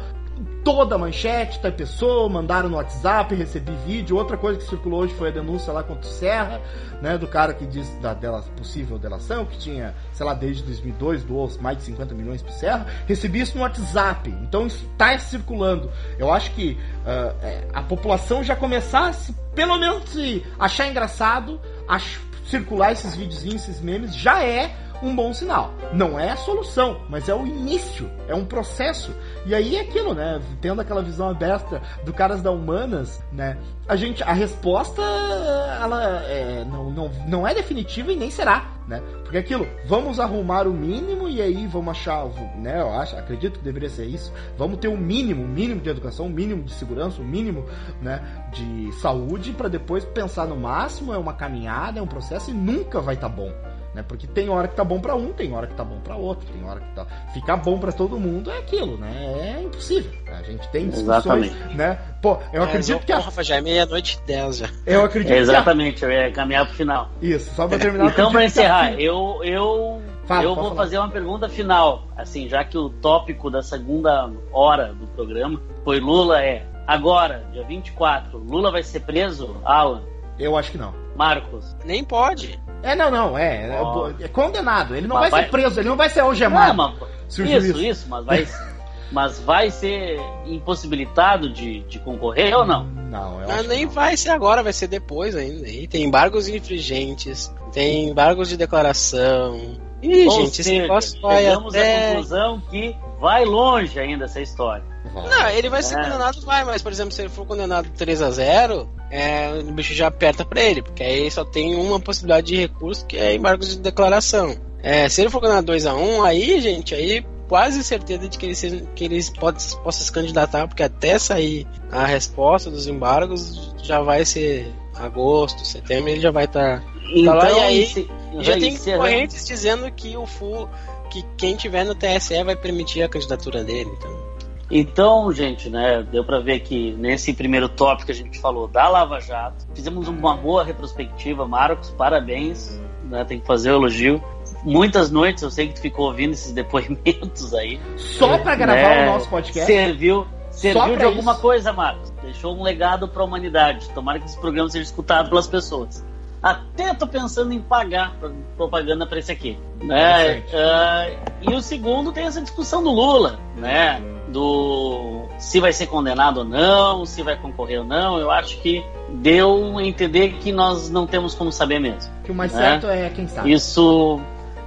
toda a manchete, tá pessoa, mandaram no WhatsApp, recebi vídeo. Outra coisa que circulou hoje foi a denúncia lá contra o Serra, né, do cara que diz da dela, possível delação, que tinha, sei lá, desde 2002 doou mais de 50 milhões pro Serra. Recebi isso no WhatsApp, então isso tá circulando. Eu acho que uh, a população já começasse, pelo menos, se achar engraçado, a circular esses videozinhos, esses memes, já é um bom sinal. Não é a solução, mas é o início, é um processo. E aí é aquilo, né? Tendo aquela visão aberta do caras da humanas, né? A gente, a resposta, ela é, não, não, não é definitiva e nem será, né? Porque é aquilo, vamos arrumar o mínimo e aí vamos achar, né? Eu acho, acredito que deveria ser isso. Vamos ter o um mínimo, um mínimo de educação, um mínimo de segurança, um mínimo, né? De saúde para depois pensar no máximo. É uma caminhada, é um processo e nunca vai estar tá bom né? Porque tem hora que tá bom para um, tem hora que tá bom para outro, tem hora que tá ficar bom para todo mundo é aquilo, né? É impossível. A gente tem discussões, Exatamente. né? Pô, eu é, acredito é, que a... Rafa, já é meia-noite e dez já. Eu acredito Exatamente, que a... eu ia caminhar pro final. Isso, só para terminar. então para encerrar, eu eu Fala, eu vou falar. fazer uma pergunta final, assim, já que o tópico da segunda hora do programa foi Lula é agora, dia 24, Lula vai ser preso, Alan? Eu acho que não. Marcos? Nem pode. É, não, não, é. Oh. É condenado. Ele não vai, vai, ser preso, ele não vai ser algemado. Não, mas, isso, isso, mas vai, mas vai ser impossibilitado de, de concorrer ou não? Não, eu acho nem não. vai ser agora, vai ser depois ainda. E tem embargos infringentes, tem embargos de declaração. Ih, ou gente, seja, esse negócio vai chegamos até... à conclusão que vai longe ainda essa história. Não, ele vai ser é. condenado, vai, mas por exemplo, se ele for condenado 3 a 0 é, o bicho já aperta pra ele, porque aí só tem uma possibilidade de recurso que é embargo de declaração. É, se ele for condenado 2 a 1 aí, gente, aí quase certeza de que ele, seja, que ele pode, possa se candidatar, porque até sair a resposta dos embargos já vai ser agosto, setembro, ele já vai estar tá, então, tá lá. E aí se, já tem correntes dizendo que o FU, que quem tiver no TSE vai permitir a candidatura dele. Então. Então, gente, né, deu para ver que nesse primeiro tópico que a gente falou da Lava Jato, fizemos uma boa retrospectiva, Marcos, parabéns, né, tem que fazer o elogio. Muitas noites eu sei que tu ficou ouvindo esses depoimentos aí. Só para gravar né, o nosso podcast? Serviu, serviu de alguma isso. coisa, Marcos. Deixou um legado para a humanidade. Tomara que esse programa seja escutado pelas pessoas. Até tô pensando em pagar propaganda para esse aqui. Né? Uh, e o segundo tem essa discussão do Lula, né? Do se vai ser condenado ou não, se vai concorrer ou não. Eu acho que deu a entender que nós não temos como saber mesmo. Que o mais né? certo é quem sabe. Isso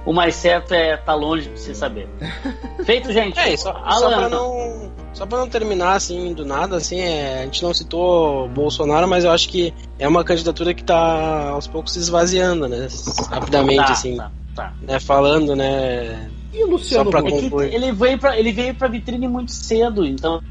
o mais certo é estar tá longe de se saber. Feito, gente. É, só, só para não, só pra não terminar assim do nada, assim, é, a gente não citou Bolsonaro, mas eu acho que é uma candidatura que está aos poucos se esvaziando, né? Rapidamente, tá, assim. Tá, tá. Né, falando, né? E o Luciano Só pra é ele veio para ele veio para vitrine muito cedo, então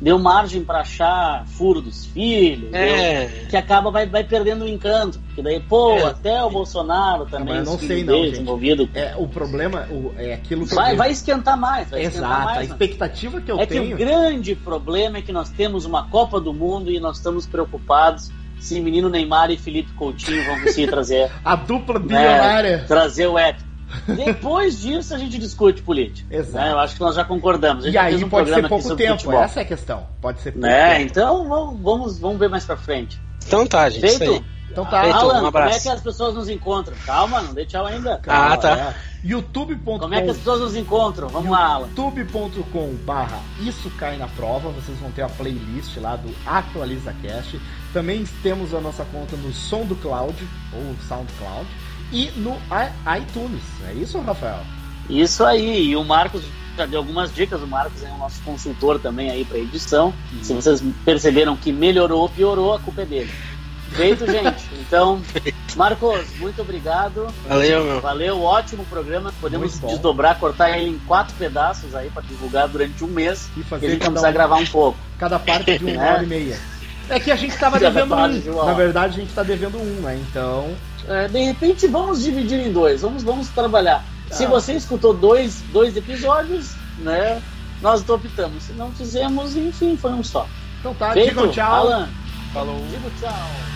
deu margem para achar furo dos filhos, é. deu, que acaba vai, vai perdendo o encanto. Porque daí, pô, é. até o Bolsonaro também. Não, não sei não, gente. Envolvido. É, o problema o, é aquilo que vai, vai esquentar mais. Vai Exato, esquentar mais, a expectativa que eu é tenho. É que o grande problema é que nós temos uma Copa do Mundo e nós estamos preocupados se menino Neymar e Felipe Coutinho vão conseguir trazer a dupla né, bilionária. Né, trazer o épico. Depois disso a gente discute política. Né? Exato. Né? Eu acho que nós já concordamos. e aí um pode ser pouco tempo, futebol. essa é a questão. Pode ser pouco né? tempo. Então vamos, vamos ver mais pra frente. Então tá, gente. Feito? Então tá. Feito, Alan, um como é que as pessoas nos encontram? Calma, não dê tchau ainda. Calma, ah, tá. É. youtube.com Como é que as pessoas nos encontram? Vamos lá, Alan. youtube.com barra Isso Cai Na Prova. Vocês vão ter a playlist lá do AtualizaCast. Também temos a nossa conta no Som do Cloud, ou SoundCloud e no iTunes. É isso, Rafael? Isso aí. E o Marcos já deu algumas dicas. O Marcos é o nosso consultor também aí para edição. Uhum. Se vocês perceberam que melhorou ou piorou, a culpa é dele. Feito, gente. Então, Marcos, muito obrigado. Valeu, meu. Valeu, ótimo programa. Podemos desdobrar, cortar ele em quatro pedaços aí para divulgar durante um mês. E fazer a gente precisar um... gravar um pouco. Cada parte de uma né? hora e meia. É que a gente estava devendo um. Na verdade, a gente está devendo um, né? Então. É, de repente vamos dividir em dois, vamos, vamos trabalhar. Se ah. você escutou dois, dois episódios, né? Nós optamos. Se não fizemos, enfim, foi um só. Então tá, Feito, digam tchau. Alan. Falou. Digo tchau.